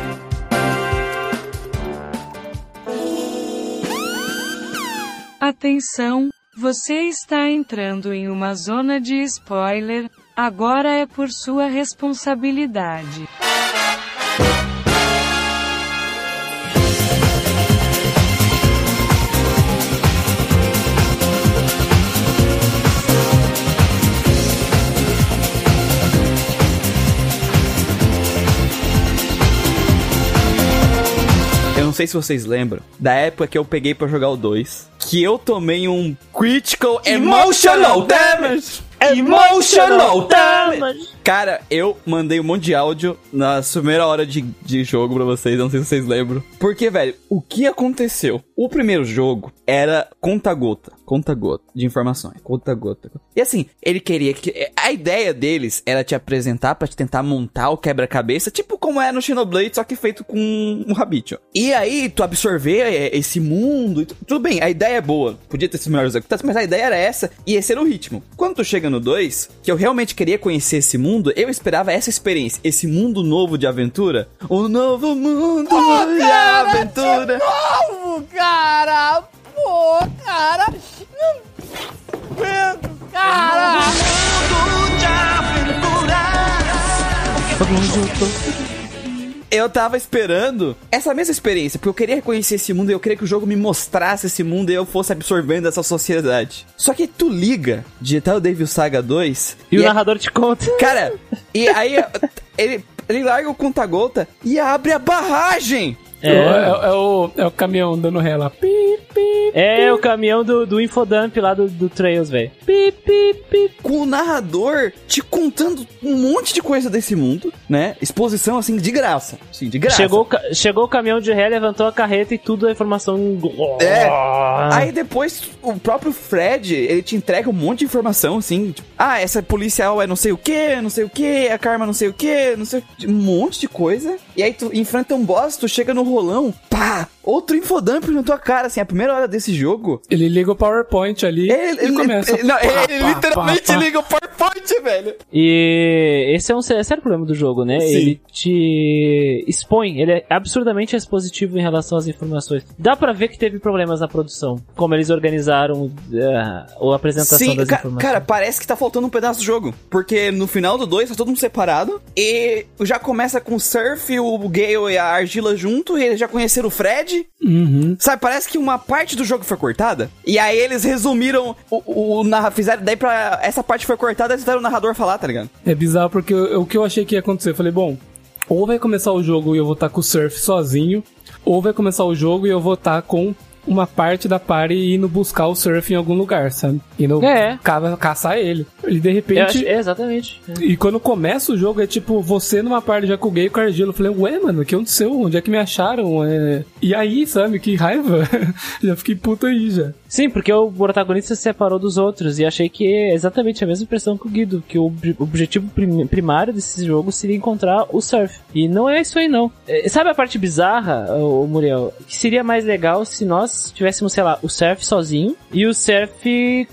Atenção, você está entrando em uma zona de spoiler, agora é por sua responsabilidade. Não sei se vocês lembram da época que eu peguei pra jogar o 2, que eu tomei um critical emotional damage. Emotional damage. Cara, eu mandei um monte de áudio na primeira hora de, de jogo pra vocês, não sei se vocês lembram. Porque, velho, o que aconteceu? O primeiro jogo era conta-gota. Conta gota de informações, conta gota. E assim, ele queria que a ideia deles era te apresentar pra te tentar montar o quebra-cabeça, tipo como é no Xenoblade, só que feito com um Rabbit. ó. E aí tu absorver é, esse mundo, e tu- tudo bem, a ideia é boa, podia ter sido melhor executado, mas a ideia era essa e esse era o ritmo. Quando tu chega no 2, que eu realmente queria conhecer esse mundo, eu esperava essa experiência, esse mundo novo de aventura, o novo mundo de aventura. Novo, cara! Pô, cara! Cara! Eu tava esperando essa mesma experiência, porque eu queria reconhecer esse mundo e eu queria que o jogo me mostrasse esse mundo e eu fosse absorvendo essa sociedade. Só que tu liga, digitar o Devil Saga 2 E o é- narrador te conta. Cara, e aí ele, ele larga o conta-gota e abre a barragem. É, é- é o, é o caminhão dando ré lá. Pi, pi. É o caminhão do, do Infodump lá do, do Trails, velho. Pi, pi, pi. Com o narrador te contando um monte de coisa desse mundo, né? Exposição assim de graça. Sim, de graça. Chegou, chegou o caminhão de ré, levantou a carreta e tudo a informação. É. Ah. Aí depois o próprio Fred, ele te entrega um monte de informação, assim. Tipo, ah, essa policial é não sei o que, não sei o que, a Karma não sei o que, não sei um monte de coisa. E aí tu enfrenta um boss, tu chega no rolão, pá, outro infodump na tua cara, assim, a primeira hora desse jogo. Ele liga o PowerPoint ali Ele, e começa. ele- não, Pá, ele pá, literalmente pá, pá. liga o PowerPoint, velho. E esse é um sé- sério problema do jogo, né? Sim. Ele te expõe, ele é absurdamente expositivo em relação às informações. Dá pra ver que teve problemas na produção, como eles organizaram eh, a apresentação Sim, das ca- informações. cara, parece que tá faltando um pedaço do jogo. Porque no final do 2 tá todo mundo separado. E já começa com o Surf, o Gale e a Argila junto. E eles já conheceram o Fred. Uhum. Sabe, parece que uma parte do jogo foi cortada. E aí eles resumiram o, o, narra- fizeram Daí pra. Essa parte foi cortada, eles fizeram o narrador falar, tá ligado? É bizarro porque eu- o que eu achei que ia acontecer, eu falei, bom, ou vai começar o jogo e eu vou estar com o Surf sozinho, ou vai começar o jogo e eu vou estar com uma parte da party indo buscar o Surf em algum lugar, sabe? Indo É. ca- caçar ele. Ele de repente. acho- é, exatamente. E quando começa o jogo é tipo você numa party já com o gay com o Argilo. Eu falei, ué, mano, o que aconteceu? Onde é que me acharam? É... E aí, sabe? Que raiva. já fiquei puto aí já. Sim, porque o protagonista se separou dos outros e achei que é exatamente a mesma impressão que o Guido, que o ob- objetivo prim- primário desse jogo seria encontrar o Surf. E não é isso aí não. É, Sabe a parte bizarra, o Muriel? Que seria mais legal se nós tivéssemos, sei lá, o Surf sozinho e o Surf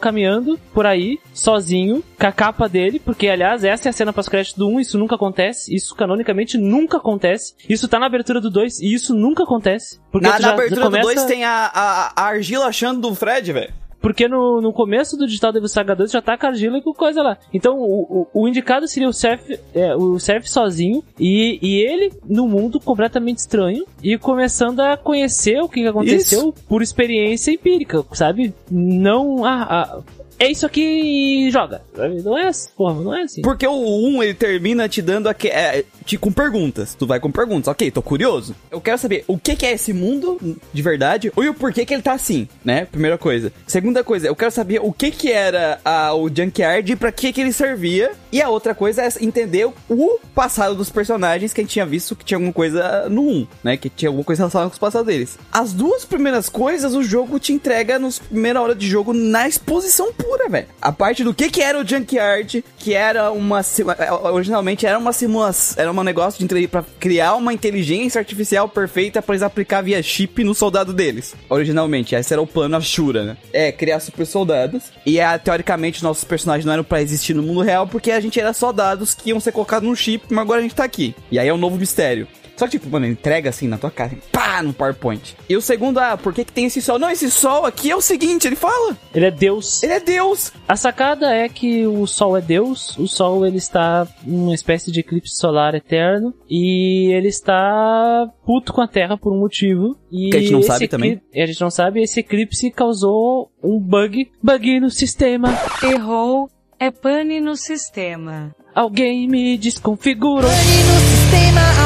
caminhando por aí, sozinho, com a capa dele, porque aliás, essa é a cena pós-crédito do 1, isso nunca acontece, isso canonicamente nunca acontece. Isso tá na abertura do 2 e isso nunca acontece. Porque Na, na já abertura começa... do 2 tem a, a, a Argila achando do Fred, velho. Porque no, no começo do Digital Devil Saga 2 já tá e com coisa lá. Então o, o, o indicado seria o Surf, é, o Surf sozinho e, e ele no mundo completamente estranho e começando a conhecer o que aconteceu por experiência empírica, sabe? Não. Ah, ah, é isso aqui e joga. Não é assim, porra, não é assim. Porque o 1 ele termina te dando aque, é, te, com perguntas. Tu vai com perguntas. Ok, tô curioso. Eu quero saber o que, que é esse mundo de verdade e o porquê que ele tá assim, né? Primeira coisa. Segunda coisa, eu quero saber o que que era a, o Junkyard e pra que que ele servia. E a outra coisa é entender o passado dos personagens que a gente tinha visto que tinha alguma coisa no 1, né? Que tinha alguma coisa relacionada com os passados deles. As duas primeiras coisas o jogo te entrega nos primeira hora de jogo na exposição pura, velho. A parte do que que era o Junkyard, que era uma sima- eh, originalmente era uma simulação, era um negócio de pra criar uma inteligência artificial perfeita pra eles aplicar via chip no soldado deles. Originalmente, esse era o plano Ashura, né? É, criar super soldados. E é, teoricamente nossos personagens não eram pra existir no mundo real porque a gente era soldados que iam ser colocados num chip, mas agora a gente tá aqui. E aí é um novo mistério. Só que, tipo, mano, entrega assim na tua cara, pá, no PowerPoint. E o segundo, ah, por que, que tem esse sol? Não, esse sol aqui é o seguinte, ele fala. Ele é Deus. Ele é Deus. A sacada é que o Sol é Deus, o Sol ele está uma espécie de eclipse solar eterno e ele está puto com a Terra por um motivo. E Que a gente não sabe também. e A gente não sabe, esse eclipse causou um bug, bug no sistema. Errou. É pane no sistema. Alguém me desconfigurou. Pane no sistema,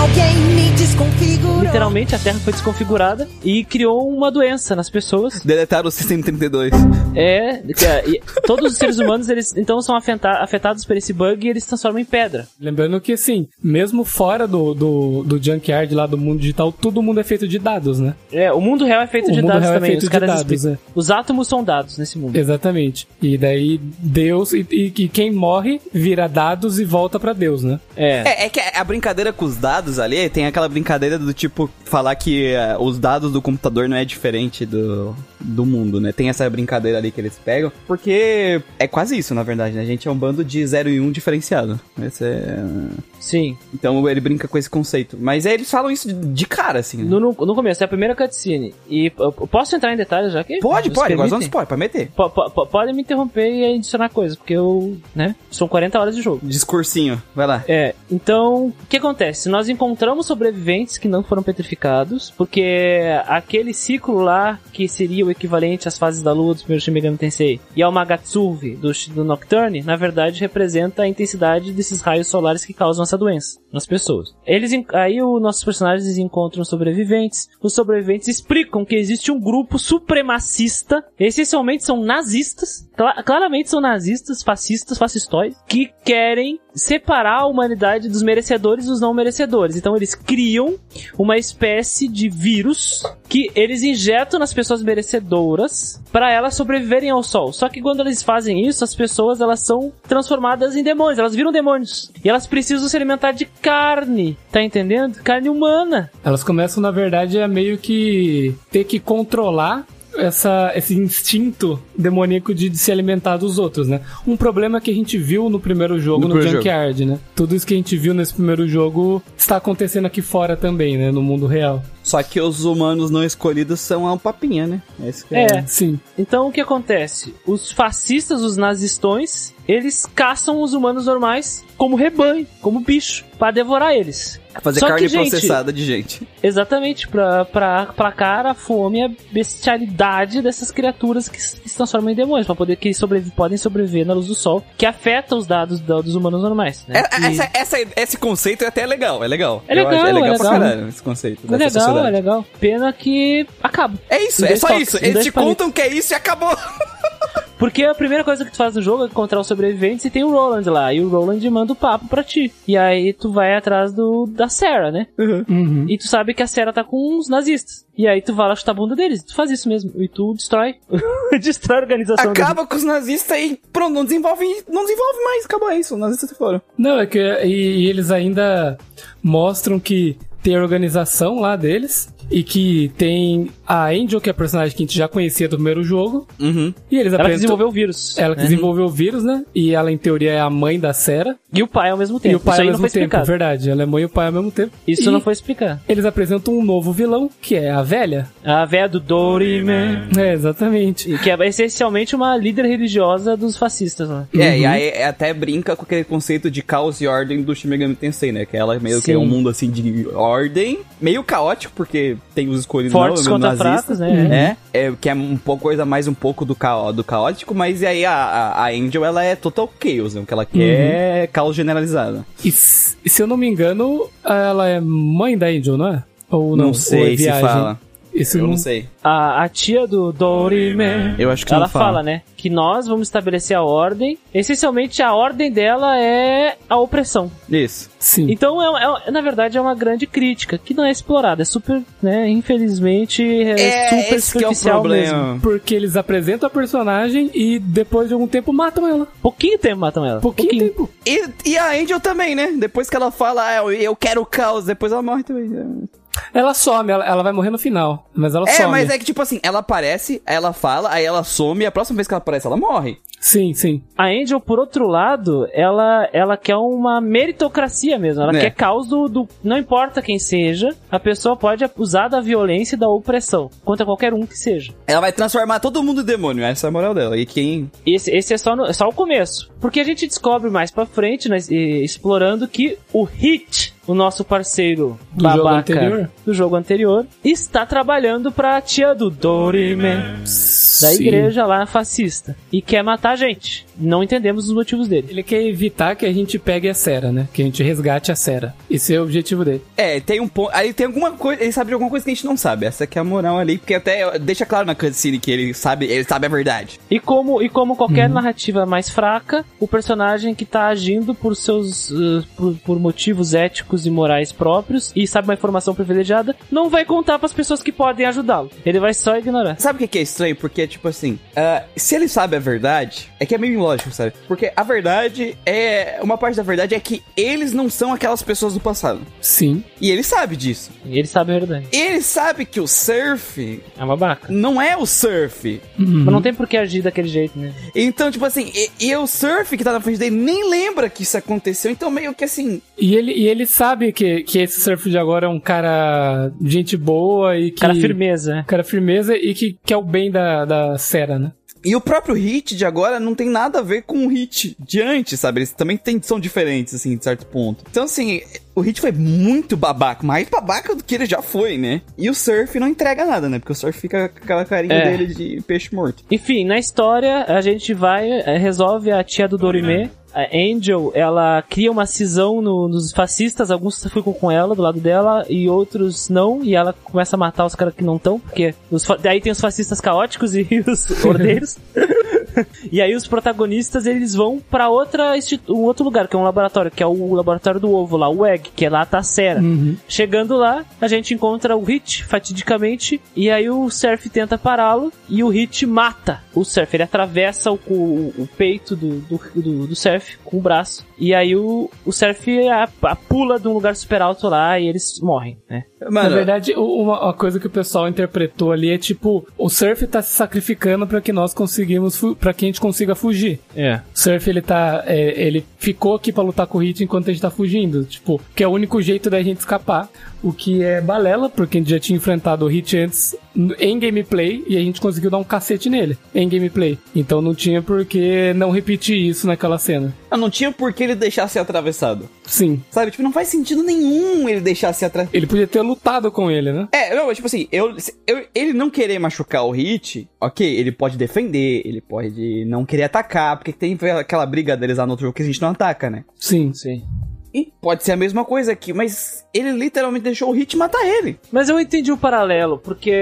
alguém me desconfigurou. Literalmente a Terra foi desconfigurada e criou uma doença nas pessoas. Deletaram o System 32. É, que, é, e todos os seres humanos, eles então são afeta- afetados por esse bug e eles se transformam em pedra. Lembrando que, assim, mesmo fora do, do, do junkyard lá do mundo digital, todo mundo é feito de dados, né? É, o mundo real é feito O de mundo dados real é também. feito os dados, é. Os átomos são dados nesse mundo. Exatamente. E daí Deus, e, e, e quem morre vira dados e volta pra Deus, né? É. É, é que a brincadeira com os dados ali tem aquela brincadeira do tipo falar que eh, os dados do computador não é diferente do, do mundo, né? Tem essa brincadeira ali que eles pegam, porque é quase isso, na verdade, né? A gente é um bando de 0 e 1 um diferenciado. Esse é... Sim. Então ele brinca com esse conceito. Mas é, eles falam isso de, cara, assim. né? No, no, no começo, é a primeira cutscene. E eu, eu posso entrar em detalhes já que? Pode, pode, agora vamos pode, pode meter. Po- po- po- Podem me interromper e adicionar coisas, porque eu, né? São 40 horas de jogo. Discursinho, vai lá. É, então, o que acontece? Nós encontramos sobreviventes que não foram petrificados, porque aquele ciclo lá, que seria o equivalente às fases da lua do primeiro Shin Megami Tensei, e ao Magatsuvi do, do Nocturne, na verdade representa a intensidade desses raios solares que causam essa doença nas pessoas. Eles, aí os nossos personagens encontram sobreviventes, os sobreviventes explicam que existe um grupo supremacista, essencialmente são nazistas, cla- claramente são nazistas, fascistas, fascistóides, que querem separar a humanidade dos merecedores e dos não merecedores. Então eles criam uma espécie de vírus que eles injetam nas pessoas merecedoras para elas sobreviverem ao sol. Só que quando eles fazem isso, as pessoas elas são transformadas em demônios, elas viram demônios. E elas precisam se alimentar de carne, tá entendendo? Carne humana. Elas começam, na verdade, a meio que ter que controlar essa, esse instinto demoníaco de, de se alimentar dos outros, né? Um problema que a gente viu no primeiro jogo, No no, primeiro Junkyard, né? Tudo isso que a gente viu nesse primeiro jogo está acontecendo aqui fora também, né? No mundo real. Só que os humanos não escolhidos são a papinha, né? Esse que É. Sim. Então o que acontece? Os fascistas, os nazistões, eles caçam os humanos normais como rebanho, como bicho, para devorar eles. Fazer Só carne que, gente, processada de gente. Exatamente, pra, pra placar a fome e a bestialidade dessas criaturas que se transformam em demônios, pra poder que eles sobrevi- podem sobreviver na luz do sol, que afeta os dados da- dos humanos normais. Né? É- E- essa, essa- esse conceito é até legal, é legal. É legal, acho- é legal é pra legal. caralho esse conceito. é dessa legal, é legal. Pena que acaba. É isso, é só toques, isso. Eles te palitos. contam que é isso e acabou. Porque a primeira coisa que tu faz no jogo é encontrar os sobreviventes e tem o Roland lá. E o Roland manda o papo pra ti. E aí tu vai atrás do da Sarah, né? Uhum. E tu sabe que a Sarah tá com uns nazistas. E aí tu vai lá chutar a bunda deles. Tu faz isso mesmo. E tu destrói. destrói a organização deles. Acaba com os nazistas e pronto, não desenvolve, não desenvolve mais, acabou é isso. Os nazistas se foram. Não, é que e, e eles ainda mostram que tem a organização lá deles e que tem a Angel, que é a personagem que a gente já conhecia do primeiro jogo, Uhum. e eles Ela que desenvolveu o vírus. ela que né? desenvolveu o vírus, né? E ela, em teoria, é a mãe da Sera. E o pai ao mesmo tempo. E o pai isso ao mesmo foi tempo, explicado. verdade. Ela é mãe e o pai ao mesmo tempo. Isso E não foi explicado. Eles apresentam um novo vilão, que é a velha. A véia do Dorime. É, exatamente. Que é essencialmente uma líder religiosa dos fascistas lá. É, e aí é até brinca com aquele conceito de caos e ordem do Shin Megami Tensei, né? Que ela meio que é Sim. um mundo assim de ordem, meio caótico, porque tem os escolhidos Fortes não, contra nazistas, fracos, né? É, é, que é um pouco coisa mais um pouco do, caó, do caótico, mas e aí a, a, a Angel, ela é total chaos, né? O que ela quer é caos generalizado. E, se eu não me engano, ela é mãe da Angel, não é? Ou não? Não, sei Ou é se fala. Esse Eu não sei. A, a tia do Dorime. Eu acho que ela não fala. fala, né? Que nós vamos estabelecer a ordem. Essencialmente, a ordem dela é a opressão. Isso. Sim. Então, é, é- na verdade, é uma grande crítica que não é explorada. É super, né? Infelizmente, é, super esse que é o superficial problema. mesmo. Porque eles apresentam a personagem e depois de algum tempo matam ela. Pouquinho tempo matam ela. Pouquinho, tempo. E, e a Angel também, né? Depois que ela fala, ah, eu, eu quero caos, depois ela morre também. Ela some, ela, ela vai morrer no final. Mas ela É, some. mas é que tipo assim, ela aparece, aí ela fala, aí ela some, e a próxima vez que ela aparece, ela morre. Sim, sim. A Angel, por outro lado, ela, ela quer uma meritocracia mesmo. Ela É. quer caos do, do- Não importa quem seja, a pessoa pode usar da violência e da opressão contra qualquer um que seja. Ela vai transformar todo mundo em demônio, essa é a moral dela. E quem. Esse, esse é, só no- só o começo. Porque a gente descobre mais pra frente, né, explorando, que o Hit, o nosso parceiro Do babaca jogo anterior? do jogo anterior, está trabalhando pra tia do Dorime. da Sim. igreja lá fascista e quer matar a gente. Não entendemos os motivos dele. Ele quer evitar que a gente pegue a Sera, né? Que a gente resgate a Sera. Esse é o objetivo dele. É, tem um ponto. Aí tem alguma coisa. Ele sabe de alguma coisa que a gente não sabe. Essa que é a moral ali, porque até deixa claro na cutscene que ele sabe, ele sabe a verdade. E como, e como qualquer Uhum. narrativa mais fraca, o personagem que tá agindo por seus uh, por, por motivos éticos e morais próprios e sabe uma informação privilegiada, não vai contar pras pessoas que podem ajudá-lo. Ele vai só ignorar. Sabe o que é estranho? Porque, tipo assim, ah, se ele sabe a verdade, é que é meio ilógico, sabe? Porque a verdade é. Uma parte da verdade é que eles não são aquelas pessoas do passado. Sim. E ele sabe disso. E ele sabe a verdade. Ele sabe que o surf É uma babaca. não é o surf. Mas não tem por que agir daquele jeito, né? Então, tipo assim, e, e o surf que tá na frente dele nem lembra que isso aconteceu. Então, meio que assim. E ele, e ele sabe que, que esse surf de agora é um cara gente boa e que. Cara firmeza, né? Cara firmeza e que quer o bem da, da Sera, né? E o próprio hit de agora não tem nada a ver com o hit de antes, sabe? Eles também tem, são diferentes, assim, de certo ponto. Então, assim, o hit foi muito babaca, mais babaca do que ele já foi, né? E o surf não entrega nada, né? Porque o surf fica com aquela carinha É. dele de peixe morto. Enfim, na história, a gente vai, eh, resolve a tia do Dorime. A Angel, ela cria uma cisão no- nos fascistas, alguns ficam com ela, do lado dela, e outros não, e ela começa a matar os caras que não estão, porque os, daí tem os fascistas caóticos e os ordeiros. E aí os protagonistas, eles vão pra outra um outro lugar, que é um laboratório, que é o laboratório do ovo lá, o Egg, que é lá a Sera. Chegando lá, a gente encontra o Hit, fatidicamente, e aí o Surf tenta pará-lo, e o Hit mata o Surf. Ele atravessa o, o- o peito do, do, do- do Surf com o braço, e aí o, o Surf a- a- pula de um lugar super alto lá, e eles morrem, né? Mano, Na verdade, uma, uma coisa que o pessoal interpretou ali é tipo, o Surf tá se sacrificando pra que nós conseguimos, para que a gente consiga fugir. É. O Surf ele tá, é, ele ficou aqui pra lutar com o Hit enquanto a gente tá fugindo, tipo, que é o único jeito da gente escapar, o que é balela, porque a gente já tinha enfrentado o Hit antes em gameplay e a gente conseguiu dar um cacete nele em gameplay. Então não tinha por que não repetir isso naquela cena. eu não tinha por que ele deixar ser atravessado. Sim, Sabe? Tipo, não faz sentido nenhum ele deixar ser atravessado. ele podia ter lutado com ele, né? É, não, mas, tipo assim, eu, eu- ele não querer machucar o Hit, ok, ele pode defender, ele pode não querer atacar, porque tem aquela briga deles lá no outro jogo que a gente não ataca, né? Sim. Sim. E pode ser a mesma coisa aqui, mas ele literalmente deixou o Hit matar ele. Mas eu entendi o paralelo, porque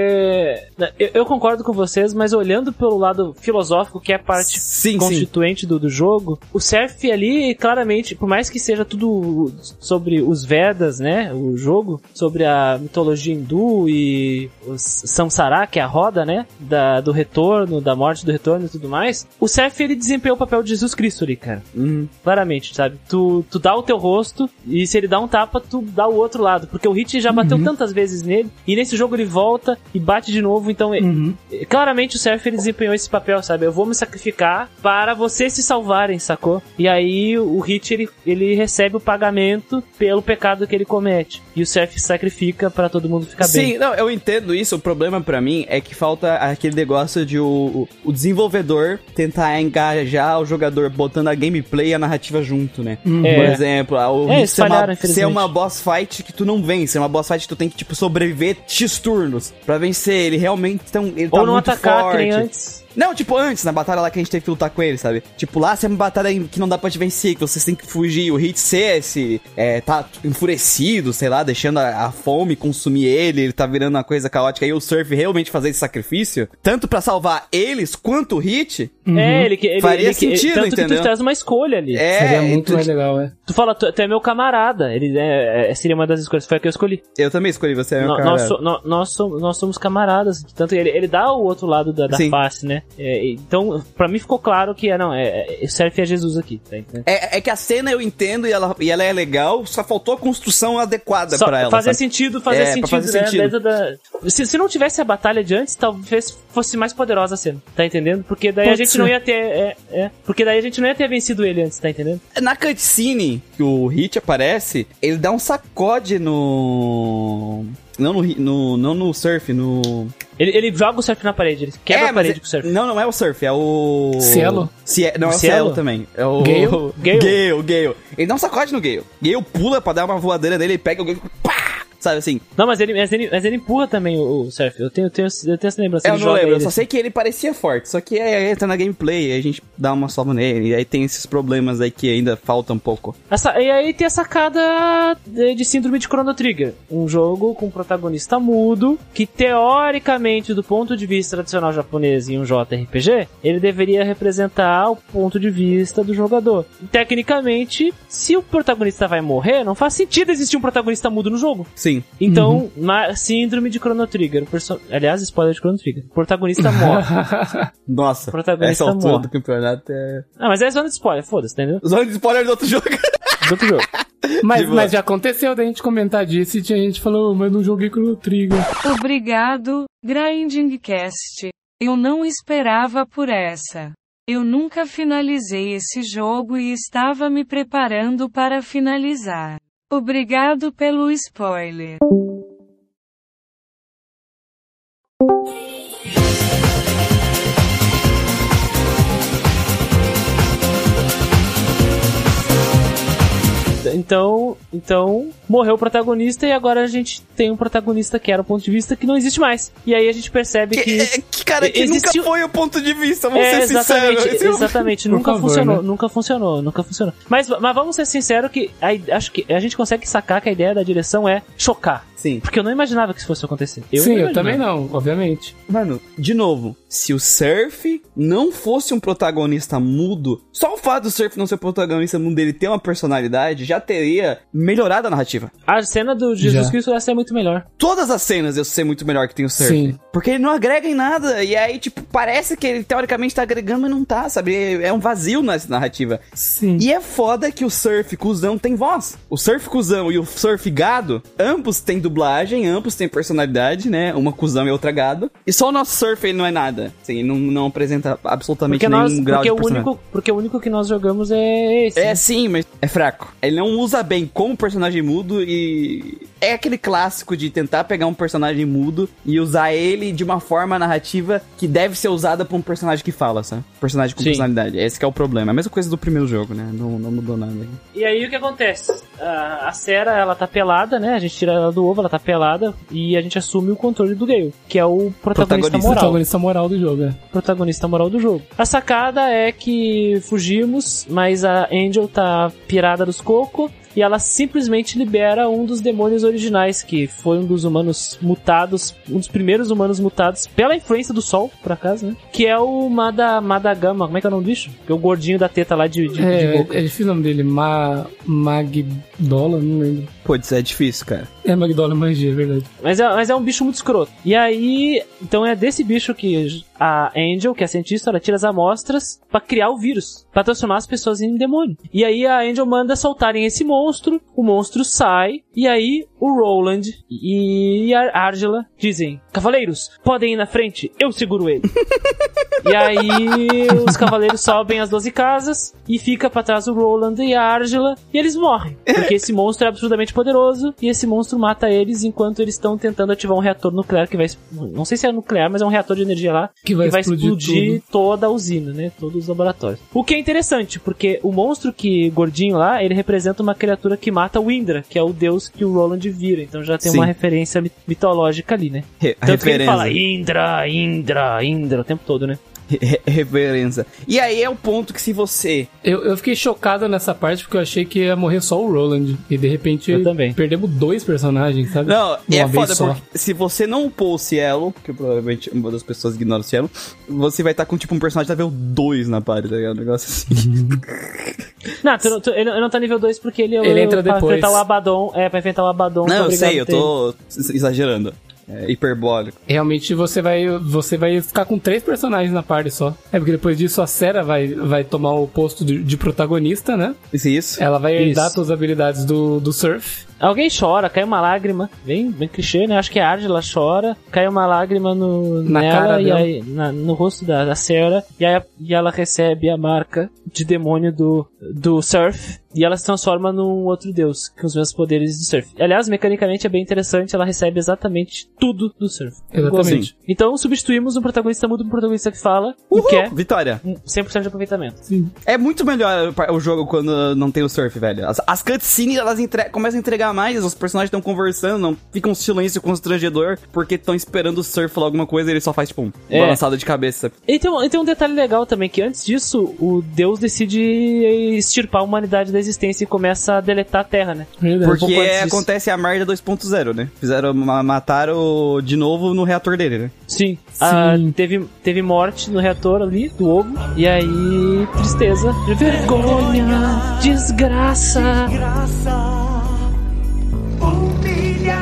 né, eu, eu concordo com vocês, mas olhando pelo lado filosófico, que é a parte Sim, sim. constituinte do, do jogo, o surf ali, claramente, por mais que seja tudo sobre os Vedas, né, o jogo, sobre a mitologia hindu e os Samsara, que é a roda, né, da, do retorno, da morte do retorno e tudo mais, o surf ele desempenha o papel de Jesus Cristo ali, cara. Uhum. Claramente, sabe? Tu, tu dá o teu rosto e se ele dá um tapa, tu dá o outro lado. Porque o Hit já bateu tantas vezes nele e nesse jogo ele volta e bate de novo. Então, Uhum. eh, claramente o Surf ele desempenhou esse papel, sabe? Eu vou me sacrificar para vocês se salvarem, sacou? E aí o Hit ele, ele recebe o pagamento pelo pecado que ele comete. E o Surf se sacrifica para todo mundo ficar Sim, bem. não, eu entendo isso. O problema pra mim é que falta aquele negócio de o, o desenvolvedor tentar engajar o jogador botando a gameplay e a narrativa junto, né? É. Por exemplo, a- o É, uma, infelizmente. ser uma boss fight que tu não vence, é uma boss fight que tu tem que, tipo, sobreviver X turnos pra vencer. Ele realmente tão, ele tá Ou não muito atacar forte. antes. Não, tipo, antes, na batalha lá que a gente teve que lutar com ele, sabe? Tipo, lá se é uma batalha que não dá pra te vencer, que vocês têm que fugir. O Hit esse. É, tá enfurecido, sei lá, deixando a, a fome consumir ele, ele tá virando uma coisa caótica. E o Surf realmente fazer esse sacrifício, tanto pra salvar eles quanto o Hit. É, ele que. Ele, Uhum. Faria ele, que- sentido, tanto que entendeu? tu traz uma escolha ali. É, Seria muito tu- mais legal, é. Tu fala, tu, tu é meu camarada. Ele é, é- seria uma das escolhas. Foi a que eu escolhi. Eu também escolhi você, meu No- cara. nós, so- no- nós, somos, nós somos camaradas. Tanto ele, ele dá o outro lado da, da face, né? É, então, pra mim ficou claro que é, não, é, é, Surf é Jesus aqui, tá? É, é que a cena eu entendo e ela, e ela é legal, só faltou a construção adequada pra ela. fazer sabe? sentido, fazer É, sentido, fazer né? sentido. Da- Se, se não tivesse a batalha de antes, talvez fosse mais poderosa a cena, tá entendendo? Porque daí a Pode gente não ia ter. É, é, porque daí a gente não ia ter vencido ele antes, tá entendendo? Na cutscene que o Hit aparece, ele dá um sacode no. Não no, no, não no surf, no. Ele, ele joga o surf na parede, ele quebra É, a parede é- com o surf. Não, não é o surf, é o. Cielo? Cie... Não, O é o Cielo? Cielo também. É o. Gale? Gale? Gale, Gale. Ele um sacode no Gale. Gale pula pra dar uma voadeira nele, ele pega o Gale. Pá! Sabe assim? Não, mas ele, mas ele, mas ele empurra também o, o surf. Eu tenho, eu tenho, eu tenho essa lembrança. eu não lembro, eu só assim. sei que ele parecia forte. Só que aí entra na gameplay, aí a gente dá uma sova nele. E aí tem esses problemas aí que ainda falta um pouco. Essa- e aí tem a sacada de, de síndrome de Chrono Trigger. Um jogo com protagonista mudo, que teoricamente, do ponto de vista tradicional japonês em um JRPG, ele deveria representar o ponto de vista do jogador. E, tecnicamente, se o protagonista vai morrer, não faz sentido existir um protagonista mudo no jogo. Sim. Então, ma- síndrome de Chrono Trigger. Perso- Aliás, spoiler de Chrono Trigger. O protagonista morre. Nossa, Protagonista essa altura morre. do campeonato é... ah, mas é zona de spoiler, foda-se, entendeu? Zona de spoiler do outro jogo. Do outro jogo. Mas, boa. mas já aconteceu da gente comentar disso e tinha gente que falou, "Oh, mas não joguei Chrono Trigger. Obrigado, Grindingcast. Eu não esperava por essa. Eu nunca finalizei esse jogo e estava me preparando para finalizar. Obrigado pelo spoiler. Então, então morreu o protagonista e agora a gente tem um protagonista que era o ponto de vista que não existe mais. E aí a gente percebe que, Que, que cara, que Existiu- nunca foi o ponto de vista, vamos é, ser sinceros. exatamente, é o- exatamente, Por nunca favor, funcionou, né? nunca funcionou, nunca funcionou. Mas, mas vamos ser sinceros que a- acho que a gente consegue sacar que a ideia da direção é chocar. Sim. Porque eu não imaginava que isso fosse acontecer. Eu Sim, eu também não, obviamente. Mano, de novo, se o Surf não fosse um protagonista mudo, só o fato do Surf não ser protagonista mudo dele ter uma personalidade já teria melhorado a narrativa. A cena do Jesus Já. Cristo essa é muito melhor. Todas as cenas eu sei muito melhor que tem o Surf. Sim. Porque ele não agrega em nada. E aí, tipo, parece que ele teoricamente tá agregando, mas não tá, sabe? É é um vazio nessa narrativa. Sim. E é foda que o Surf Cusão tem voz. O Surf Cusão e o Surf Gado, ambos têm dublagem, ambos têm personalidade, né? Uma cuzão e outra gado. E só o nosso Surf ele não é nada. Assim, ele não, não apresenta absolutamente Porque, nenhum nós, grau porque, de o personalidade. único, porque o único que nós jogamos é esse. É sim, mas é fraco. Ele não usa bem como personagem mudo e. É aquele clássico de tentar pegar um personagem mudo e usar ele de uma forma narrativa que deve ser usada pra um personagem que fala, sabe? Personagem com Sim. personalidade. Esse que é o problema. É a mesma coisa do primeiro jogo, né? Não, não mudou nada. E aí o que acontece? A, a Sarah, ela tá pelada, né? A gente tira ela do ovo, ela tá pelada e a gente assume o controle do Gale, que é o protagonista, Protagonista. moral. Protagonista moral do jogo, é. Protagonista moral do jogo. A sacada é que fugimos, mas a Angel tá pirada dos cocos. E ela simplesmente libera um dos demônios originais, que foi um dos humanos mutados, um dos primeiros humanos mutados pela influência do sol, por acaso, né? Que é o Mada, Madagama, como é que é o nome do bicho? Que é o gordinho da teta lá de, de, de É, boca. é difícil o nome dele. Ma... Magdola, não lembro. Putz, é difícil, cara. É Magdola Magia, é verdade. Mas é, mas é um bicho muito escroto. E aí, então é desse bicho que a Angel, que é a cientista, ela tira as amostras pra criar o vírus, pra transformar as pessoas em demônio. E aí a Angel manda soltarem esse monstro, o monstro sai, e aí o Roland e a Argela dizem: Cavaleiros, podem ir na frente, eu seguro ele. e aí os cavaleiros sobem as 12 casas e fica pra trás o Roland e a Argela, e eles morrem. Porque esse monstro é absurdamente poderoso e esse monstro mata eles enquanto eles estão tentando ativar um reator nuclear que vai. Não sei se é nuclear, mas é um reator de energia lá Que vai explodir, explodir toda a usina, né? Todos os laboratórios. O que é interessante, porque o monstro que gordinho lá, ele representa uma criatura que mata o Indra, que é o deus que o Roland vira. Então já tem Sim. uma referência mi- mitológica ali, né? Re- Tanto que ele referência. fala Indra, Indra, Indra o tempo todo, né? Re- reverência. E aí é o ponto que se você. Eu, eu fiquei chocado nessa parte porque eu achei que ia morrer só o Roland. E de repente Eu também. perdemos dois personagens, sabe? Não, e Uma é vez foda só. porque se você não upou o Cielo, que provavelmente uma das pessoas ignora o Cielo, você vai estar com tipo um personagem nível 2 na party, tá ligado? Um negócio assim. Não, tu, não- tu- ele, não tá nível 2 porque ele, Ele entra pra depois. enfrentar o Abaddon. É, pra enfrentar o Abaddon. não, eu obrigado sei, eu tô exagerando. É hiperbólico. Realmente você vai, você vai ficar com três personagens na party só. É porque depois disso a Sarah vai, vai tomar o posto de, de protagonista, né? Isso, isso. Ela vai herdar Isso. todas as habilidades do, do surf. Alguém chora, cai uma lágrima. Bem, bem clichê, né? Acho que a Argela chora, cai uma lágrima no, Na nela cara e dela. aí, na- no rosto da, da Sarah. E aí e ela recebe a marca de demônio do, do Surf. E ela se transforma num outro deus, com os mesmos poderes do Surf. Aliás, mecanicamente é bem interessante, ela recebe exatamente tudo do Surf. Exatamente. Então substituímos um protagonista mudo por um protagonista que fala, o que é Vitória. um 100% de aproveitamento. Sim. É muito melhor o jogo quando não tem o surf, velho. As, as cutscenes, elas entre- começam a entregar mais, os personagens estão conversando, não fica um silêncio constrangedor, porque estão esperando o Surf falar alguma coisa e ele só faz, tipo, um É. balançada de cabeça. E tem, um, e tem um detalhe legal também, que antes disso, o Deus decide extirpar a humanidade da existência e começa a deletar a Terra, né? Verdade. Porque disso. acontece a merda 2.0, né? Fizeram, ma- mataram de novo no reator dele, né? Sim. Ah, Sim. teve, teve morte no reator ali, do ovo. E aí, tristeza. Vergonha, desgraça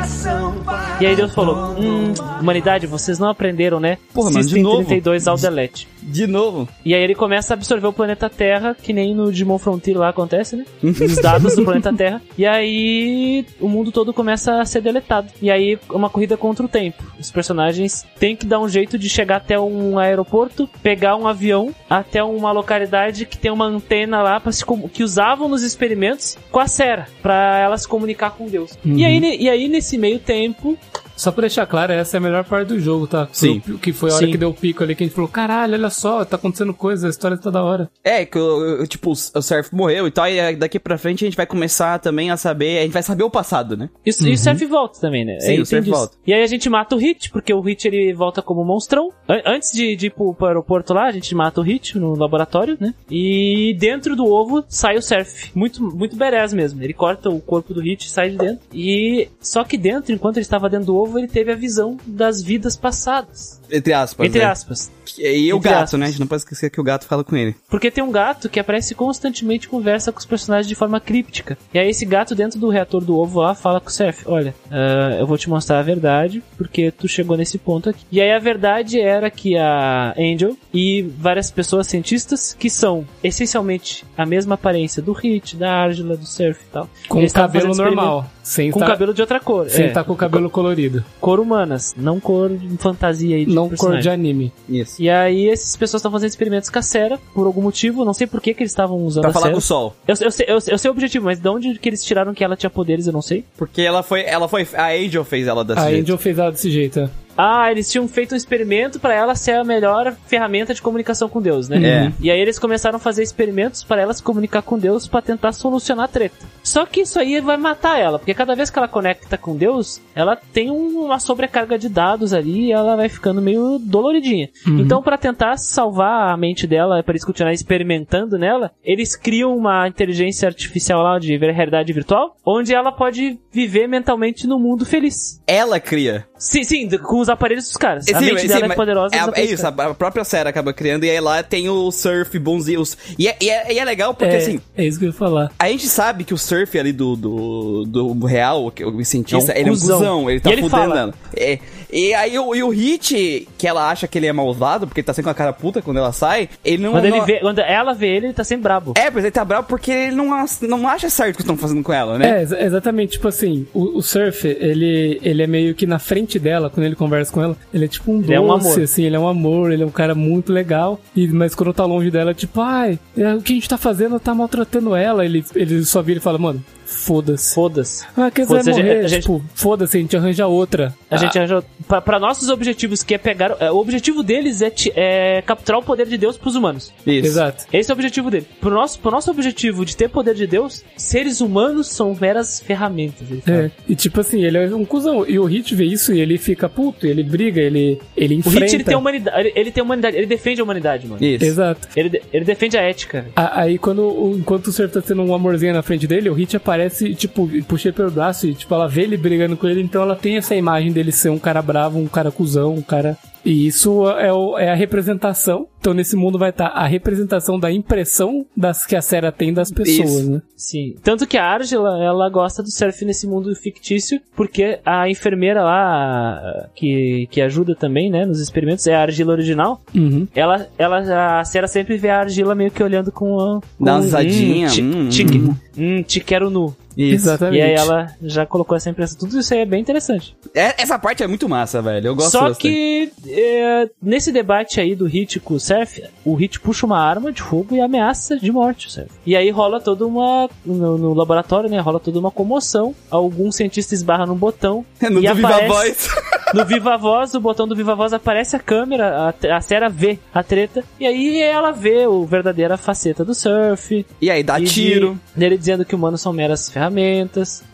coração. E aí Deus falou, hum, humanidade, vocês não aprenderam, né? Porra, mano, de novo? 32 ao delete. De novo. E aí ele começa a absorver o planeta Terra, que nem no Digimon Frontier lá acontece, né? Os dados do planeta Terra. E aí o mundo todo começa a ser deletado. E aí é uma corrida contra o tempo. Os personagens têm que dar um jeito de chegar até um aeroporto, pegar um avião até uma localidade que tem uma antena lá para se que usavam nos experimentos com a Sera, para ela se comunicar com Deus. E aí e aí nesse meio tempo, 嗯。Só pra deixar claro, essa é a melhor parte do jogo, tá? Sim. Foi o- Que foi a hora Sim. que deu o pico ali, que a gente falou, caralho, olha só, tá acontecendo coisa, a história tá da hora. É, que o- o- tipo, o Surf morreu e tal, e aí daqui pra frente a gente vai começar também a saber, a gente vai saber o passado, né? E, o- e o Surf volta também, né? Sim, Aí o Surf disso. volta. E aí a gente mata o Hit, porque o Hit ele volta como monstrão. An- Antes de, de ir pro, pro aeroporto lá, a gente mata o Hit no laboratório, né? E dentro do ovo sai o Surf. Muito, muito badass mesmo. Ele corta o corpo do Hit e sai de dentro. E só que dentro, enquanto ele estava dentro do ovo, ele teve a visão das vidas passadas. Entre aspas. Entre né? aspas. E o Entre gato, aspas. né? A gente não pode esquecer que o gato fala com ele. Porque tem um gato que aparece constantemente e conversa com os personagens de forma críptica. E aí esse gato dentro do reator do ovo lá fala com o Surf, olha, ah, eu vou te mostrar a verdade, porque tu chegou nesse ponto aqui. E aí a verdade era que a Angel e várias pessoas cientistas, que são essencialmente a mesma aparência do Hit, da Argila, do Surf e tal. Com estavam cabelo normal. Sem Com tá, cabelo de outra cor. Sem é, tá com o cabelo colorido. Cor humanas, não cor de fantasia aí de Não cor de anime. Isso. E aí essas pessoas estão fazendo experimentos com a Cera, por algum motivo, não sei por que, que eles estavam usando Pra a falar Cera. com o sol. Eu, eu, sei, eu, eu sei o objetivo, mas de onde que eles tiraram que ela tinha poderes, eu não sei. Porque ela foi. Ela foi. A Angel fez ela desse A jeito. Angel fez ela desse jeito. é. Ah, eles tinham feito um experimento pra ela ser a melhor ferramenta de comunicação com Deus, né? É. E aí eles começaram a fazer experimentos para ela se comunicar com Deus pra tentar solucionar a treta. Só que isso aí vai matar ela, porque cada vez que ela conecta com Deus, ela tem um- uma sobrecarga de dados ali e ela vai ficando meio doloridinha. Então, pra tentar salvar a mente dela, para eles continuarem experimentando nela, eles criam uma inteligência artificial lá de realidade virtual, onde ela pode viver mentalmente no mundo feliz. Ela cria. Sim, sim, com os aparelhos dos caras. a Sim, mente sim, dela é poderosa. É, é isso, a a própria série acaba criando, e aí lá tem o surf bonzinho. os- E é, e é, e é legal porque é, assim. é isso que eu ia falar. A gente sabe que o surf ali do, do, do real, que o cientista, É um ele é um cuzão. ele tá E ele fudendo fala. É, e aí o, e o Hit, que ela acha que ele é malvado, porque ele tá sempre com a cara puta quando ela sai, ele não. Quando, ele não- vê, quando ela vê ele, ele tá sempre brabo. É, mas ele tá bravo porque ele não, não acha certo o que estão fazendo com ela, né? É, exa- exatamente, tipo assim, o, o Surf, ele, ele é meio que na frente dela, quando ele conversa com ela, ele é tipo um Ele é um amor. assim, ele é um amor, ele é um cara muito legal, e, mas quando tá longe dela, tipo, ai, é, o que a gente tá fazendo tá maltratando ela, ele, ele só vira e fala, mano, foda-se. Foda-se. Ah, quer dizer, a morrer, gente- a gente- tipo, foda-se, a gente arranja outra. A gente arranjou. Pra, pra nossos objetivos, que é pegar. é, o objetivo deles é, é capturar o poder de Deus pros humanos. Isso. Exato. Esse é o objetivo dele. Pro nosso, pro nosso objetivo de ter poder de Deus, seres humanos são meras ferramentas. É, e tipo assim, ele é um cuzão. E o Hit vê isso e ele fica puto, ele briga, ele, ele O enfrenta. Hit ele tem humanidade. Ele, ele tem humanidade. Ele defende a humanidade, mano. Isso. Exato. Ele, ele defende a ética. A- Aí quando o- enquanto o Surf tá sendo um amorzinho na frente dele, o Hit aparece e, tipo, puxa ele pelo braço e tipo, ela vê ele brigando com ele, então ela tem essa imagem dele ser um cara bravo, um cara cuzão, um cara. E isso é, o- é a representação. Então nesse mundo vai estar a representação da impressão das que a Sarah tem das pessoas, Isso. né? Sim. Tanto que a Argela, ela gosta do surf nesse mundo fictício, porque a enfermeira lá, que, que ajuda também, né, nos experimentos, é a argila original. Uhum. Ela, ela, a Sarah sempre vê a argila meio que olhando com a... Com, Dá uma risadinha, Hum, te, hum, te, hum. hum, te quero nu. Isso. Exatamente. E aí ela já colocou essa impressão. Tudo isso aí é bem interessante. É- essa parte é muito massa, velho. Eu gosto Só bastante. que é, nesse debate aí do Hit com o Surf, o Hit puxa uma arma de fogo e ameaça de morte o Surf. E aí rola toda uma. No, no laboratório, né? Rola toda uma comoção. Algum cientista esbarra num botão. No e do Viva aparece, Voz. No Viva Voz, o botão do Viva Voz aparece a câmera, a, a Sarah vê a treta. E aí ela vê o verdadeira faceta do Surf. E aí, dá e de- tiro. Dele dizendo que humanos são meras ferramentas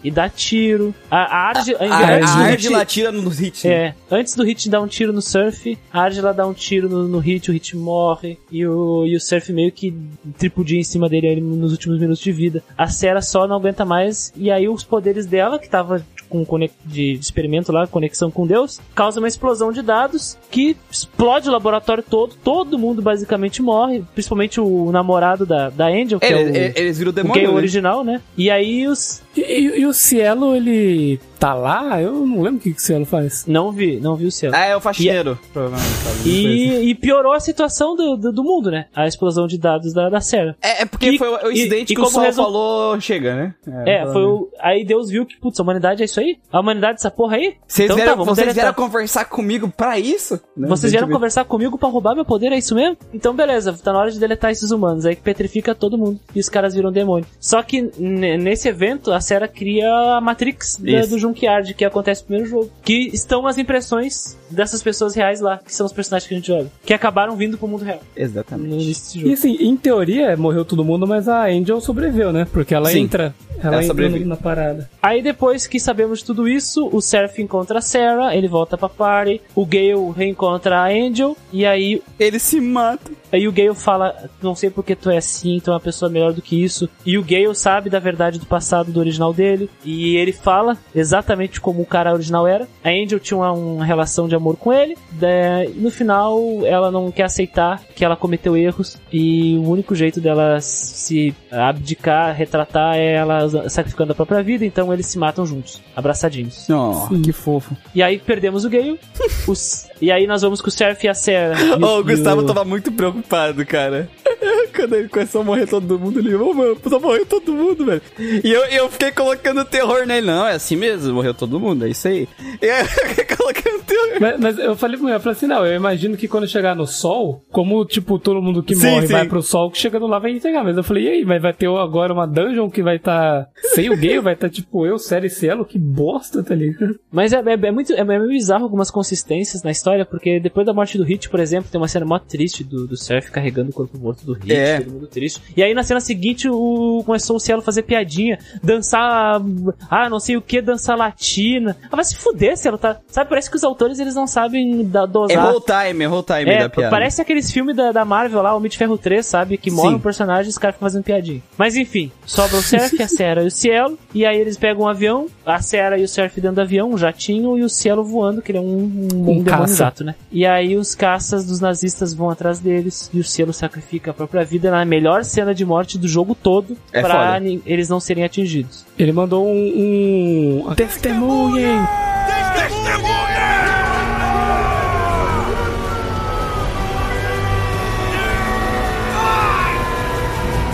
e dá tiro. A, a Arge, A, antes a Hit- lá tira no hit. é, antes do Hit dar um tiro no Surf, a Argela dá um tiro no, no Hit, o Hit morre, e o, e o Surf meio que tripudia em cima dele nos últimos minutos de vida. A Sarah só não aguenta mais, e aí os poderes dela, que tava com de, experimento lá, conexão com Deus, causa uma explosão de dados que explode o laboratório todo, todo mundo basicamente morre, principalmente o namorado da, da Angel, que é, É, o, eles viram o o demônio, né? original, né? E aí os... E, e- e o Cielo, ele tá lá? Eu não lembro o que, que o Cielo faz. Não vi, não vi o céu. Ah, é o faxineiro. Provavelmente. sabe? E, e piorou a situação do, do, do mundo, né? A explosão de dados da, da Sarah. É, é porque E- foi o incidente e- e que o Sol resol- falou, chega, né? É, foi o. Aí Deus viu que, putz, a humanidade é isso aí? A humanidade é essa porra aí? Vocês, então vieram, tá, vamos vocês vieram conversar comigo pra isso? Né? Vocês vieram conversar comigo pra roubar meu poder, é isso mesmo? Então beleza, tá na hora de deletar esses humanos. Aí que petrifica todo mundo. E os caras viram demônio. Só que nesse evento, a Sarah cria a Matrix da- do Junkyard, que acontece no primeiro jogo. Que estão as impressões dessas pessoas reais lá, que são os personagens que a gente joga. Que acabaram vindo pro mundo real. Exatamente. No início desse E jogo. assim, em teoria, morreu todo mundo, mas a Angel sobreviveu, né? Porque ela Sim. entra. Ela, Ela entra na parada. Aí depois que sabemos de tudo isso, o Seraph encontra a Sarah, ele volta pra party, o Gale reencontra a Angel, e aí, Ele se mata. aí o Gale fala, não sei porque tu é assim, tu é uma pessoa melhor do que isso. E o Gale sabe da verdade do passado do original dele, e ele fala exatamente como o cara original era. A Angel tinha uma, uma relação de amor com ele, e no final ela não quer aceitar que ela cometeu erros, e o único jeito dela se abdicar, retratar, é ela sacrificando a própria vida, então eles se matam juntos, abraçadinhos. Oh, que fofo. E aí perdemos o Gale, os- e aí nós vamos com o Surf e a Sarah. E Ô, o Gustavo tava muito preocupado, cara. Quando ele começou a morrer todo mundo, ele, ô, mano, tá morrendo todo mundo, velho. E eu, eu fiquei colocando terror nele. Não, é assim mesmo, morreu todo mundo, é isso aí. E eu fiquei colocando terror. Mas, mas eu falei pra mulher, eu falei assim, não, eu imagino que quando chegar no sol, como, tipo, todo mundo que Sim, morre sim. vai pro sol, que chegando lá vai entregar. Mas eu falei, e aí, mas vai ter agora uma dungeon que vai tá sem o gay, vai tá tipo eu, série Cielo, que bosta, tá ligado? Mas é, é- é muito é meio bizarro algumas consistências na história, porque depois da morte do Hit, por exemplo, tem uma cena mó triste do, do Surf carregando o corpo morto do Hit, É. todo mundo triste. E aí na cena seguinte o, começou o Cielo fazer piadinha, dançar, ah, não sei o que, dançar latina. Ah, vai se fuder, Cielo, tá? Sabe, parece que os autores eles não sabem da, dosar. Errou o time, errou o time É, da piada. parece aqueles filmes da, da Marvel lá, Homem de Ferro 3, sabe? Que morre Sim. um personagem e os caras ficam fazendo piadinha. Mas enfim, sobra o Surf, a Sarah e o Cielo. E aí eles pegam um avião, a Sarah e o Surf dentro do avião, um jatinho, e o Cielo voando, que ele é um, um, um jato, né? E aí os caças dos nazistas vão atrás deles, e o Cielo sacrifica a própria vida na melhor cena de morte do jogo todo, É pra eles não serem atingidos. Ele mandou um, um testemunhem.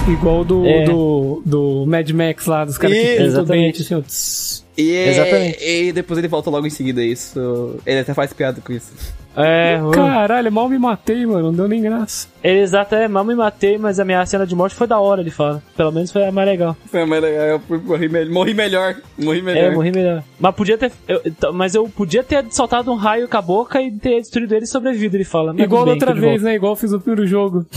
Igual do, É. do, do Mad Max lá, dos caras que pintam o exatamente. dente, assim. E, Exatamente. e depois ele volta logo em seguida, isso. Ele até faz piada com isso. É, uh, Caralho, mal me matei, mano, não deu nem graça. ele exato, é, mal me matei, mas a minha cena de morte foi da hora, ele fala. Pelo menos foi a mais legal. Foi mais legal, eu morri, me- morri melhor. Morri melhor. É, morri melhor. Mas podia ter. eu- t- mas eu podia ter soltado um raio com a boca e ter destruído ele e sobrevivido, ele fala. Igual bem, outra vez, né? Igual eu fiz no primeiro jogo.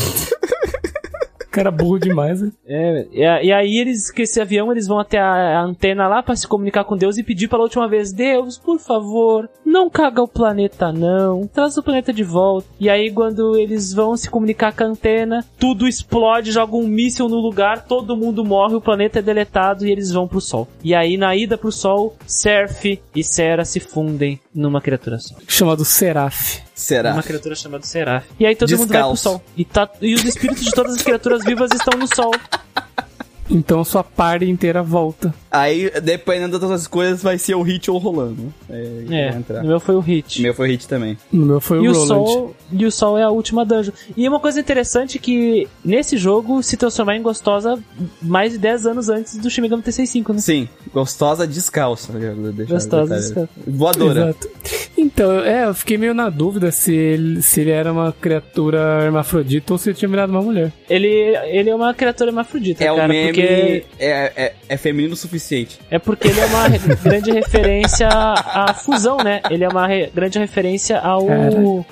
Cara burro demais, né? É, e, e aí eles, com esse avião, eles vão até a, a antena lá pra se comunicar com Deus e pedir pela última vez: Deus, por favor, não caga o planeta, não. Traz o planeta de volta. E aí, quando eles vão se comunicar com a antena, tudo explode, joga um míssil no lugar, todo mundo morre, o planeta é deletado e eles vão pro sol. E aí, na ida pro sol, Surf e Sera se fundem numa criatura só. Chamado Seraph. Será? Uma criatura chamada Seraph. E aí todo mundo vai pro Descalço. sol. E, tá, e os espíritos de todas as criaturas vivas estão no sol. Então sua party inteira volta. Aí, dependendo das outras coisas, vai ser o hit ou o rolando. É, É, entrar. o meu foi o hit. O meu foi hit também. No meu foi E o o, Roland. sol, e o Sol é a última dungeon. E uma coisa interessante é que nesse jogo se transformar em gostosa mais de 10 anos antes do Shin Megami Tensei 5, né? Sim, gostosa descalça. Gostosa descalça. Voadora. Exato. Então, é, eu fiquei meio na dúvida se ele, se ele era uma criatura hermafrodita ou se ele tinha virado uma mulher. Ele, ele é uma criatura hermafrodita, É o cara, meme. Porque É, é, é feminino o suficiente. é porque ele é uma re- grande referência à fusão, né? Ele é uma re- grande referência ao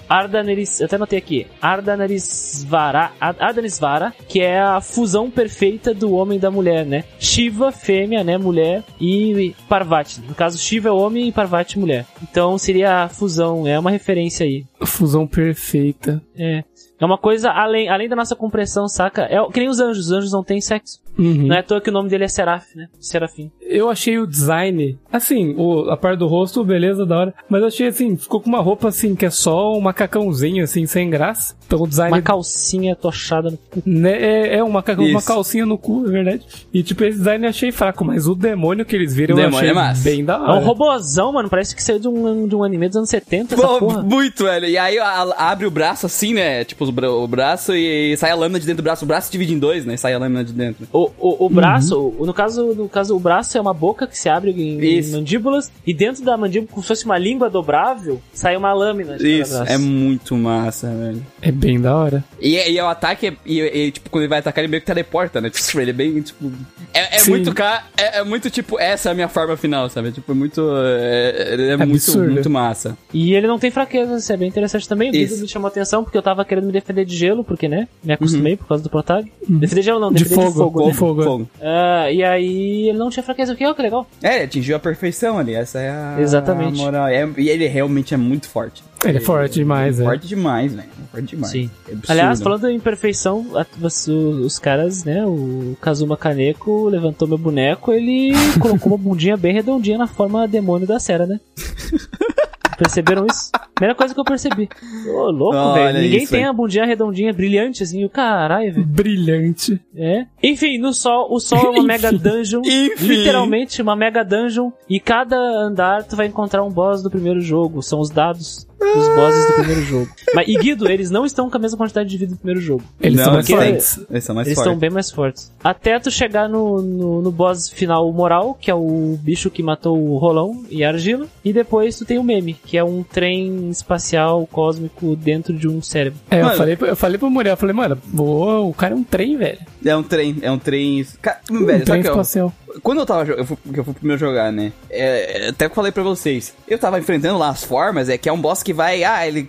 Ardanaris, eu até anotei aqui, Ardanarisvara, Ar- Ardanisvara, que é a fusão perfeita do homem e da mulher, né? Shiva, fêmea, né, mulher, e Parvati. No caso, Shiva é homem e Parvati mulher. Então seria a fusão, é uma referência aí. Fusão perfeita. É. É uma coisa além, além da nossa compreensão, saca? É o- que nem os anjos, os anjos não têm sexo. Uhum. Não é à toa que o nome dele é Seraf, né? Serafim. Eu achei o design, assim, o, a parte do rosto, beleza, da hora. Mas eu achei assim, ficou com uma roupa assim, que é só um macacãozinho, assim, sem graça. Então o design. Uma calcinha tochada no cu. né, é, é uma, ca- uma calcinha no cu, é verdade. E tipo, esse design eu achei fraco, mas o demônio que eles viram O eu demônio achei é massa. bem da É um hora. robozão, mano. Parece que saiu de um, de um anime dos anos 70, essa Pô, porra. muito, velho. E aí a- abre o braço assim, né? Tipo, o bra- o braço e sai a lâmina de dentro do braço. O braço divide em dois, né? Sai a lâmina de dentro. O, o, o braço, o- no, caso, no caso, o braço é uma boca que se abre em, mandíbulas, e dentro da mandíbula, como se fosse uma língua dobrável, sai uma lâmina de Isso, é muito massa, velho. É bem da hora. E, e o ataque, é- e, e, tipo, quando ele vai atacar, ele meio que teleporta, né? Tipo, ele é bem, tipo... É, é muito, é, é muito, tipo, essa é a minha forma final, sabe? Tipo, é muito... É, ele é, muito, muito massa. E ele não tem fraqueza, isso é bem interessante também. O Isso. vídeo me chamou a atenção porque eu tava querendo me defender de gelo, porque, né? Me acostumei por causa do Protag. Uhum. Defender de gelo não, De defender fogo, de fogo. né? de fogo. Ah, e aí ele não tinha fraqueza, o que ó, que legal. É, ele atingiu a perfeição ali, essa é a... Exatamente. a moral. É- e ele realmente é muito forte. Ele é forte demais, é. Forte demais, velho. Forte demais. Sim. É absurdo. Aliás, falando em perfeição, os, os caras, né, o Kazuma Kaneko levantou meu boneco, ele colocou uma bundinha bem redondinha na forma demônio da Sera, né? Perceberam isso? Primeira coisa que eu percebi. Ô, louco, velho. Ninguém isso, tem hein? a bundinha redondinha, brilhante, assim, o caralho, velho. Brilhante. É. Enfim, no sol, o sol é uma mega dungeon. Enfim. Literalmente uma mega dungeon. E cada andar tu vai encontrar um boss do primeiro jogo. São os dados dos bosses do primeiro jogo. Mas, e Guido, eles não estão com a mesma quantidade de vida do primeiro jogo. Eles Não, são mais eles fortes. Eles são mais Eles fortes. estão bem mais fortes. Até tu chegar no, no, no boss final moral, que é o bicho que matou o Rolão e a Argila. E depois tu tem o meme, que é um trem espacial cósmico dentro de um cérebro. É, eu falei, eu falei pro Muriel, eu falei, mano, boa, o cara é um trem, velho. É um trem, é um trem... Ca- Um Velho, trem que eu, espacial. Quando eu tava eu fui, que eu fui primeiro jogar, né? É, até que falei pra vocês. Eu tava enfrentando lá as formas, é que é um boss que vai. Ah, ele-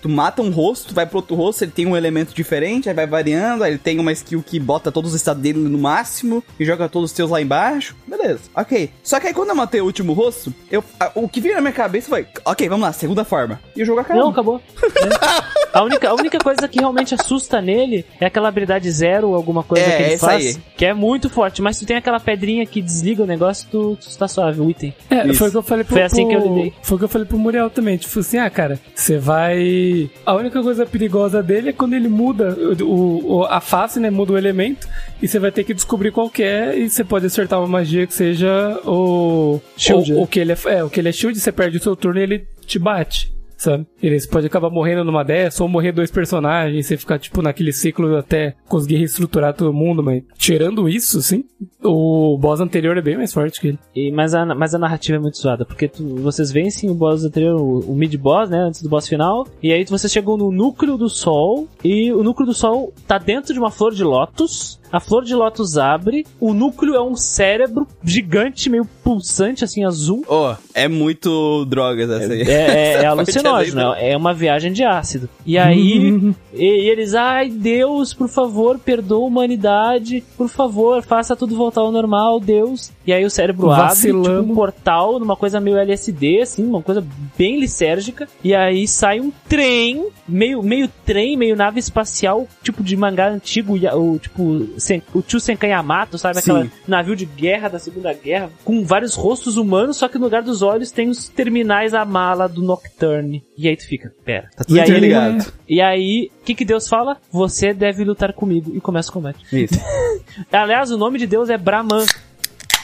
Tu mata um rosto, tu vai pro outro rosto, ele tem um elemento diferente, aí vai variando, aí ele tem uma skill que bota todos os estados dele no máximo e joga todos os teus lá embaixo. Beleza, ok. Só que aí quando eu matei o último rosto, eu, a- o que veio na minha cabeça foi, ok, vamos lá, segunda forma. E o jogo acabou. Não, acabou. É. A, única, a única coisa que realmente assusta nele é aquela habilidade zero, alguma coisa É, que ele faz, aí. que é muito forte. Mas se tu tem aquela pedrinha que desliga o negócio, tu, tu tá suave, o item. É, Isso. foi o que eu falei pro, Foi assim que eu pro- lidei. Foi o que eu falei pro Muriel também. Tipo assim, ah, cara, você vai. A única coisa perigosa dele é quando ele muda o, o- a face, né? Muda o elemento. E você vai ter que descobrir qual que é. E você pode acertar uma magia que seja o. Shield, O, o que ele é, é, o que ele é shield, você perde o seu turno e ele te bate. Sabe? Ele você pode acabar morrendo numa dessa, ou morrer dois personagens, você ficar, tipo, naquele ciclo até conseguir reestruturar todo mundo, mas tirando isso, sim, o boss anterior é bem mais forte que ele. E, mas, a, mas a narrativa é muito zoada, porque tu- vocês vencem o boss anterior, o, o mid-boss, né, antes do boss final, e aí vocês chegam no núcleo do sol, e o núcleo do sol tá dentro de uma flor de lótus, a flor de lótus abre, o núcleo é um cérebro gigante, meio pulsante, assim, azul, Ó, é muito drogas essa aí. É, é, Essa é alucinógeno, doida. é uma viagem de ácido. E aí, e, eles, ai Deus, por favor, perdoa a humanidade, por favor, faça tudo voltar ao normal, Deus. E aí o cérebro abre, tipo um portal, numa coisa meio LSD, assim, uma coisa bem lisérgica. E aí sai um trem, meio, meio trem, meio nave espacial, tipo de mangá antigo, tipo, Sen- o tio Senkan Yamato, sabe? Aquela Sim. navio de guerra da Segunda Guerra, com vários rostos humanos, só que no lugar dos olhos tem os terminais a mala do Nocturne. E aí tu fica, pera. Tá tudo e aí, interligado. e aí, o que, que Deus fala? Você deve lutar comigo. E começa o combate. Isso. Aliás, o nome de Deus é Brahman.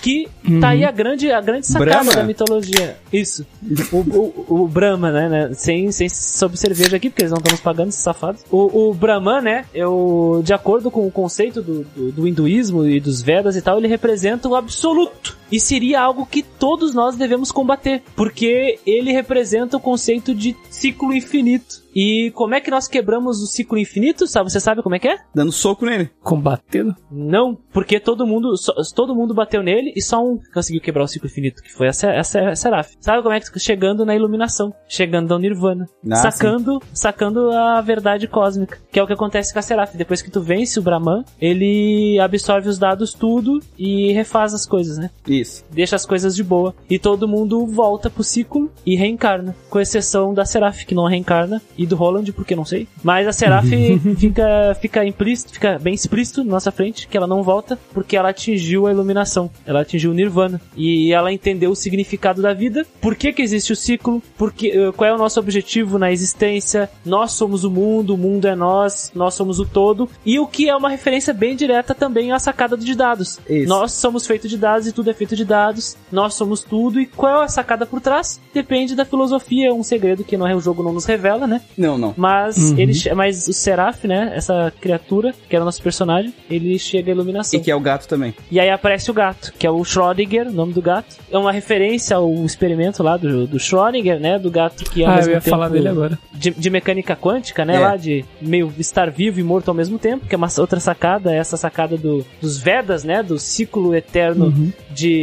Que tá aí a grande, a grande sacada Brahma? da mitologia. Isso. O, o, o Brahma, né, né? Sem, sem sob cerveja aqui, porque eles não estão nos pagando, esses safados. O, o Brahman, né? Eu, de acordo com o conceito do, do, do hinduísmo e dos Vedas e tal, ele representa o absoluto. E seria algo que todos nós devemos combater, porque ele representa o conceito de ciclo infinito. E como é que nós quebramos o ciclo infinito? Sabe, você sabe como é que é? Dando soco nele. Combatendo? Não, porque todo mundo, só- todo mundo bateu nele e só um conseguiu quebrar o ciclo infinito, que foi a, a, a Seraph. Sabe como é que chegando na iluminação, chegando ao Nirvana, Ah, sacando, sacando a verdade cósmica, que é o que acontece com a Seraph. Depois que tu vence o Brahman, ele absorve os dados tudo e refaz as coisas, né? Isso. Deixa as coisas de boa. E todo mundo volta pro ciclo e reencarna, com exceção da Seraph que não reencarna e do Roland, porque não sei. Mas a Seraph fica fica implícito, fica bem explícito na nossa frente que ela não volta porque ela atingiu a iluminação, ela atingiu o nirvana. E ela entendeu o significado da vida, por que que existe o ciclo, porque eh, qual é o nosso objetivo na existência, nós somos o mundo, o mundo é nós, nós somos o todo. E o que é uma referência bem direta também à sacada de dados. Isso. Nós somos feitos de dados e tudo é feito de dados, nós somos tudo e qual é a sacada por trás? Depende da filosofia, é um segredo que não é o jogo não nos revela, né? Não, não. Mas Uhum. ele, mas o Seraph, né, essa criatura, que era o nosso personagem, ele chega à iluminação. E que é o gato também. E aí aparece o gato, que é o Schrödinger, o nome do gato. É uma referência ao experimento lá do, do Schrödinger, né? Do gato que ao Ah, eu ia tempo falar dele agora. De, de mecânica quântica, né? É. Lá de meio estar vivo e morto ao mesmo tempo, que é uma outra sacada, essa sacada do, dos Vedas, né? Do ciclo eterno Uhum. de,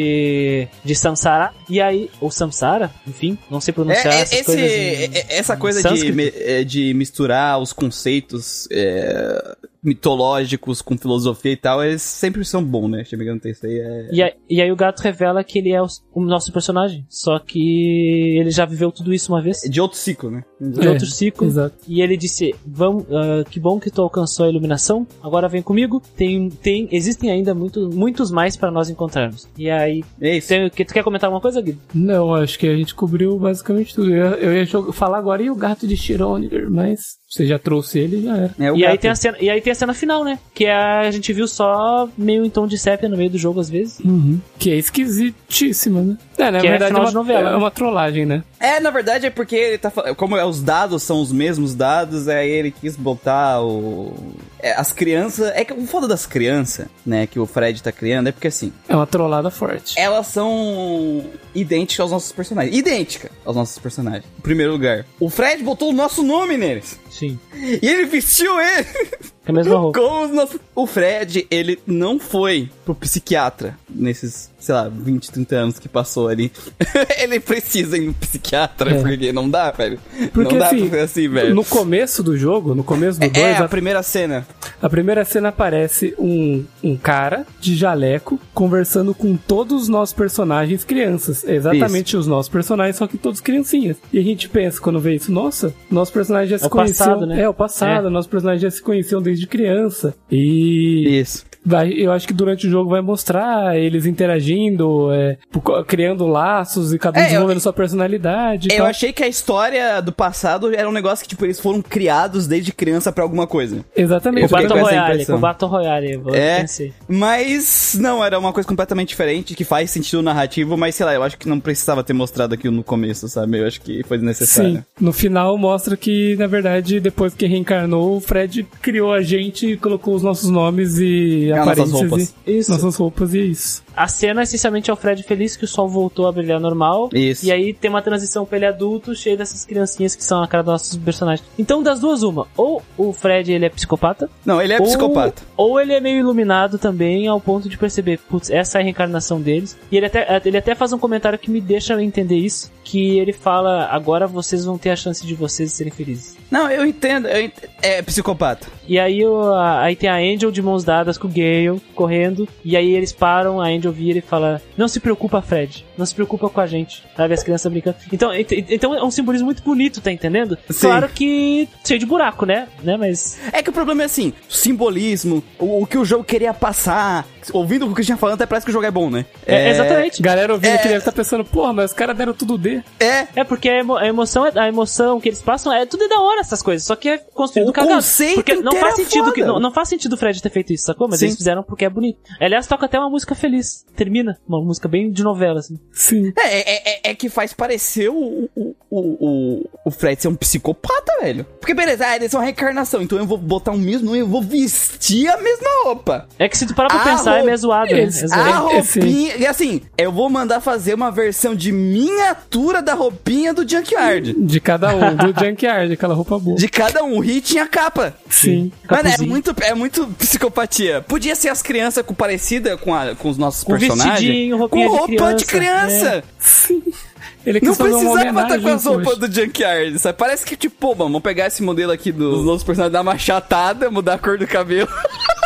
de Samsara. E aí, ou Samsara, enfim, não sei pronunciar É, é, essas esse, coisas. em- é- essa coisa de, é, de misturar os conceitos é, mitológicos com filosofia e tal, eles sempre são bons, né? Chegando isso aí é. E aí, e aí o gato revela que ele é o, o nosso personagem. Só que ele já viveu tudo isso uma vez. de outro ciclo, né? De outro ciclo. Exato. E ele disse: Vamos, ah, que bom que tu alcançou a iluminação. Agora vem comigo. Tem, tem, existem ainda muito, muitos mais para nós encontrarmos. E aí, É isso. tem, que, tu quer comentar alguma coisa, Guido? Não, acho que a gente cobriu basicamente tudo. Eu, eu ia falar agora e o gato de Schrödinger, mas você já trouxe ele e já era. É E aí, tem a cena, e aí tem a cena final, né? Que é, a gente viu só meio em tom de sépia no meio do jogo às vezes. Que é esquisitíssima, né? É, na Que é verdade final é, de uma, novela, é né? uma trollagem, né? É, na verdade é porque ele tá falando. Como é, os dados são os mesmos dados, aí ele quis botar o. é, as crianças. É que o foda das crianças, né, que o Fred tá criando, é porque assim, É uma trollada forte. elas são idênticas aos nossos personagens. Idêntica aos nossos personagens. Em primeiro lugar. O Fred botou o nosso nome neles. Sim. E ele vestiu ele Com a mesma roupa. com os nossos. O Fred, ele não foi pro psiquiatra nesses, sei lá, 20, 30 anos que passou ali. ele precisa ir no psiquiatra, É. porque não dá, velho. Porque não dá assim, pra ser assim, velho. no começo do jogo, no começo do 2, É, a a, primeira cena. a primeira cena aparece um, um cara de jaleco conversando com todos os nossos personagens crianças. É exatamente os nossos personagens, só que todos criancinhas. E a gente pensa, quando vê isso, nossa, nossos personagens já se o conheciam. passado, né? É, o passado, nossos personagens já se conheciam desde criança. E Isso. Vai, eu acho que durante o jogo vai mostrar eles interagindo, é, criando laços e cada um É, eu- desenvolvendo sua personalidade. Eu tal. achei que a história do passado era um negócio que, tipo, eles foram criados desde criança pra alguma coisa. Exatamente. Eu fiquei Battle Royale, com Battle Royale, eu É. pensei. Mas não, era uma coisa completamente diferente, que faz sentido narrativo, mas sei lá, eu acho que não precisava ter mostrado aquilo no começo, sabe? Eu acho que foi desnecessário. Sim, no final mostra que, na verdade, depois que reencarnou, o Fred criou a gente, colocou os nossos nomes e É, nossas aparências roupas. e Isso. nossas roupas e é isso. A cena essencialmente é o Fred feliz que o sol voltou a brilhar normal. Isso. E aí tem uma transição pra ele adulto, cheio dessas criancinhas que são a cara dos nossos personagens. Então, das duas, uma. Ou o Fred ele é psicopata. Não, ele é ou, psicopata. Ou ele é meio iluminado também, ao ponto de perceber, putz, essa é a reencarnação deles. E ele até, ele até faz um comentário que me deixa entender isso. Que ele fala, agora vocês vão ter a chance de vocês serem felizes. Não, eu entendo, eu ent- é psicopata. E aí, aí tem a Angel de mãos dadas com o Gale, correndo. E aí eles param, a Angel vira e fala: Não se preocupa, Fred. Não se preocupa com a gente. Sabe, as crianças brincando. Então, ent- então é um simbolismo muito bonito, tá entendendo? Sim. Claro que cheio de buraco, né? né? Mas. É que o problema é assim, simbolismo, o, o que o jogo queria passar. Ouvindo o que o Christian falando, até parece que o jogo é bom, né? É, exatamente. Galera ouvindo É. que deve estar pensando, porra, mas os caras deram tudo D. É, É porque a, emo- a emoção, é- a emoção que eles passam é tudo é da hora essas coisas, só que é construído O cagado. conceito porque não faz é sentido que não, não faz sentido o Fred ter feito isso, sacou? Mas Sim. eles fizeram porque é bonito. Aliás, toca até uma música feliz. Termina uma música bem de novela assim. Sim. É, é, é- é que faz parecer o, o, o, o, Fred ser um psicopata, velho. Porque beleza, ah, eles são a reencarnação, então eu vou botar o mesmo nome, eu vou vestir a mesma roupa. É que se tu parar pra Ah, pensar, é roupa- meio zoado, né? É A zoado. É, sim. roupinha. E assim, eu vou mandar fazer uma versão de miniatura da roupinha do Junkyard. De cada um, do Junkyard, aquela roupa boa. De cada um, o hit tinha capa. Sim. Mano, é muito, é muito psicopatia. Podia ser as crianças com parecida com, a- com os nossos Com personagens. com de roupa de criança, criança. Sim. Ele Não precisava estar com as roupas do Junkyard, sabe? Parece que, tipo, pô, mano, vamos pegar esse modelo aqui dos nossos personagens, dar uma chatada, mudar a cor do cabelo.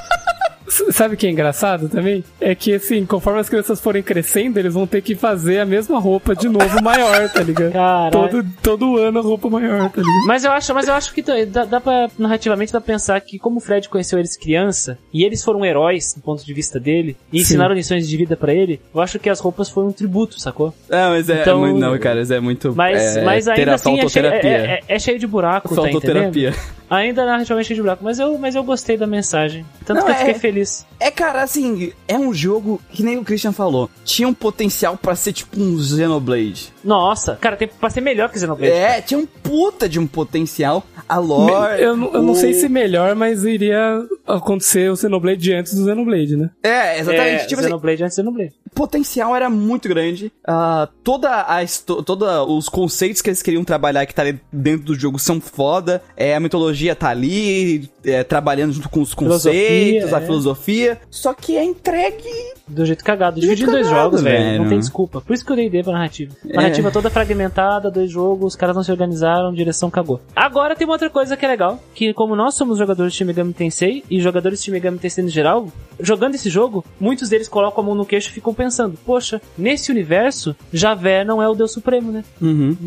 Sabe o que é engraçado também? É que, assim, conforme as crianças forem crescendo, eles vão ter que fazer a mesma roupa de novo maior, tá ligado? Caralho. Todo, todo ano a roupa maior, tá ligado? Mas eu acho, mas eu acho que dá, dá pra, narrativamente, dá pra pensar que como o Fred conheceu eles criança, e eles foram heróis, do ponto de vista dele, e Sim. ensinaram lições de vida pra ele, eu acho que as roupas foram um tributo, sacou? Não, mas é, Então- muito, não, cara, é muito. Mas, é, mas ainda assim é cheio, é, é- é cheio de buraco, tá entendendo? Ainda narrativamente cheio de buraco, mas eu, mas eu gostei da mensagem. Tanto Não, que eu é- fiquei feliz. É, cara, assim, é um jogo que nem o Christian falou. Tinha um potencial pra ser tipo um Xenoblade. Nossa, cara, tem pra ser melhor que Xenoblade. É, tinha um puta de um potencial. A lore. Eu, não- eu não o- sei se melhor, mas iria acontecer o Xenoblade antes do Xenoblade, né? É, exatamente. É, tipo assim, Xenoblade antes de Xenoblade. O potencial era muito grande. Ah, toda a toda os conceitos que eles queriam trabalhar que tá dentro do jogo são foda. É, a mitologia tá ali, é, trabalhando junto com os conceitos, Filosofia, a é. filosofia. Só que é entregue. Do jeito cagado. Jeito dois cagado, jogos, velho. Não tem desculpa. Por isso que eu dei ideia pra narrativa. É. Narrativa toda fragmentada, dois jogos, os caras não se organizaram, direção cagou. Agora tem uma outra coisa que é legal, que como nós somos jogadores de Shin Megami Tensei, e jogadores de Shin Megami Tensei no geral, jogando esse jogo, muitos deles colocam a mão no queixo e ficam pensando, poxa, nesse universo, Javé não é o Deus Supremo, né?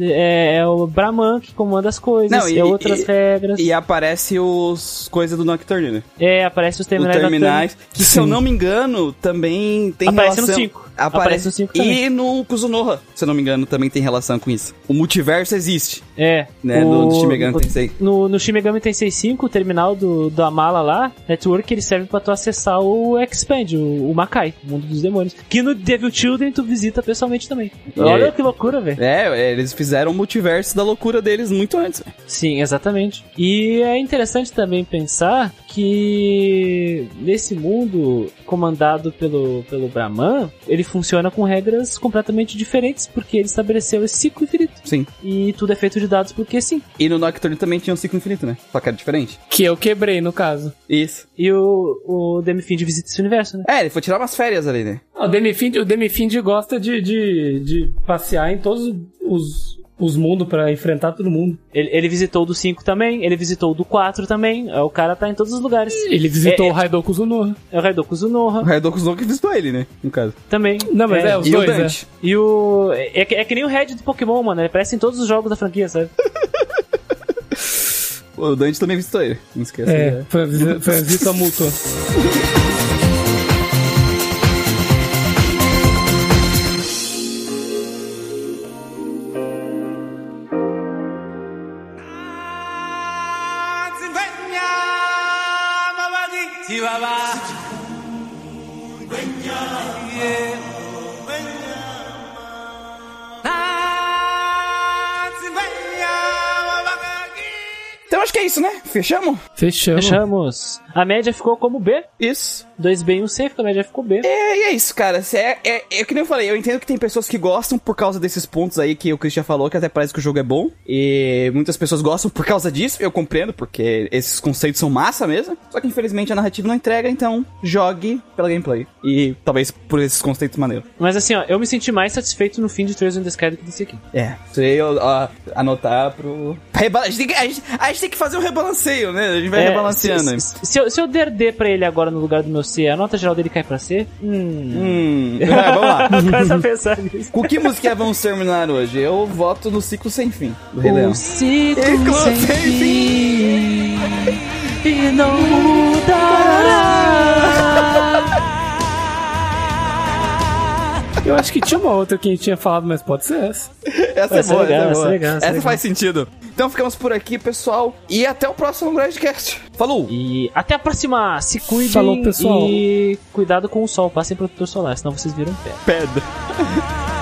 É, é o Brahman que comanda as coisas, Não, e- é outras e- regras. E aparece os coisas do Nocturne, né? É, aparece os Os terminais, da terminais. Que se eu não me engano, também tem, cinco Aparece relação... no 5 aparece, o 5 também. E no Kuzunoha, se eu não me engano, também tem relação com isso. O multiverso existe. É. Né, o, no, Shimegami Tensei. No, no Shimegami Tensei 5, o terminal do, da mala lá, Network, ele serve pra tu acessar o Expand, o, o Makai, o mundo dos demônios. Que no Devil Children tu visita pessoalmente também. É. Olha que loucura, velho. É, é, eles fizeram o multiverso da loucura deles muito antes. Sim, exatamente. E é interessante também pensar que nesse mundo comandado pelo, pelo Brahman, ele funciona com regras completamente diferentes, porque ele estabeleceu esse ciclo infinito. Sim. E tudo é feito de dados porque sim. E no Nocturne também tinha um ciclo infinito, né? Só que era diferente. Que eu quebrei, no caso. Isso. E o, o Demifind visita esse universo, né? É, ele foi tirar umas férias ali, né? O Demifind, o Demifind gosta de, de, de passear em todos os, os mundos pra enfrentar todo mundo. Ele, ele visitou o do 5 também, ele visitou o do 4 também. é, O cara tá em todos os lugares. Ele visitou É, é- o Raidoku Zunoha. É o Raidoku O Zunoha Redokus Zonk visitou ele, né? No caso. também. Não, mas é, os E dois, o é. Dante. E o. É, que- é que nem o Red do Pokémon, mano. Ele aparece em todos os jogos da franquia, sabe? O Dante também visitou ele. Não esqueça. É, foi, a visi- foi a visita mútua. acho que é isso, né? Fechamos? Fechamos. Fechamos. A média ficou como B. Isso. 2B e 1C, a média ficou B. É, e é isso, cara. É, é, é que nem eu falei, eu entendo que tem pessoas que gostam por causa desses pontos aí que o Christian falou, que até parece que o jogo é bom. E muitas pessoas gostam por causa disso, eu compreendo, porque esses conceitos são massa mesmo. Só que infelizmente a narrativa não entrega, então jogue pela gameplay. E talvez por esses conceitos maneiros. Mas assim, ó, eu me senti mais satisfeito no fim de Trails in the Sky do que desse aqui. É, isso aí eu ó, anotar pro. A gente, tem que, a, gente, a gente tem que fazer um rebalanceio, né? A gente vai É, rebalanceando. Se, se- se eu, se eu der D pra ele agora no lugar do meu C, a nota geral dele cai pra C? Hum. Hum, é, vamos lá. Começa a pensar nisso. Com que música vamos terminar hoje? Eu voto no ciclo sem fim, do Rei Leão. Ciclo Ciclo sem sem fim e não mudará. Eu acho que tinha uma outra que a gente tinha falado, mas pode ser essa. Essa é Essa é boa, legal, essa é essa boa. é legal, essa Essa legal. faz sentido. Então ficamos por aqui, pessoal. E até o próximo Grindcast. Falou! E até a próxima. Se cuidem Falou, pessoal. e cuidado com o sol. Passem protetor solar, senão vocês viram pé. Pedra.